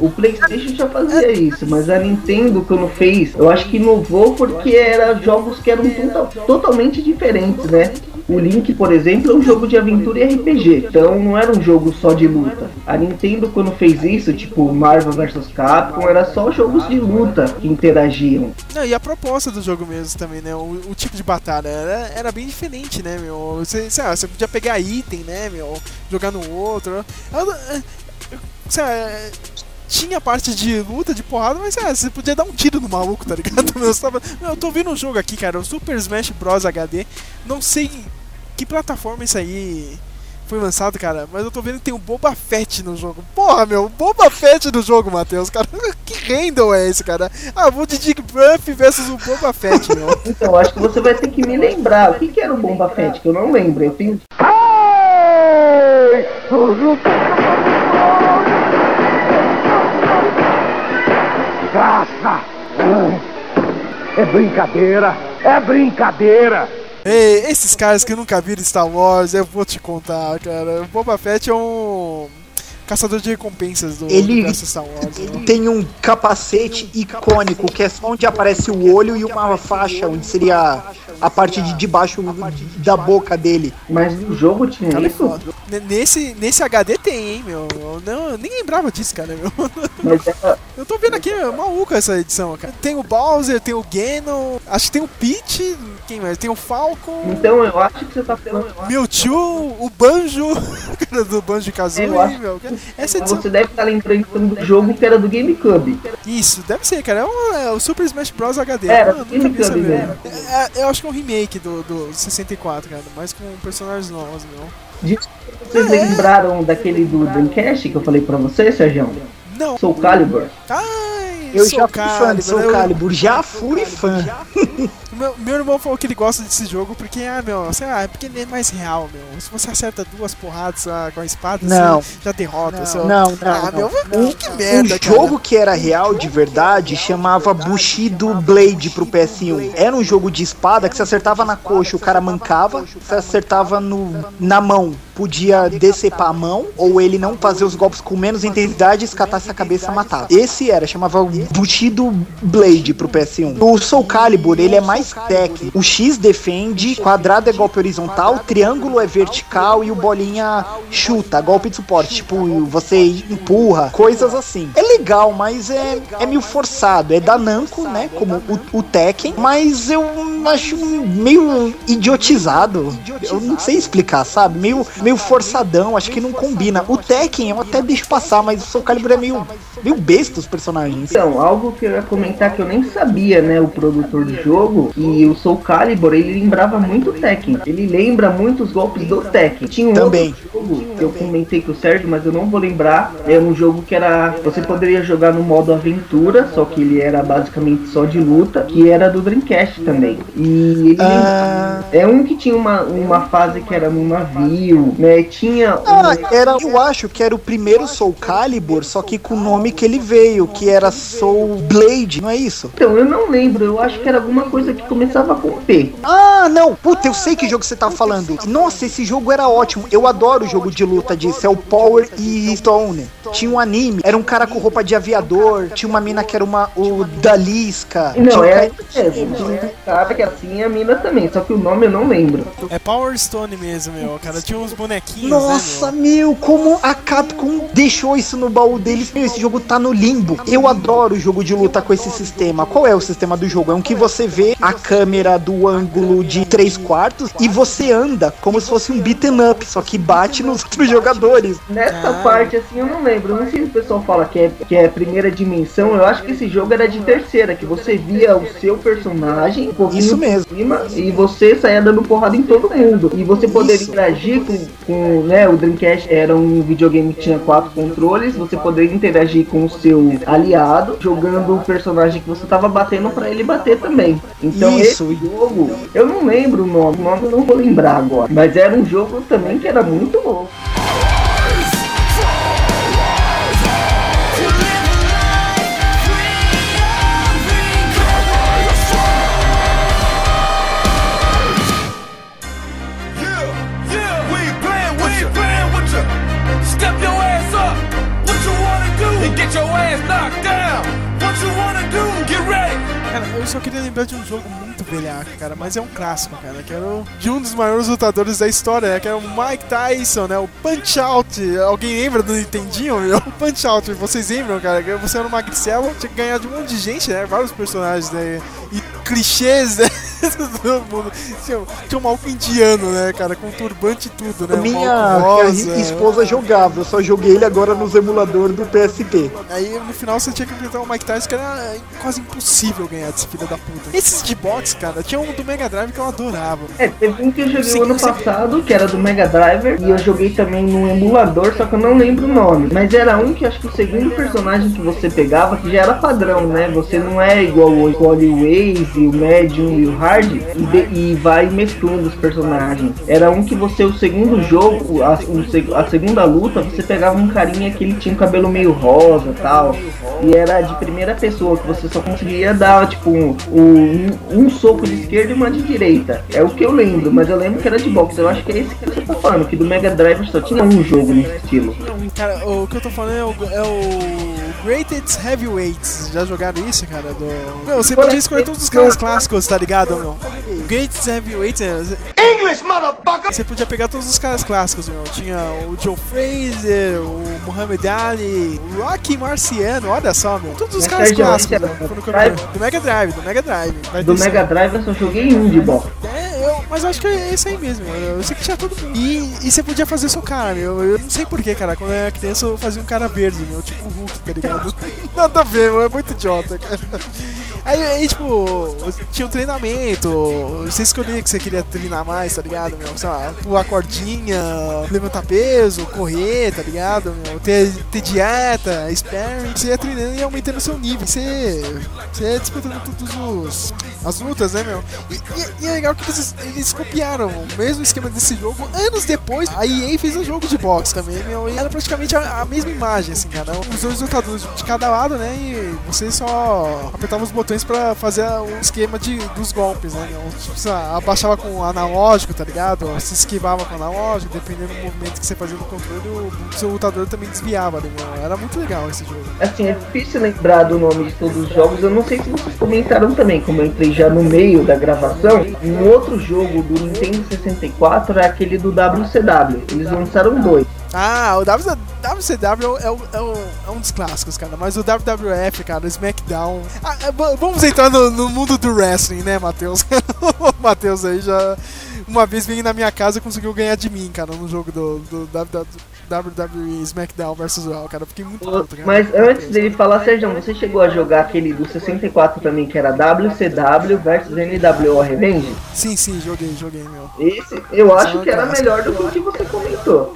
o PlayStation já fazia isso, mas a Nintendo, quando fez, eu acho que inovou porque era jogos que eram total- totalmente diferentes, né? O Link, por exemplo, é um jogo de aventura e RPG, então não era um jogo só de luta. A Nintendo, quando fez isso, tipo Marvel vs Capcom, era só jogos de luta que interagiam. Não, e a proposta do jogo mesmo também, né? O, o tipo de batalha era, era bem diferente, né, meu? Você, sei lá, você podia pegar item, né, meu? Jogar no outro. Eu- eu- sei lá, é, tinha parte de luta, de porrada, mas é, você podia dar um tiro no maluco, tá ligado? Meu, você tava- eu tô vendo um jogo aqui, cara, o Super Smash Bros. HD. Não sei que plataforma isso aí foi lançado, cara, mas eu tô vendo que tem o Boba Fett no jogo. Porra, meu, Boba Fett no jogo, Matheus, cara. Que handle é esse, cara? Ah, vou de Dick Buff versus o Boba Fett, meu. Então, acho que você vai ter que me lembrar. O que, que era o Bomba Fett? Que eu não lembro. Eu tenho. Graça! É brincadeira! É brincadeira! Ei, esses caras que nunca viram Star Wars, eu vou te contar, cara. O Boba Fett é um caçador de recompensas do Ele- universo Star Wars. meu. Tem um capacete icônico, que é só onde aparece o olho e uma faixa, onde seria a parte de debaixo da boca dele. Mas no jogo tinha Cara, é isso? N- Nesse, nesse HD tem, hein, meu. Eu, não, eu nem lembrava disso, cara, meu. Mas era, Eu tô vendo aqui, é maluca essa edição, cara. Tem o Bowser, tem o Ganon, acho que tem o Peach, quem mais? Tem o Falcon, Então eu acho que você tá falando. Mewtwo, o Banjo, cara do Banjo Kazooie, meu. Essa edição. Você deve estar lembrando do jogo que era do GameCube. Isso, deve ser, cara. É, um- é o Super Smash Bros. HD. Era, eu essa GameCube. É, é, eu acho é um remake do, do 64, cara, mas com personagens novos, meu. Vocês lembraram daquele do Dreamcast que eu falei pra você, Sérgio? Não. Soul Calibur. Ai, Eu Soul já fui fã de Soul eu- Calibur, já fui fã. Meu, meu irmão falou que ele gosta desse jogo porque, ah, meu, sei lá, é porque ele é mais real, meu. Se você acerta duas porradas ah, com a espada, Não. você já derrota. Não, seu... não, não, Ah, não. meu, que merda, um cara. jogo que era real de verdade chamava Bushido Blade pro PS1. Era um jogo de espada que se acertava na coxa, o cara mancava, se acertava no, na mão, podia decepar a mão, ou ele não fazer os golpes com menos intensidade, escatasse a cabeça e matava. Esse era, chamava Bushido Blade pro PS1. O Soul Calibur, ele é mais técnico. O X defende, quadrado é golpe horizontal, triângulo é vertical e o bolinha chuta, golpe de suporte. Tipo, você empurra, coisas assim. É legal, mas é, é meio forçado. É da Namco, né? Como o, o Tekken, mas eu acho meio idiotizado. Eu não sei explicar, sabe? Meio, meio forçadão, acho que não combina. O Tekken eu até deixo passar, mas o Soul Calibur é meio, meio besta os personagens. Então, algo que eu ia comentar que eu nem sabia, né, o produtor do jogo, e o Soul Calibur, ele lembrava muito o Tekken. Ele lembra muito os golpes do Tekken. Tinha um Também. outro jogo que eu comentei com o Sérgio, mas eu não vou lembrar. É um jogo que era. Você poderia jogar no modo aventura, só que ele era basicamente só de luta, que era do Dreamcast também. E ele Ah. é um que tinha uma, uma fase que era num navio, né? Tinha. Ah, era, eu acho que era o primeiro Soul Calibur, só que com o nome que ele veio, que era Soul Blade, não é isso? Então, eu não lembro, eu acho que era alguma coisa que começava com P. Ah, não! Puta, eu sei que jogo você tá falando. Nossa, esse jogo era ótimo. Eu adoro o jogo de luta disso. É o Power e Stone. Tinha um anime, era um cara com roupa de aviador. Tinha uma mina que era uma. O Dalisca. Não, tinha um é. Tinha um cara que assim a mina também, só que o nome eu não lembro. É Power Stone mesmo, meu. Cara, tinha uns bonequinhos, Nossa, né, meu, como a Capcom deixou isso no baú deles. Meu, esse jogo tá no limbo. Eu adoro o jogo de luta com esse sistema. Qual é o sistema do jogo? É um que você vê a câmera do ângulo de 3 quartos e você anda como se fosse um beaten up, só que bate nos outros jogadores. Nessa parte assim eu não lembro. Não sei se o pessoal fala que é, que é primeira dimensão. Eu acho que esse jogo era de terceira, que você via o seu personagem um pouquinho Isso mesmo. cima e você saía dando porrada em todo mundo. E você poderia Isso. interagir com, com né, o Dreamcast era um videogame que tinha quatro controles, você poderia interagir com o seu aliado, jogando o personagem que você tava batendo pra ele bater também. Então Isso. esse jogo, eu não lembro o nome, o nome eu não vou lembrar agora, mas era um jogo também que era muito louco. Eu queria lembrar de um jogo muito velhaco, cara, mas é um clássico, cara, que era o- de um dos maiores lutadores da história, né, que era o Mike Tyson, né, o Punch Out. Alguém lembra do Nintendinho, meu? O Punch Out, vocês lembram, cara? Você era um magricelo, tinha que ganhar de um monte de gente, né, vários personagens, né, e clichês, né, todo mundo. Tinha, tinha um maluco indiano, né, cara, com turbante e tudo, né, Minha rosa. esposa jogava, eu só joguei ele agora nos emuladores do PSP. Aí no final você tinha que enfrentar o Mike Tyson, que era quase impossível ganhar desse filho da puta. Esses de boxe, cara, tinha um do Mega Drive que eu adorava. É, teve um que eu joguei ano passado, que era do Mega Driver, e eu joguei também no emulador, só que eu não lembro o nome. Mas era um que acho que o segundo personagem que você pegava, que já era padrão, né? Você não é igual o escolhe o Waze, o Medium e o Hard, e, de- e vai mesclando os personagens. Era um que você, o segundo jogo, a, o a segunda luta, você pegava um carinha que ele tinha um cabelo meio rosa tal. E era de primeira pessoa, que você só conseguia dar, tipo, um, um, um soco de esquerda e uma de direita. É o que eu lembro, mas eu lembro que era de boxe. Eu acho que é esse que você tá falando, que do Mega Drive só tinha um jogo nesse estilo. Não, cara, o que eu tô falando é o, é o Greatest Heavyweights. Já jogaram isso, cara? Do... Meu, você podia escolher todos os caras clássicos, tá ligado, meu? Greatest Heavyweights é... English, motherfucker! Você podia pegar todos os caras clássicos, meu. Tinha o Joe Fraser, o Muhammad Ali, o Rocky Marciano, olha só, meu. Todos os caras clássicos, meu. era do eu Drive? Do Mega Drive, do Mega. Mega Drive eu só joguei um de boxe. É, eu, mas eu acho que é esse aí mesmo. Eu, eu sei que tinha todo mundo. E, e você podia fazer seu cara, meu. Eu não sei porquê, cara. Quando eu era criança eu fazia um cara verde, meu. Tipo o Hulk, tá ligado? Nada a ver, meu. É muito idiota, cara. Aí, aí, tipo, tinha um treinamento, você escolhia que você queria treinar mais, tá ligado, meu? Sei lá, pular cordinha, levantar peso, correr, tá ligado, meu? Ter, ter dieta, sparring, você ia treinando e aumentando seu nível. Você, você ia disputando todos os as lutas, né, meu? E, e- e é legal que eles, eles copiaram o mesmo esquema desse jogo anos depois. A EA fez um jogo de boxe também, meu. E era praticamente a, a mesma imagem, assim, cara. Os dois lutadores de cada lado, né? E você só apertava os botões pra fazer o esquema de, dos golpes, né? Tipo, abaixava com analógico, tá ligado? Se esquivava com analógico, dependendo do movimento que você fazia no controle, o seu lutador também desviava, né? Era muito legal esse jogo. Assim, é difícil lembrar do nome de todos os jogos. Eu não sei se vocês comentaram também, como eu entrei já no meio da gravação. Um outro jogo do Nintendo 64 é aquele do WCW. Eles lançaram dois. Ah, o WCW é, é o- é um dos clássicos, cara. Mas o WWF, cara, o SmackDown. Ah, é, vamos entrar no, no mundo do wrestling, né, Matheus? o Matheus aí já. Uma vez veio na minha casa e conseguiu ganhar de mim, cara, no jogo do, do WWE SmackDown vs Raw, cara. Eu Fiquei muito puto. Mas antes dele falar, Sérgio, você chegou a jogar aquele do 64 também, que era WCW versus NWO Revenge? Sim, sim, joguei, joguei, meu. Esse eu acho que era melhor do que o que você comentou.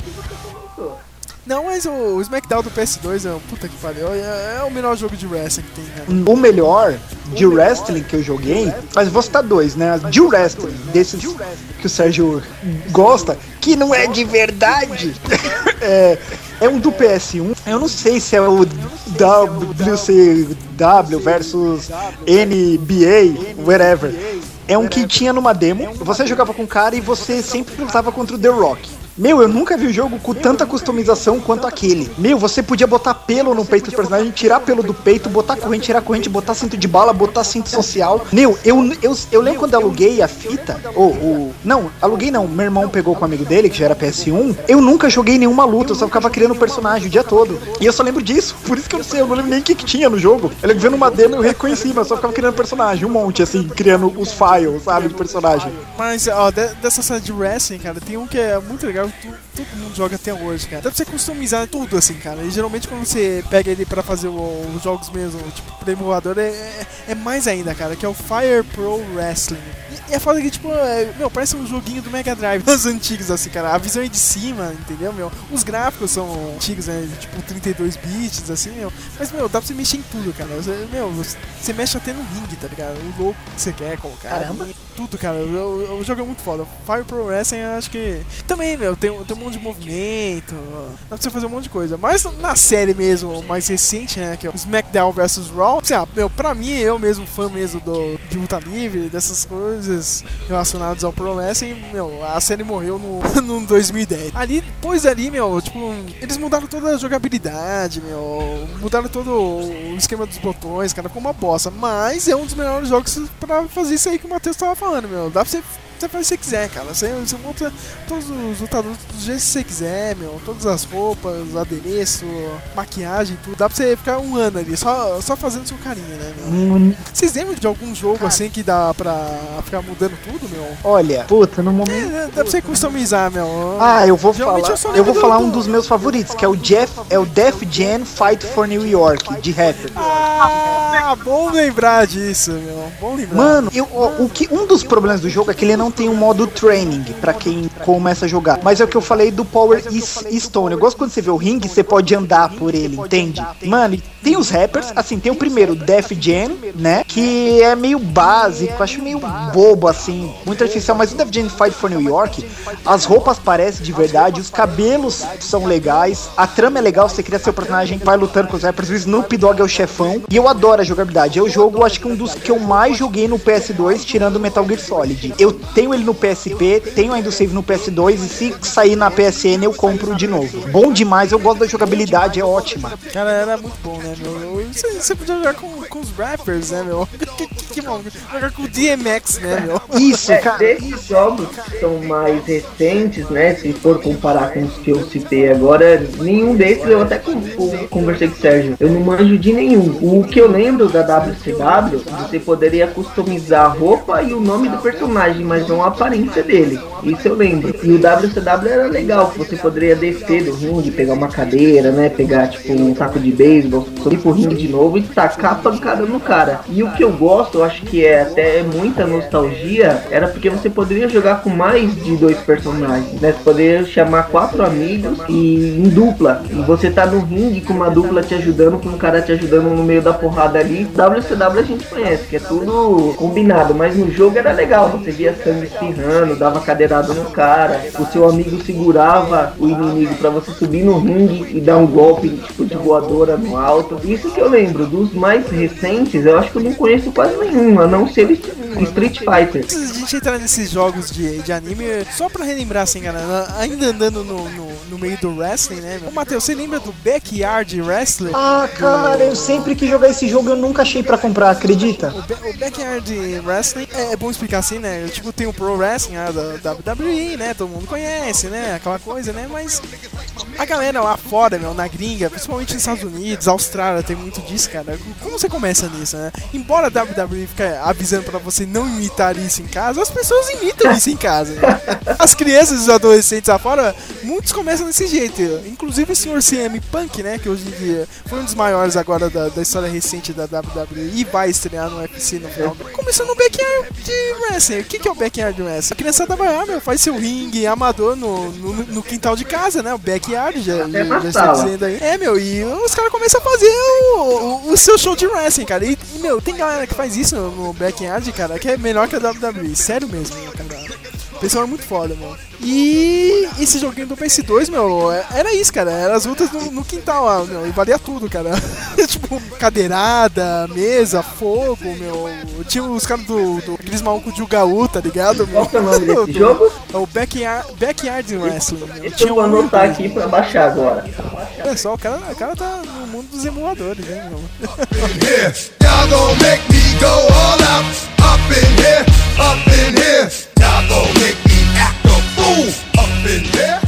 Não, mas o, o SmackDown do PS2 é um puta que pariu. É, é o melhor jogo de wrestling que tem, cara. O melhor de wrestling que eu joguei, mas vou citar dois, né? De wrestling, desses que o Sérgio gosta, que não é de verdade. é, é um do PS1. Eu não sei se é o WCW versus NBA, whatever. É um que tinha numa demo, você jogava com o cara e você sempre lutava contra o The Rock. Meu, eu nunca vi um jogo com tanta customização quanto aquele. Meu, você podia botar pelo no peito do personagem, tirar pelo do peito, botar corrente, tirar corrente, botar cinto de bala, botar cinto social. Meu, eu, eu, eu lembro quando aluguei a fita, ou o. Não, aluguei não, meu irmão pegou com um amigo dele, que já era PS1. Eu nunca joguei nenhuma luta, eu só ficava criando personagem o dia todo. E eu só lembro disso, por isso que eu não sei, eu não lembro nem o que, que tinha no jogo. Eu lembro vendo uma demo eu reconheci, mas só ficava criando personagem, um monte, assim, criando os files, sabe, de personagem. Mas, ó, de- dessa série de wrestling, cara, tem um que é muito legal, tu- todo mundo joga até hoje, cara. Dá pra você customizar tudo, assim, cara. E geralmente quando você pega ele pra fazer os jogos mesmo, tipo, pro emulador, é, é, é mais ainda, cara, que é o Fire Pro Wrestling. E, e é foda que, tipo, é, meu, parece um joguinho do Mega Drive, os antigos, assim, cara. A visão é de cima, entendeu, meu? Os gráficos são antigos, né, tipo, 32 bits, assim, meu. Mas, meu, dá pra você mexer em tudo, cara. Você, meu, você, mexe até no ringue, tá ligado? O louco que você quer colocar. Caramba. Tudo, cara. O, o- jogo é muito foda. Fire Pro Wrestling, eu acho que. Também, meu, tem, um- tem um monte de movimento. Dá pra você fazer um monte de coisa. Mas na série mesmo, mais recente, né? Que é o SmackDown vs Raw. Assim, ah, meu, pra mim, eu mesmo, fã mesmo do, de luta livre, dessas coisas relacionadas ao Pro Wrestling, meu, a série morreu no, no 2010. Ali, depois ali, meu, tipo, eles mudaram toda a jogabilidade, meu. Mudaram todo o esquema dos botões, cara, ficou uma bosta. Mas é um dos melhores jogos pra fazer isso aí que o Matheus tava falando, meu. Dá pra você. Você faz o que você quiser, cara. Você, você monta todos os lutadores do jeito que você quiser, meu. Todas as roupas, adereço, maquiagem, tudo. Dá pra você ficar um ano ali, só, só fazendo seu carinho, né, meu? Vocês lembram de algum jogo assim que dá pra ficar mudando tudo, meu? Olha, puta, no momento. É, dá pra você customizar, meu. Ah, eu vou Geralmente falar. Eu, lembro vou falar do- um dos meus favoritos, que é o Jeff, é o Def Jam Fight for New York, de rapper. Ah, bom lembrar disso, meu. Bom lembrar. Mano, eu- o, o que, um dos problemas do jogo é que ele não tem um modo training pra quem começa a jogar. Mas é o que eu falei do Power Is- Stone. Eu gosto quando você vê o ringue, você pode andar por ele, entende? Mano, tem os rappers, assim, tem o primeiro, Def Jam, né? Que é meio básico, acho meio bobo, assim, muito artificial. Mas o Def Jam Fight for New York, as roupas parecem de verdade, os cabelos são legais, a trama é legal, você cria seu personagem, vai lutando com os rappers, o Snoop Dogg é o chefão. E eu adoro a jogabilidade. É o jogo, acho que um dos que eu mais joguei no PS2, tirando o Metal Gear Solid. Eu tenho ele no PSP, tenho ainda o save no PS2, e se sair na PSN eu compro de novo. Bom demais, eu gosto da jogabilidade, é ótima. Cara, era muito bom, né, meu? Você, você podia jogar com, com os rappers, né, meu? Que, que, que bom. Jogar com o DMX, né, meu? Isso, É, cara. desses jogos que são mais recentes, né? Se for comparar com os que eu citei agora, nenhum desses eu até con- con- conversei com o Sérgio. Eu não manjo de nenhum. O que eu lembro lembro da WCW, você poderia customizar a roupa e o nome do personagem, mas não a aparência dele. Isso eu lembro. E o WCW era legal, que você poderia descer do ringue, pegar uma cadeira, né? Pegar tipo um taco de beisebol, subir pro ringue de novo e tacar a pancada no cara. E o que eu gosto, eu acho que é até muita nostalgia, era porque você poderia jogar com mais de dois personagens, né? Você poderia chamar quatro amigos e em dupla. E você tá no ringue com uma dupla te ajudando, com um cara te ajudando no meio da porrada ali. WCW a gente conhece, que é tudo combinado, mas no jogo era legal. Você via sangue espirrando, dava cadeirada no cara, o seu amigo segurava o inimigo para você subir no ringue e dar um golpe tipo de voadora no alto. Isso que eu lembro. Dos mais recentes, eu acho que eu não conheço quase nenhum, a não ser Street Fighter. Antes de a gente entrar nesses jogos de, de anime, só pra relembrar assim, galera, ainda andando no, no, no meio do wrestling, né? Ô, Matheus, você lembra do Backyard Wrestling? Ah, cara, eu sempre quis jogar esse jogo eu nunca achei pra comprar, acredita? O, o Backyard Wrestling é, é bom explicar assim, né? Tipo, tem o Pro Wrestling da WWE, né? Todo mundo conhece, né? Aquela coisa, né? Mas a galera lá fora, meu, na gringa, principalmente nos Estados Unidos, Austrália, tem muito disso, cara. Como você começa nisso, né? Embora a WWE fique avisando pra você não imitar isso em casa, as pessoas imitam isso em casa. né? As crianças e os adolescentes lá fora, muitos começam desse jeito. Inclusive o Sr. CM Punk, né? Que hoje em dia foi um dos maiores agora da, da história recente da WWE e vai estrear no UFC no final. Começou no Backyard Wrestling. O que, que é o Backyard Wrestling? A criançada vai lá, meu, faz seu ringue amador no, no, no quintal de casa, né? O Backyard já, já, na já está dizendo aí. É, meu, e os caras começam a fazer o, o, o seu show de wrestling, cara. E, meu, tem galera que faz isso no Backyard, cara, que é melhor que a WWE. Sério mesmo, meu, cara. Pessoal é muito foda, meu. E esse joguinho do PS2, meu, era isso, cara. Era as lutas no, no quintal lá, meu. E valia tudo, cara. tipo, cadeirada, mesa, fogo, meu. Tinha os caras do, do. Aqueles malucos de Ugaú, tá ligado? Meu? Qual que é o nome desse Do- jogo? É o Backyard, Backyard Wrestling. meu. Deixa Tinha eu um anotar aqui pra baixar agora. Olha só, o cara, o cara tá no mundo dos emuladores, né, meu? Y'all gon' make me go all out. Up in here, up in here. Y'all make me act a fool. Up in here,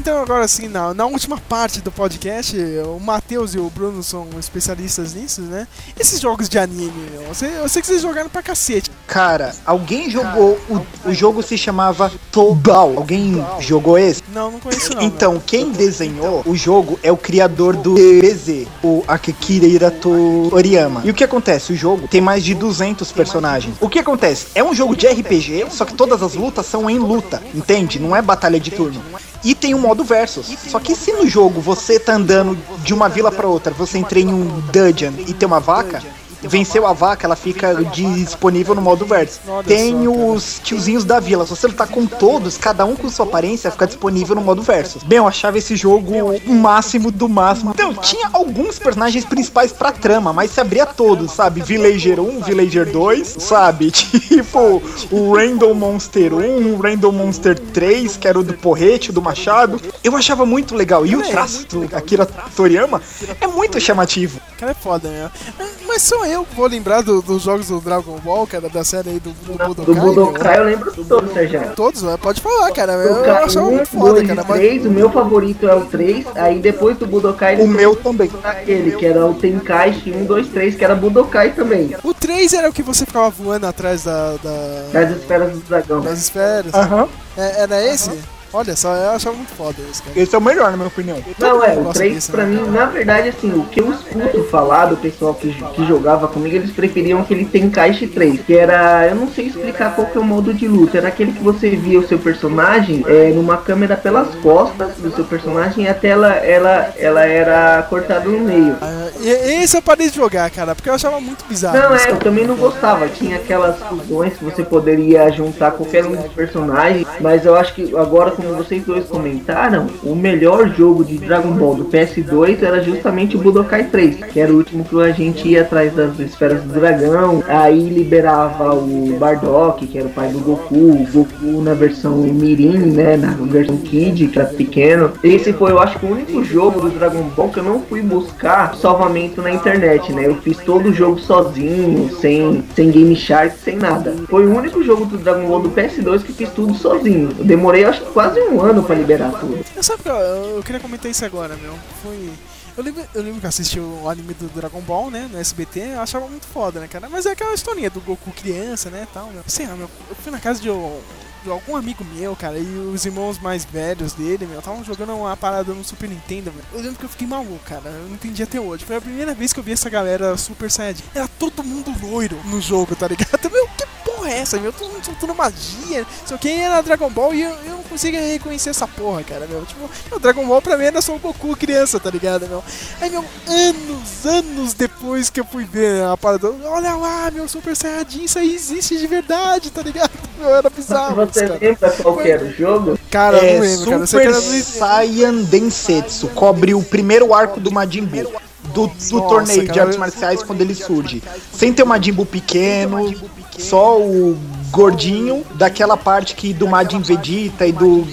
então agora assim, na, na última parte do podcast, o Matheus e o Bruno são especialistas nisso, né? Esses jogos de anime, eu sei, eu sei que vocês jogaram pra cacete. Cara, alguém jogou. O, o jogo se chamava Tobal. Alguém jogou esse? Não, não conheço não. Então, quem desenhou o jogo é o criador do DBZ, o Akira Toriyama. E o que acontece? O jogo tem mais de 200 personagens. O que acontece? É um jogo de RPG, só que todas as lutas são em luta, entende? Não é batalha de turno. E tem um modo versus. Só que se no jogo você tá andando de uma vila pra outra, você entra em um dungeon e tem uma vaca, venceu a vaca, ela fica disponível no modo versus. Tem os tiozinhos da vila. Se você lutar com todos, cada um com sua aparência, fica disponível no modo versus. Bem, eu achava esse jogo o máximo do máximo. Então, tinha alguns personagens principais pra trama, mas se abria todos, sabe? Villager 1, Villager 2, sabe? Tipo, o Random Monster 1, o Random Monster 3, que era o do porrete, do machado. Eu achava muito legal. E o traço do Akira Toriyama é muito chamativo. O cara é foda, né? Mas só eu vou lembrar do- dos jogos do Dragon Ball, cara, da série aí do, do Budokai. Do Budokai eu lembro de todos, Sérgio. Todos, né? pode falar, cara. Eu, eu achava 1, muito foda, 2 cara. mas- 3, o meu favorito é o 3, aí depois do Budokai... O meu também. Aquele, que era o Tenkaichi 1, 2, 3, que era Budokai também. O 3 era o que você ficava voando atrás da. da- Das esferas do dragão. das esferas. Aham. É, era esse? Olha só, eu achava muito foda esse, cara. Esse é o melhor, na minha opinião. Não, é, o gosta 3 disso, pra né? mim, na verdade, assim, o que eu escuto falar do pessoal que, que jogava comigo, eles preferiam aquele Tenkaichi 3, que era, eu não sei explicar qual que é o modo de luta, era aquele que você via o seu personagem é, numa câmera pelas costas do seu personagem e a tela, ela, ela era cortada no meio. Ah, e- esse eu parei de jogar, cara, porque eu achava muito bizarro. Não, é, eu também não gostava. Tinha aquelas fusões que você poderia juntar qualquer um dos personagens, mas eu acho que agora com como vocês dois comentaram, o melhor jogo de Dragon Ball do PS2 era justamente o Budokai 3, que era o último que a gente ia atrás das esferas do dragão, aí liberava o Bardock, que era o pai do Goku, o Goku na versão Mirim, né, na versão Kid, que era pequeno. Esse foi, eu acho o único jogo do Dragon Ball que eu não fui buscar salvamento na internet, né? Eu fiz todo o jogo sozinho, sem, sem Game Shark, sem nada. Foi o único jogo do Dragon Ball do PS2 que fiz tudo sozinho. Eu demorei acho que quase um ano pra liberar tudo. Eu sabe que eu, eu queria comentar isso agora, meu. Foi. Eu lembro, eu lembro que eu assisti o anime do Dragon Ball, né? No SBT, eu achava muito foda, né, cara? Mas é aquela historinha do Goku criança, né? Tal, meu. Sei lá, meu. Eu fui na casa de, um- algum amigo meu, cara, e os irmãos mais velhos dele, meu, estavam jogando uma parada no Super Nintendo, velho. Eu lembro que eu fiquei maluco, cara. Eu não entendi até hoje. Foi a primeira vez que eu vi essa galera Super Saiyajin. Era todo mundo loiro no jogo, tá ligado? Meu, que porra é essa, meu? Todo mundo soltando magia. Só que era Dragon Ball e eu, eu não conseguia reconhecer essa porra, cara, meu. Tipo, o Dragon Ball pra mim era só o Goku criança, tá ligado, meu? Aí, meu, anos, anos depois que eu fui ver a parada, olha lá, meu Super Saiyajin, isso aí existe de verdade, tá ligado? Meu, era bizarro. Você cara. lembra qual que era o jogo? Cara, eu é, não lembro, cara. Super era. Saiyan Densetsu cobre o primeiro arco do Majin Buu. Do, do Nossa, torneio de cara, artes eu- marciais quando ele surge. Sem ter o Majin Buu pequeno, só o gordinho daquela parte que do Majin Vegeta e do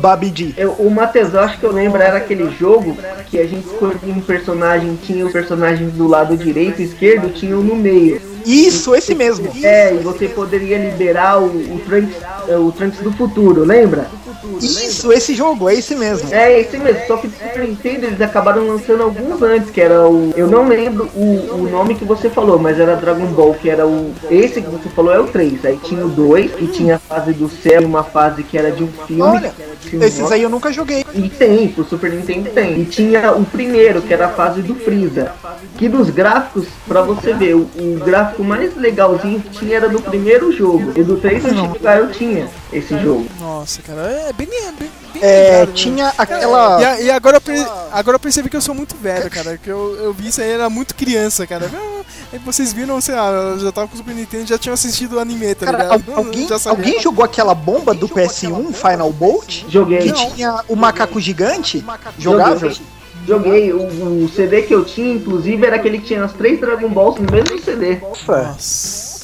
Babidi. Eu, o Matheus, eu acho que eu lembro, era aquele jogo que a gente escolhia um personagem, tinha os personagens do lado direito e esquerdo, tinha um no meio. Isso, esse mesmo. É, e você poderia liberar o, o, Trunks, é, o Trunks do futuro, lembra? Isso, esse jogo, é esse mesmo. É, esse mesmo, só que do Super Nintendo eles acabaram lançando alguns antes, que era o. Eu não lembro o, o nome que você falou, mas era Dragon Ball, que era o. Esse que você falou é o 3. Aí tinha o 2, que tinha a fase do céu e uma fase que era de um filme. Olha, um esses aí eu nunca joguei. E tem, pro Super Nintendo tem. E tinha o primeiro, que era a fase do Freeza. Que dos gráficos, pra você ver, o, o gráfico mais legalzinho que tinha era do primeiro jogo. O do 3 eu tinha, eu tinha esse jogo. Nossa, cara, é bem. bem, bem É, né? tinha aquela. E, a- e agora, eu per- agora eu percebi que eu sou muito velho, cara. Que eu, eu vi isso aí, era muito criança, cara. Aí vocês viram, sei lá, eu já tava com o Super Nintendo já tinham assistido o anime, tá Cara, ligado? al- alguém, alguém jogou aquela bomba do PS1, Final Bolt? Joguei. Que Não. tinha o macaco gigante? Jogava? Joguei, Joguei, o, o CD que eu tinha, inclusive, era aquele que tinha as três Dragon Balls no mesmo CD.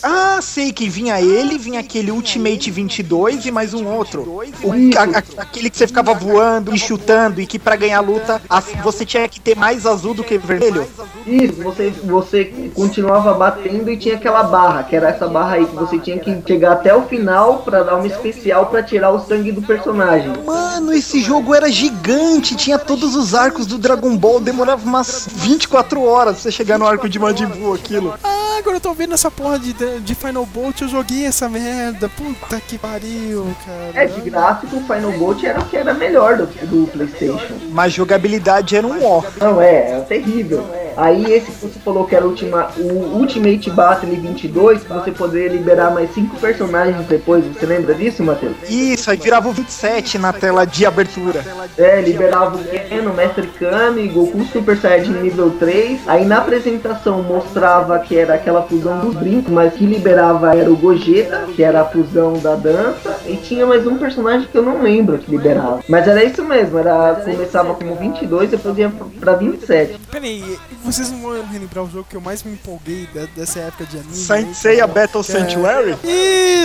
Ah, sei que vinha ele, vinha aquele Ultimate 22 e mais um outro. O, a- aquele que você ficava voando e chutando e que pra ganhar a luta você tinha que ter mais azul do que vermelho. Isso, você, você continuava batendo e tinha aquela barra, que era essa barra aí que você tinha que chegar até o final pra dar uma especial pra tirar o sangue do personagem. Mano, esse jogo era gigante, tinha todos os arcos do Dragon Ball, demorava umas 24 horas pra você chegar no arco de Majin Buu aquilo. Ah, agora eu tô vendo essa porra de, de Final Bolt, eu joguei essa merda. Puta que pariu, cara. É, de gráfico, o Final Bolt era o que era melhor do, do Playstation. Mas jogabilidade era um ó. Não, é, é terrível. Aí esse que você falou que era o, ultima, o Ultimate Battle 22, que você poderia liberar mais cinco personagens depois, você lembra disso, Matheus? Isso, aí virava o 27 na tela de abertura. É, liberava o Ken, o Mestre Kami, Goku Super Saiyajin nível 3. Aí na apresentação mostrava que era aquela fusão dos brincos, mas que liberava era o Gogeta, que era a fusão da dança. E tinha mais um personagem que eu não lembro que liberava. Mas era isso mesmo, era começava como 22 depois ia pra 27. Peraí, e vocês não vão relembrar o jogo que eu mais me empolguei de- dessa época de anime? Saint aí, Seiya? Battle É. Sanctuary?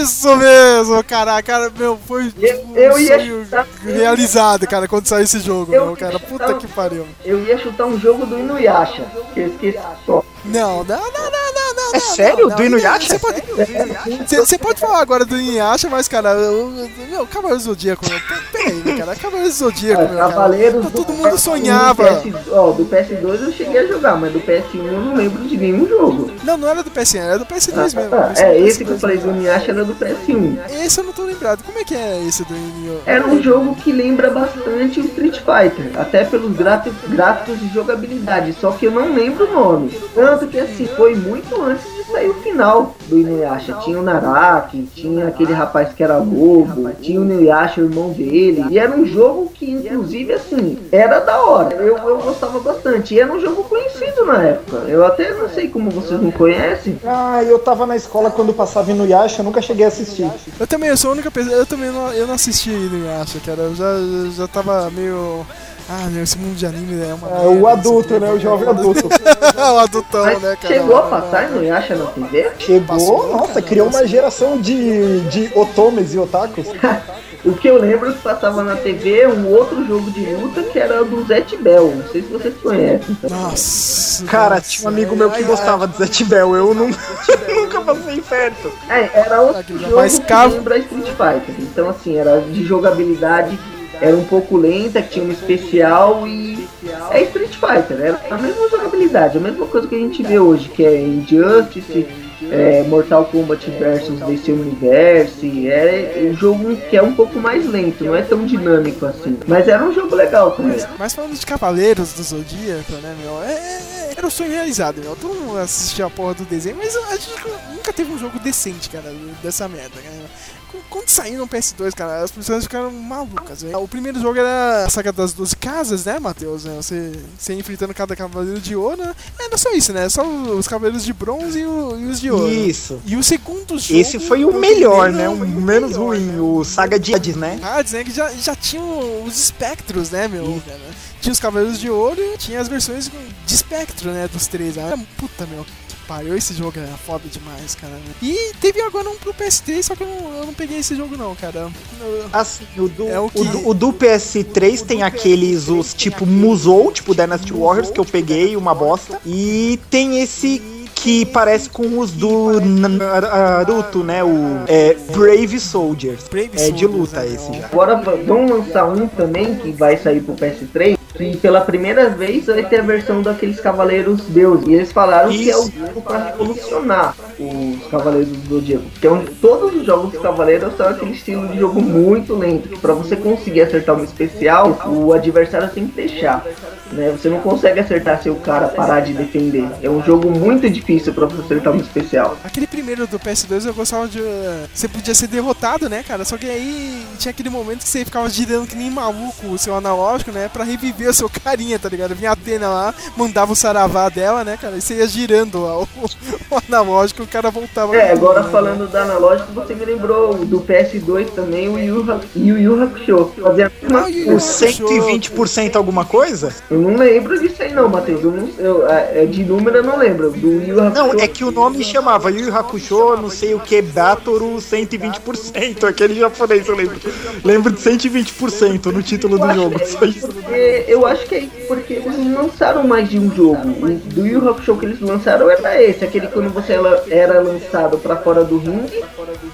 Isso mesmo, cara, cara, meu, foi tipo, eu um ia chutar- realizado, cara, quando saiu esse jogo, Eu meu, cara, puta chutar- que pariu. Eu ia chutar um jogo do Inuyasha, que eu esqueci só. Não, não, não, não, não, não. É sério? não, Do Inuyasha? Você pode, você, você pode falar agora do Inuyasha, mas, cara, eu, eu- meu, Cavaleiro do Zodíaco, meu, pe- peraí, cara, Cavaleiro do Zodíaco, meu, cara. Cavaleiros Todo do mundo PS1, sonhava. Do, PS, ó, do PS2 eu cheguei a jogar, mas do PS1 eu não lembro de nenhum jogo. Não, não era do PSN, era do PS2 mesmo. Ah, esse é, do esse que eu PS2 falei do Inuyasha era do PS1. Esse eu não tô lembrado. Como é que é esse do Inuyasha? Era um jogo que lembra bastante o Street Fighter, até pelos gráficos, gráficos de jogabilidade, só que eu não lembro o nome. Tanto que assim, foi muito antes de sair o final do Inuyasha. Tinha o Naraki, tinha aquele rapaz que era lobo, tinha o Inuyasha, o irmão dele. E era um jogo que, inclusive, assim, era da hora. Eu, eu gostava bastante. E era um jogo conhecido na época. Eu até não sei como vocês não conhecem. Ah, eu tava na escola quando passava no Yasha, eu nunca cheguei a assistir. Eu também, eu sou a única pessoa. Eu também não, eu não assisti no Yasha, cara. Eu já, já tava meio. Ah, meu, esse mundo de anime é uma. É o adulto, né? O jovem adulto. o adultão, Mas né, cara? chegou a passar no Yasha na TV? Chegou, nossa, criou uma geração de, de otomes e otakus. O que eu lembro é que passava na TV um outro jogo de luta que era do Zet Bell. Não sei se vocês conhecem. Nossa. Cara, tinha um amigo meu que gostava de Zet Bell, eu não, nunca passei perto. É, era outro jogo que lembra Street Fighter. Então, assim, era de jogabilidade, era um pouco lenta, que tinha um especial e. É Street Fighter, era a mesma jogabilidade, a mesma coisa que a gente vê hoje, que é Injustice, é, Mortal Kombat versus DC Universe. É um jogo que é um pouco mais lento, não é tão dinâmico assim. Mas era um jogo legal também. Mas falando de Cavaleiros do Zodíaco, né, meu? É, é- era o sonho realizado, meu. Todo mundo assistia a porra do desenho, mas a gente nunca teve um jogo decente, cara, dessa merda, né? Quando saiu no PS2, cara, as pessoas ficaram malucas. Né? O primeiro jogo era a saga das 12 casas, né, Matheus? Né? Você, você enfrentando cada cavaleiro de ouro. né? Era só isso, né? Só os cavaleiros de bronze e, o- e os de ouro. Isso. E o segundo jogo. Esse foi o melhor, né? O menos ruim, o Saga de Hades, né? Hades, né? Que já, já tinham os espectros, né, meu? Tinha os Cavaleiros de Ouro e tinha as versões de espectro, né? Dos três. Ah, Puta, meu. Pariu, esse jogo é foda demais, cara. E teve agora um pro PS3, só que eu não, eu não peguei esse jogo não, cara. Eu- Assim, o do, É o o, que- do, o do PS3 tem aqueles, os tipo Musou, tipo Dynasty Warriors, que eu peguei, uma bosta. E tem esse que parece com os do Naruto, né? O é, Brave Soldiers. Brave é de luta né, esse já. Agora v- vão lançar um também que vai sair pro PS3. E pela primeira vez vai ter a versão daqueles Cavaleiros Deus. E eles falaram que é o Isso. jogo pra revolucionar os Cavaleiros do Zodíaco. Porque é um- todos os jogos dos Cavaleiros são aquele estilo de jogo muito lento. Que pra você conseguir acertar um especial, o adversário tem que deixar. Né? Você não consegue acertar se o cara parar de defender. É um jogo muito difícil pra você acertar um especial. Aquele primeiro do PS2 eu gostava de. uh, Você podia ser derrotado, né, cara? Só que aí tinha aquele momento que você ficava girando que nem maluco o seu analógico, né? Pra reviver o seu carinha, tá ligado? Vinha a Atena lá, mandava o saravá dela, né, cara? E você ia girando ó, o, o analógico e o cara voltava. É, agora né? falando da analógico, você me lembrou do PS2 também, o Yu, Yu Hakusho. Fazia a mesma Ah, o Yu Yu O coisa. 120% alguma coisa? Eu não lembro disso aí não, Matheus. Eu não, eu, é, de número eu não lembro. Do Yu Hakusho. Não, é que o nome chamava Yu Hakusho, não sei o que, Batoru 120%. Aquele japonês, eu lembro. Lembro de 120% no título do jogo. Só isso. Porque eu acho que é porque eles não lançaram mais de um jogo. O Do Yu Hakusho que eles lançaram era esse, aquele quando você era lançado pra fora do ringue,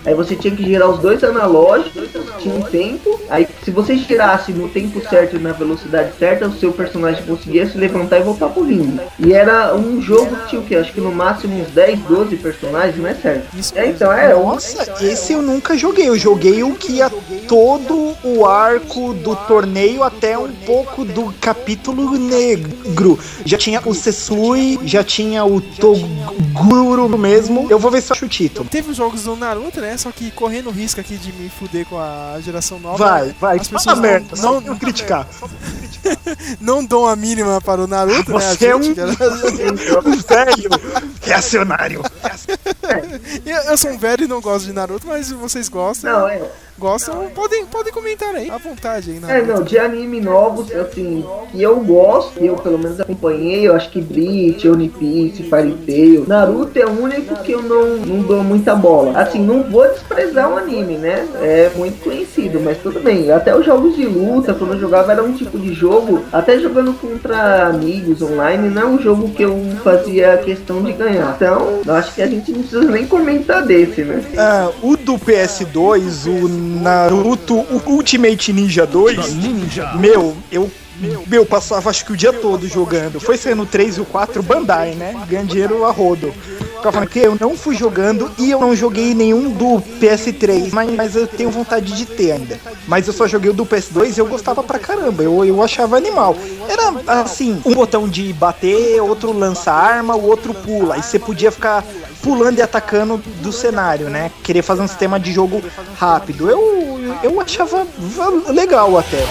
aí você tinha que girar os dois analógicos, tinha um tempo, aí se você girasse no tempo certo e na velocidade certa, o seu personagem conseguia se levantar e voltar pro ringue. E era um jogo que tinha o quê? Acho que no máximo uns 10, 12 personagens, não é certo? Isso É, então é, um- Nossa, esse eu nunca joguei. Eu joguei o que ia todo o arco do torneio até um pouco do capítulo negro. Já tinha o Sesui, já tinha o Toguro mesmo. Eu vou ver se eu acho o título. Teve os jogos do Naruto, né? Só que correndo o risco aqui de me fuder com a geração nova. Vai, vai, As pessoas não- merda, só não, pra eu criticar. não dão a mínima para o Naruto, né? Você é um, cara. um velho reacionário. Eu, eu sou um velho e não gosto de Naruto, mas vocês gostam. Não, é. Gostam, podem, podem comentar aí, à vontade aí, É, não, de anime novos, assim, que eu gosto, que eu pelo menos acompanhei, eu acho que Bleach, One Piece, Fairy Tail, Naruto é o único que eu não, não dou muita bola. Assim, não vou desprezar o anime, né? É muito conhecido, mas tudo bem. Até os jogos de luta, quando eu jogava, era um tipo de jogo, até jogando contra amigos online, não é um jogo que eu fazia questão de ganhar. Então, eu acho que a gente não precisa nem comentar desse, né? Ah, o do PS2, o Naruto o Ultimate Ninja 2, meu, eu meu, passava acho que o dia todo jogando. Foi sendo o 3 e o 4 Bandai, né? Ganhando dinheiro a rodo. Ficava falando que eu não fui jogando e eu não joguei nenhum do PS3, mas, mas eu tenho vontade de ter ainda. Mas eu só joguei o do PS2 e eu gostava pra caramba, eu, eu achava animal. Era assim, um botão de bater, outro lança arma, o outro pula. E você podia ficar pulando e atacando do cenário, né? Querer fazer um sistema de jogo rápido. Eu, eu achava va- legal até.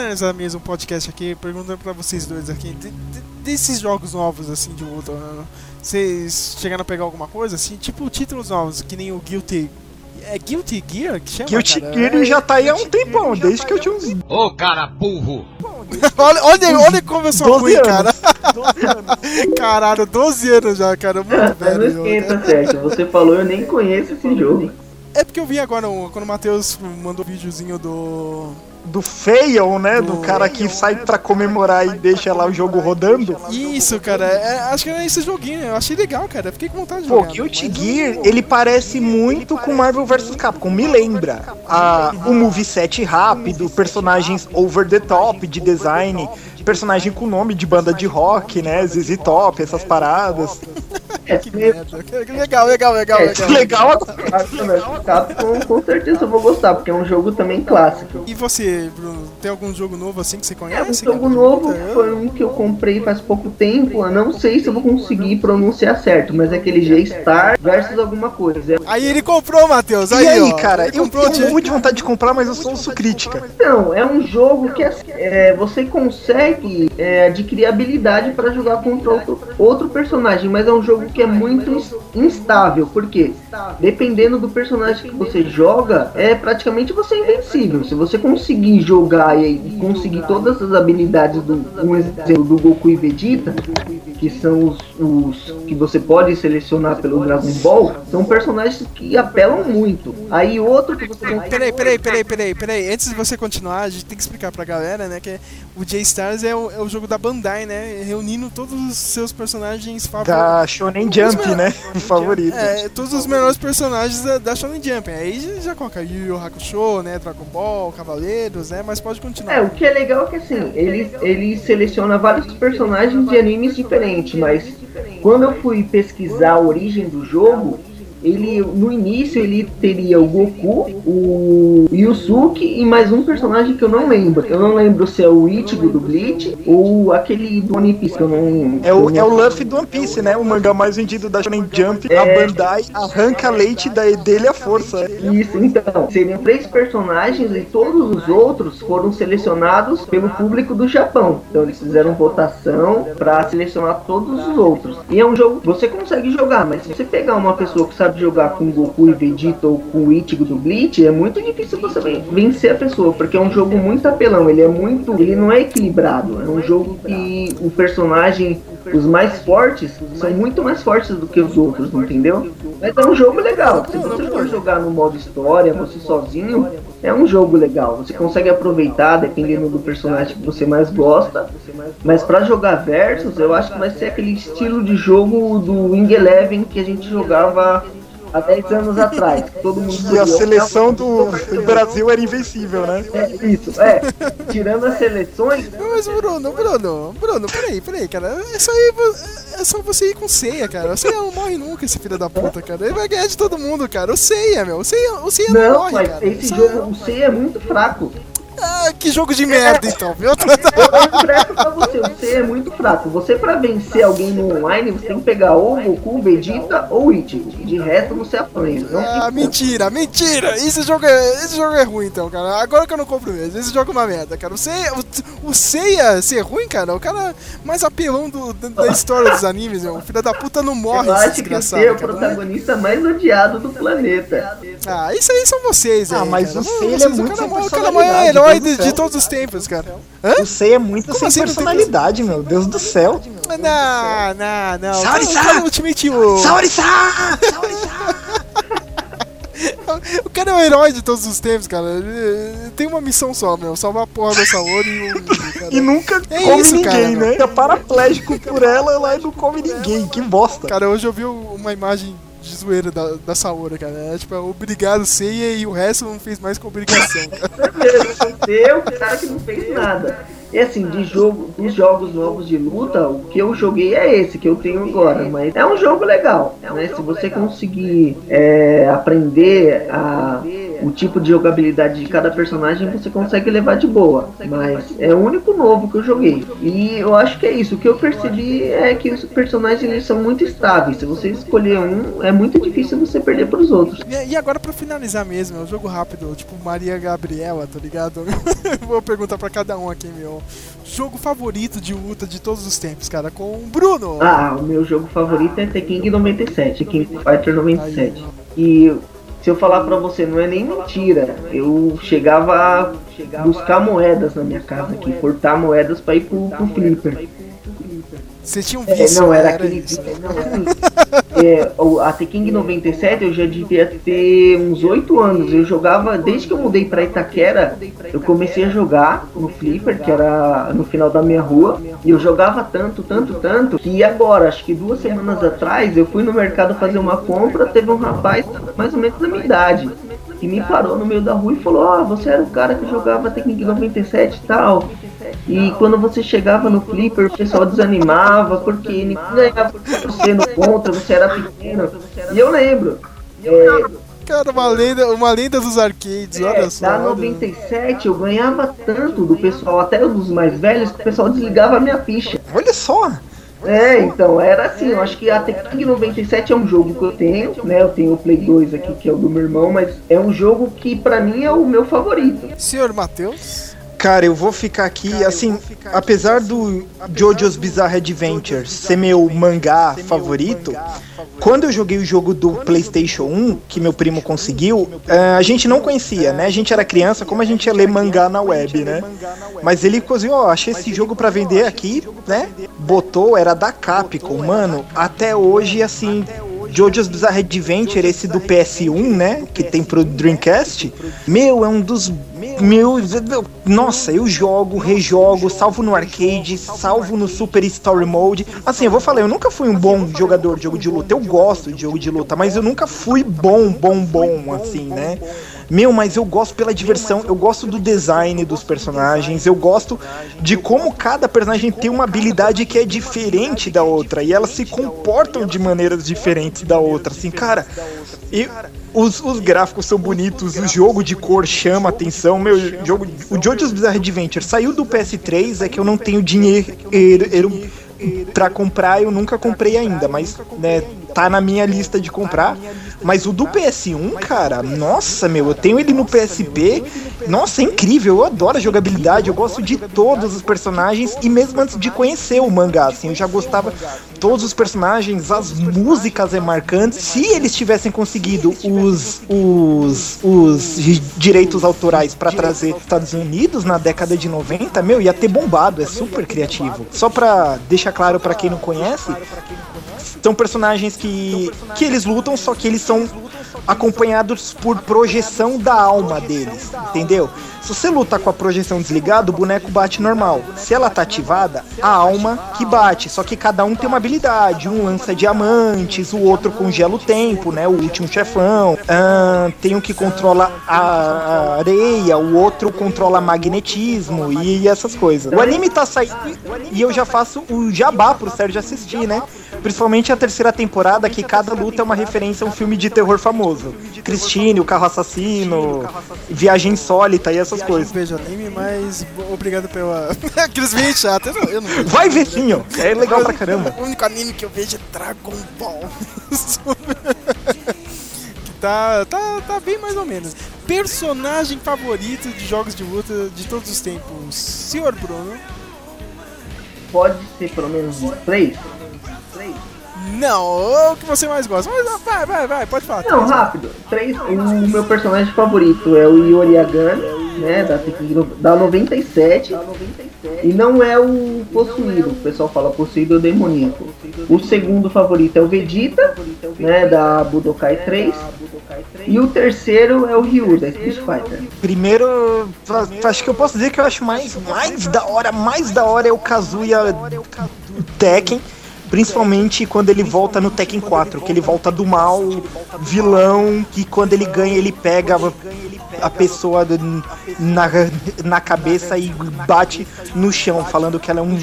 Finalizar mesmo o podcast aqui, perguntando pra vocês dois aqui, de- de- desses jogos novos assim de luta, né, vocês chegaram a pegar alguma coisa assim, tipo títulos novos, que nem o Guilty. É Guilty Gear que chama? Guilty cara? Gear já tá aí há um tempão, desde que eu tinha uns Ô, cara burro! olha, olha, olha como eu sou 12 ruim, anos. cara. Caralho, 12 anos já, cara. Muito não velho. esquenta, Sérgio. Você falou, eu nem conheço esse jogo. É porque eu vi agora um- quando o Matheus mandou o videozinho do. do fail, né? Do cara que sai pra comemorar e deixa lá o jogo rodando. Isso, cara, é- acho que era esse joguinho, eu achei legal, cara. Fiquei com vontade de Pô, jogar. Guilty Gear, ele parece muito com Marvel vs Capcom, me lembra. A, o moveset rápido, personagens over the top de design, personagem com nome de banda de rock, né? ZZ Top, essas paradas. Que merda. Que legal, legal, legal, É, legal. Legal Capcom, Capcom, com certeza eu vou gostar, porque é um jogo também clássico. E você, Bruno, tem algum jogo novo assim que você É, um conhece? jogo novo foi um que eu comprei faz pouco tempo. Eu não sei se eu vou conseguir pronunciar certo, mas é aquele G-Star versus alguma coisa. Aí ele comprou, Matheus. E Aí, aí, ó, cara, ele eu comprou tenho muito de vontade de comprar, mas eu sou ouço crítica. Então, é um jogo que assim, é, você consegue é, adquirir habilidade para jogar contra outro, outro personagem, mas é um jogo que é muito ins- instável, porque dependendo do personagem que você joga, é praticamente você é invencível. Se você conseguir jogar e conseguir todas as habilidades do um exemplo do Goku e Vegeta, que são os, os que você pode selecionar pelo Dragon Ball, são personagens que apelam muito. Aí outro que você consegue Peraí, peraí, peraí, peraí, peraí. Antes de você continuar, a gente tem que explicar pra galera, né, que o J-Stars é o, é o jogo da Bandai, né, reunindo todos os seus personagens favoritos. Da Shonen Jump, né? Favorito. É, todos os melhores personagens da, da Shonen Jump. Aí já, já coloca Yu Yu Hakusho, né, Dragon Ball, Cavaleiros, né, mas pode continuar. É, o que é legal é que assim, ele, ele seleciona vários personagens de animes diferentes, mas quando eu fui pesquisar a origem do jogo, ele no início ele teria o Goku, o Yusuke e mais um personagem que eu não lembro. Eu não lembro se é o Ichigo do Bleach ou aquele do One Piece que eu não. É o, é o Luffy do One Piece, né? O mangá mais vendido da Shonen Jump. É. A Bandai arranca leite da, dele à força. Isso, então, seriam três personagens e todos os outros foram selecionados pelo público do Japão. Então eles fizeram votação pra selecionar todos os outros. E é um jogo que você consegue jogar, mas se você pegar uma pessoa que sabe jogar com Goku e Vegeta ou com o Ichigo do Bleach, é muito difícil você ven- vencer a pessoa, porque é um jogo muito apelão, ele é muito, ele não é equilibrado. É um jogo que o personagem os mais fortes são muito mais fortes do que os outros, entendeu? Mas é um jogo legal. Se você for jogar no modo história, você sozinho, é um jogo legal. Você consegue aproveitar dependendo do personagem que você mais gosta. Mas pra jogar versus, eu acho que vai ser aquele estilo de jogo do Wing Eleven que a gente jogava há 10 anos atrás. Todo mundo E a seleção do Brasil era invencível, né? É isso, é. Tirando as seleções, Mas Bruno, Bruno, Bruno, peraí, peraí, cara. Isso aí vo- é só você ir com ceia, cara. O ceia não morre nunca, esse filho da puta, cara. Ele vai ganhar de todo mundo, cara. O ceia, meu. O ceia, o ceia não, não, morre, mas cara. esse jogo, o C é muito fraco. Ah, que jogo de merda, então, viu? Eu empresto pra você, você é muito fraco. Você pra vencer alguém no online, você tem que pegar ou o Goku, o Vegeta ou o Ichigo. De resto você apanha. Não Ah, mentira, mentira! Esse jogo, é, esse jogo é ruim, então, cara. Agora que eu não compro mesmo. Esse jogo é uma merda, cara. O Seiya, o, o Seiya ser ruim, cara, o cara mais apelão do, da, da história dos animes, meu. O filho da puta não morre, Eu acho que você é o cara. protagonista mais odiado do planeta. Ah, isso aí são vocês, Ah, aí, mas cara. o Seiya é o muito cara, sem o cara é do de, todos os tempos, cara. O Sei é muito Como sem assim personalidade, meu. Deus do céu. Não, não, não. Saori-san! Ultimate. Saori-san! O cara é o herói de todos os tempos, cara. Ele tem uma missão só, meu. Salvar a porra da Saori e o. cara. E nunca É come isso, ninguém, cara, né? É paraplégico por ela, ela não come ninguém. Que bosta. Cara, hoje eu vi uma imagem de zoeira da, da Saori, cara. Tipo, é obrigado, ceia e o resto não fez mais que obrigação. Você o cara que não fez nada. E assim, de jogo, dos jogos novos de luta, o que eu joguei é esse que eu tenho agora. Mas é um jogo legal, né? Se você conseguir é, aprender a, o tipo de jogabilidade de cada personagem, você consegue levar de boa. Mas é o único novo que eu joguei. E eu acho que é isso. O que eu percebi é que os personagens eles são muito estáveis. Se você escolher um, é muito difícil você perder para os outros. E, agora pra finalizar mesmo, é um jogo rápido, tipo Maria Gabriela, tá ligado? Vou perguntar pra cada um aqui, meu. Jogo favorito de luta de todos os tempos, cara, com o Bruno. Ah, o meu jogo favorito é The King 97, King Fighter 97. E se eu falar pra você, não é nem mentira. Eu chegava a buscar moedas na minha casa aqui, cortar moedas pra ir pro, pro Flipper. Você tinha um É, vício, não, né? era aquele. isso. Não, assim, é, a The King 97 eu já devia ter uns 8 anos. Eu jogava, desde que eu mudei pra Itaquera, eu comecei a jogar no Flipper, que era no final da minha rua. E eu jogava tanto, tanto, tanto, que agora, acho que duas semanas atrás, eu fui no mercado fazer uma compra. Teve um rapaz, mais ou menos da minha idade, que me parou no meio da rua e falou: Ó, você era o cara que jogava King 97 e tal. E quando você chegava no Flipper, o pessoal desanimava porque ninguém ganhava você no contra, você era pequeno. E eu lembro. É, Cara, uma lenda, uma lenda dos arcades, olha é, só. da olha. 97 eu ganhava tanto do pessoal, até dos mais velhos, que o pessoal desligava a minha ficha. Olha só. É, então, era assim, eu acho que a King 97 é um jogo que eu tenho, né? Eu tenho o Play 2 aqui, que é o do meu irmão, mas é um jogo que pra mim é o meu favorito. Senhor Matheus? Cara, eu vou ficar aqui, assim, apesar do JoJo's Bizarre Adventure ser meu mangá favorito, quando eu joguei o jogo do PlayStation 1, que meu primo conseguiu, eh, a gente não conhecia, né? A gente era criança, como a gente ia ler mangá na web, né? Mas ele conseguiu, ó, achei esse jogo pra vender aqui, né? Botou, era da Capcom, mano. Até hoje, assim, JoJo's Bizarre Adventure, esse do PS1, né? Que tem pro Dreamcast. Meu, é um dos meus. Nossa, eu jogo, rejogo, salvo no arcade, salvo no Super Story Mode. Assim, eu vou falar, eu nunca fui um bom jogador de jogo de luta. Eu gosto de jogo de luta, mas eu nunca fui bom, bom, bom, assim, né? Meu, mas eu gosto pela diversão, eu gosto do design dos personagens, eu gosto de como cada personagem tem uma habilidade que é diferente da outra e elas se comportam de maneiras diferentes da outra. Assim, cara, e os, os gráficos são bonitos, o jogo de cor chama atenção. Meu, jogo, o JoJo's Bizarre Adventure saiu do PS3, é que eu não tenho dinheiro pra comprar, eu nunca comprei ainda, mas né, tá na minha lista de comprar. Mas o do PS1, cara, nossa, meu, eu tenho ele no PSP. Nossa, é incrível, eu adoro a jogabilidade, eu gosto de todos os personagens e mesmo antes de conhecer o mangá, assim, eu já gostava todos os personagens, as músicas é marcantes. Se eles tivessem conseguido os os, os direitos autorais pra trazer os Estados Unidos na década de 90, meu, ia ter bombado, é super criativo. Só pra deixar claro pra quem não conhece, são personagens que, que eles lutam, só que eles são acompanhados por projeção da alma deles, entendeu? Se você luta com a projeção desligada, o boneco bate normal. Se ela tá ativada, a alma que bate. Só que cada um tem uma habilidade. Um lança diamantes, o outro congela o tempo, né? O último chefão. Ah, tem um que controla a, areia, o outro controla magnetismo e essas coisas. O anime tá saindo e eu já faço o jabá pro Sérgio assistir, né? Principalmente a terceira temporada, que cada luta é uma referência a um filme de terror famoso. Christine, o carro assassino, Viagem Insólita e essas coisas. Não vejo anime, mas obrigado pela. Aqueles vídeos chatos. Eu não, Vai ver sim, ó. É legal pra caramba. O único anime que eu vejo é Dragon Ball. que tá, tá, tá bem mais ou menos. Personagem favorito de jogos de luta de todos os tempos. Senhor Bruno. Pode ser pelo menos uns três? Não, o que você mais gosta. Mas ah, vai, vai, vai, pode falar. Não, rápido. Três, o meu personagem favorito é o Yori né? Da, da 97. E não é o possuído. O pessoal fala possuído ou demoníaco. O segundo favorito é o Vegeta, né? Da Budokai 3. E o terceiro é o Ryu, da Street Fighter. Primeiro, acho que eu posso dizer que eu acho mais, mais da hora, mais da hora é o Kazuya Tekken. Principalmente quando ele volta no Tekken 4, que ele volta do mal, vilão, que quando ele ganha ele pega a pessoa na, na cabeça e bate no chão, falando que ela é um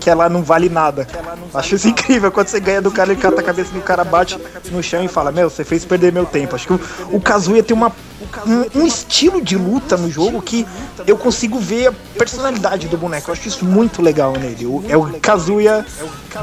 que ela não vale nada. Acho isso incrível quando você ganha do cara, ele cata a cabeça do cara, bate no chão e fala: Meu, você fez perder meu tempo. Acho que o, o Kazuya tem uma, um, um estilo de luta no jogo que eu consigo ver a personalidade do boneco. Eu acho isso muito legal nele. O- é o Kazuya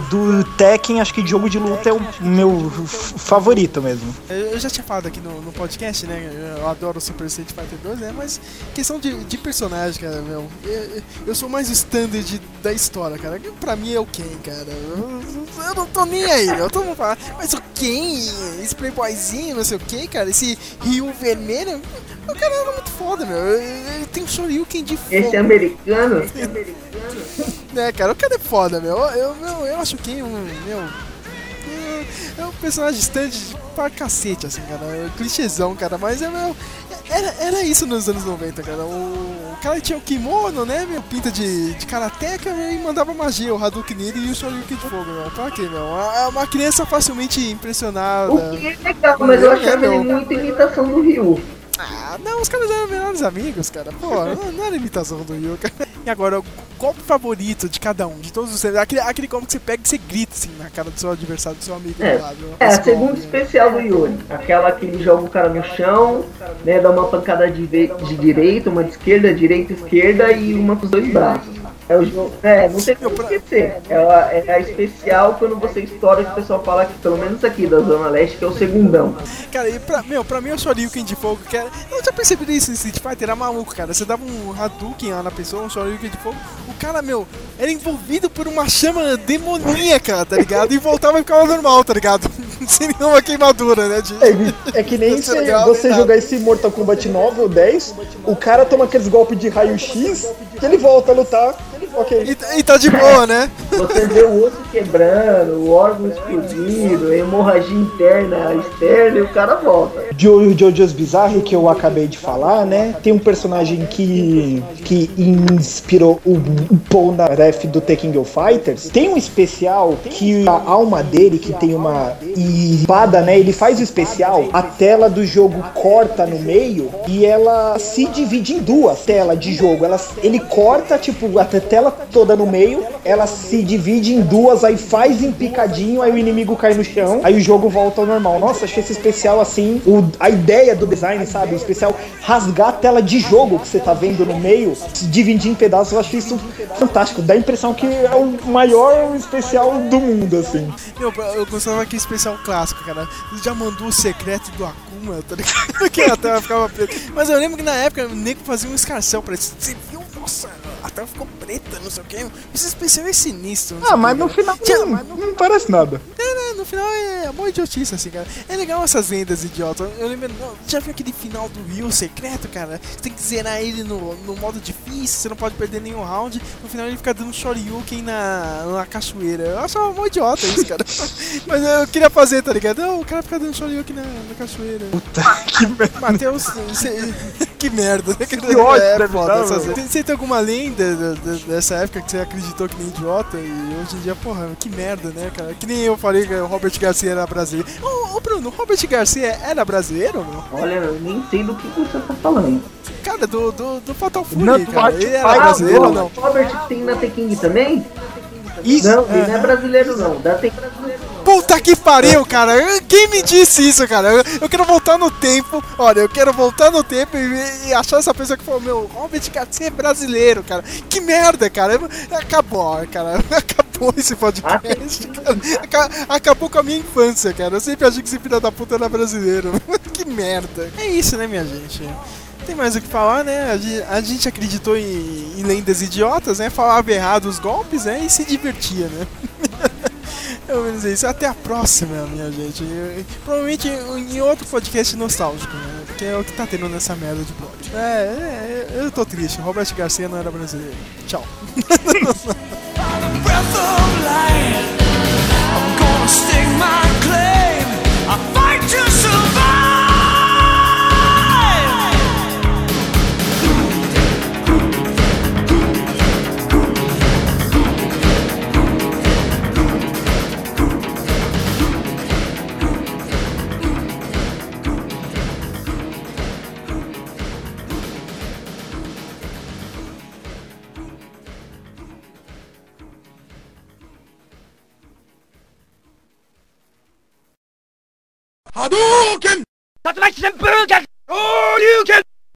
do Tekken, acho que jogo de luta é o meu favorito mesmo. Eu já tinha falado aqui no, no podcast, né? Eu adoro o Super Street Fighter 2, né? Mas questão de, de personagem, cara, meu. Eu, eu sou mais o standard da história, cara. Pra mim é o Ken, cara. Eu, eu não tô nem aí, meu. Todo mundo fala, mas o Ken, esse playboyzinho, não sei o que, cara. Esse Rio vermelho. O cara era muito foda, meu. Ele tem um Shoryuken de fogo. Esse é americano? né, cara? O cara é foda, meu. Eu, eu, eu acho que um, meu. É- É um personagem stand pra cacete, assim, cara. É um clichêzão, cara. Mas é, meu. Era, era isso nos anos 90, cara. O, o cara tinha o kimono, né, meu? Pinta de, de karateca meu, e mandava magia, o Hadouken nele e o Shoryuken de fogo, meu. Pra quê, meu? É uma criança facilmente impressionada. O que é legal, mas eu É, achava ele muito imitação do Ryu. Ah, não, os caras eram melhores amigos, cara. Pô, não, não era imitação do Ryu, cara. E agora, o golpe favorito de cada um, de todos os. Aquele, aquele golpe que você pega e você grita assim na cara do seu adversário, do seu amigo É, lado. é a segunda golpe. especial do Yuri. Aquela que ele joga o cara no chão, né? Dá uma pancada de, de direita, uma de esquerda, direita, esquerda e uma com os dois braços. É o jogo. É, não tem como esquecer. É a, é a especial quando você estoura que o pessoal fala que, pelo menos aqui da Zona Leste, que é o segundão. Cara, e pra, meu, pra mim o Shoryuken de fogo, que era, eu já percebi isso em Street Fighter, era maluco, cara. Você dava um Hadouken lá na pessoa, um Shoryuken de fogo, o cara, meu, era envolvido por uma chama demoníaca, tá ligado? E voltava e ficava normal, tá ligado? Sem nenhuma queimadura, né? De... É que nem se Legal, você nada. jogar esse Mortal Kombat 9 ou 10, o cara toma aqueles golpes de raio-x que ele volta a lutar. Ok. E, e tá de boa, né? Você vê o osso quebrando, o órgão explodindo, a hemorragia interna, externa e o cara volta. Jo- Jojo's Bizarre, que eu acabei de falar, né? Tem um personagem que, que inspirou o, o Paul Naref do The King of Fighters. Tem um especial que a alma dele, que tem uma espada, né? Ele faz o especial, a tela do jogo corta no meio e ela se divide em duas telas de jogo. Ela, ele corta, tipo, a tela toda no meio, ela se divide em duas, aí faz em picadinho, aí o inimigo cai no chão, aí o jogo volta ao normal. Nossa, achei esse especial assim, o- a ideia do design, sabe? O especial rasgar a tela de jogo que você tá vendo no meio, se dividir em pedaços, eu achei isso fantástico. Dá a impressão que é o maior especial do mundo, assim. Meu, eu gostava daquele especial clássico, cara. Já mandou o secreto do Akuma, tá ligado? que a tela ficava preta. Mas eu lembro que na época o nego fazia um escarcel pra isso. Você viu? Nossa, a tela ficou preta, não sei o que. Esse especial é sinistro. não sei Ah, o mas no final não, parece nada. É, né, no final é uma idiotice, assim, cara. É legal essas vendas idiotas. Eu lembro, não, já viu aquele final do Rio secreto, cara? Você tem que zerar ele no, no modo difícil, você não pode perder nenhum round. No final ele fica dando Shoryuken na, na cachoeira. Eu achava mó idiota isso, cara. Mas eu queria fazer, tá ligado? Não, o cara fica dando Shoryuken na, na cachoeira. Puta que merda. Matheus, que merda, né? Que ódio é, foda essas- Você alguma lenda da- da- dessa época que você acreditou que nem idiota e hoje em dia, porra, que merda, né, cara? Que nem eu falei que o Robert Garcia era brasileiro. Ô, ô Bruno, o Robert Garcia era brasileiro, meu? Olha, eu nem sei do que você tá falando. Cara, do, do, do Fatal Fury, Não, cara. do Ele era Ah, brasileiro o ou não? Robert tem na Teking também? Isso. Não, ele não é brasileiro não. Da Tekken Puta que pariu, cara! Quem me disse isso, cara? Eu, eu quero voltar no tempo. Olha, eu quero voltar no tempo e, e achar essa pessoa que falou: Meu, Robert Garcia é brasileiro, cara. Que merda, cara. Acabou, cara. Acabou esse podcast, cara. Aca- Acabou com a minha infância, cara. Eu sempre achei que esse filho da puta era brasileiro. que merda. É isso, né, minha gente? Tem mais o que falar, né? A gen- A gente acreditou em, em lendas idiotas, né? Falava errado os golpes, né? E se divertia, né? Eu dizer isso. Até a próxima, minha gente. Provavelmente em outro podcast nostálgico, né? Porque é o que tá tendo nessa merda de blog. É, é, eu tô triste. Robert Garcia não era brasileiro. Tchau. Hadouken! That's my simple, all you can!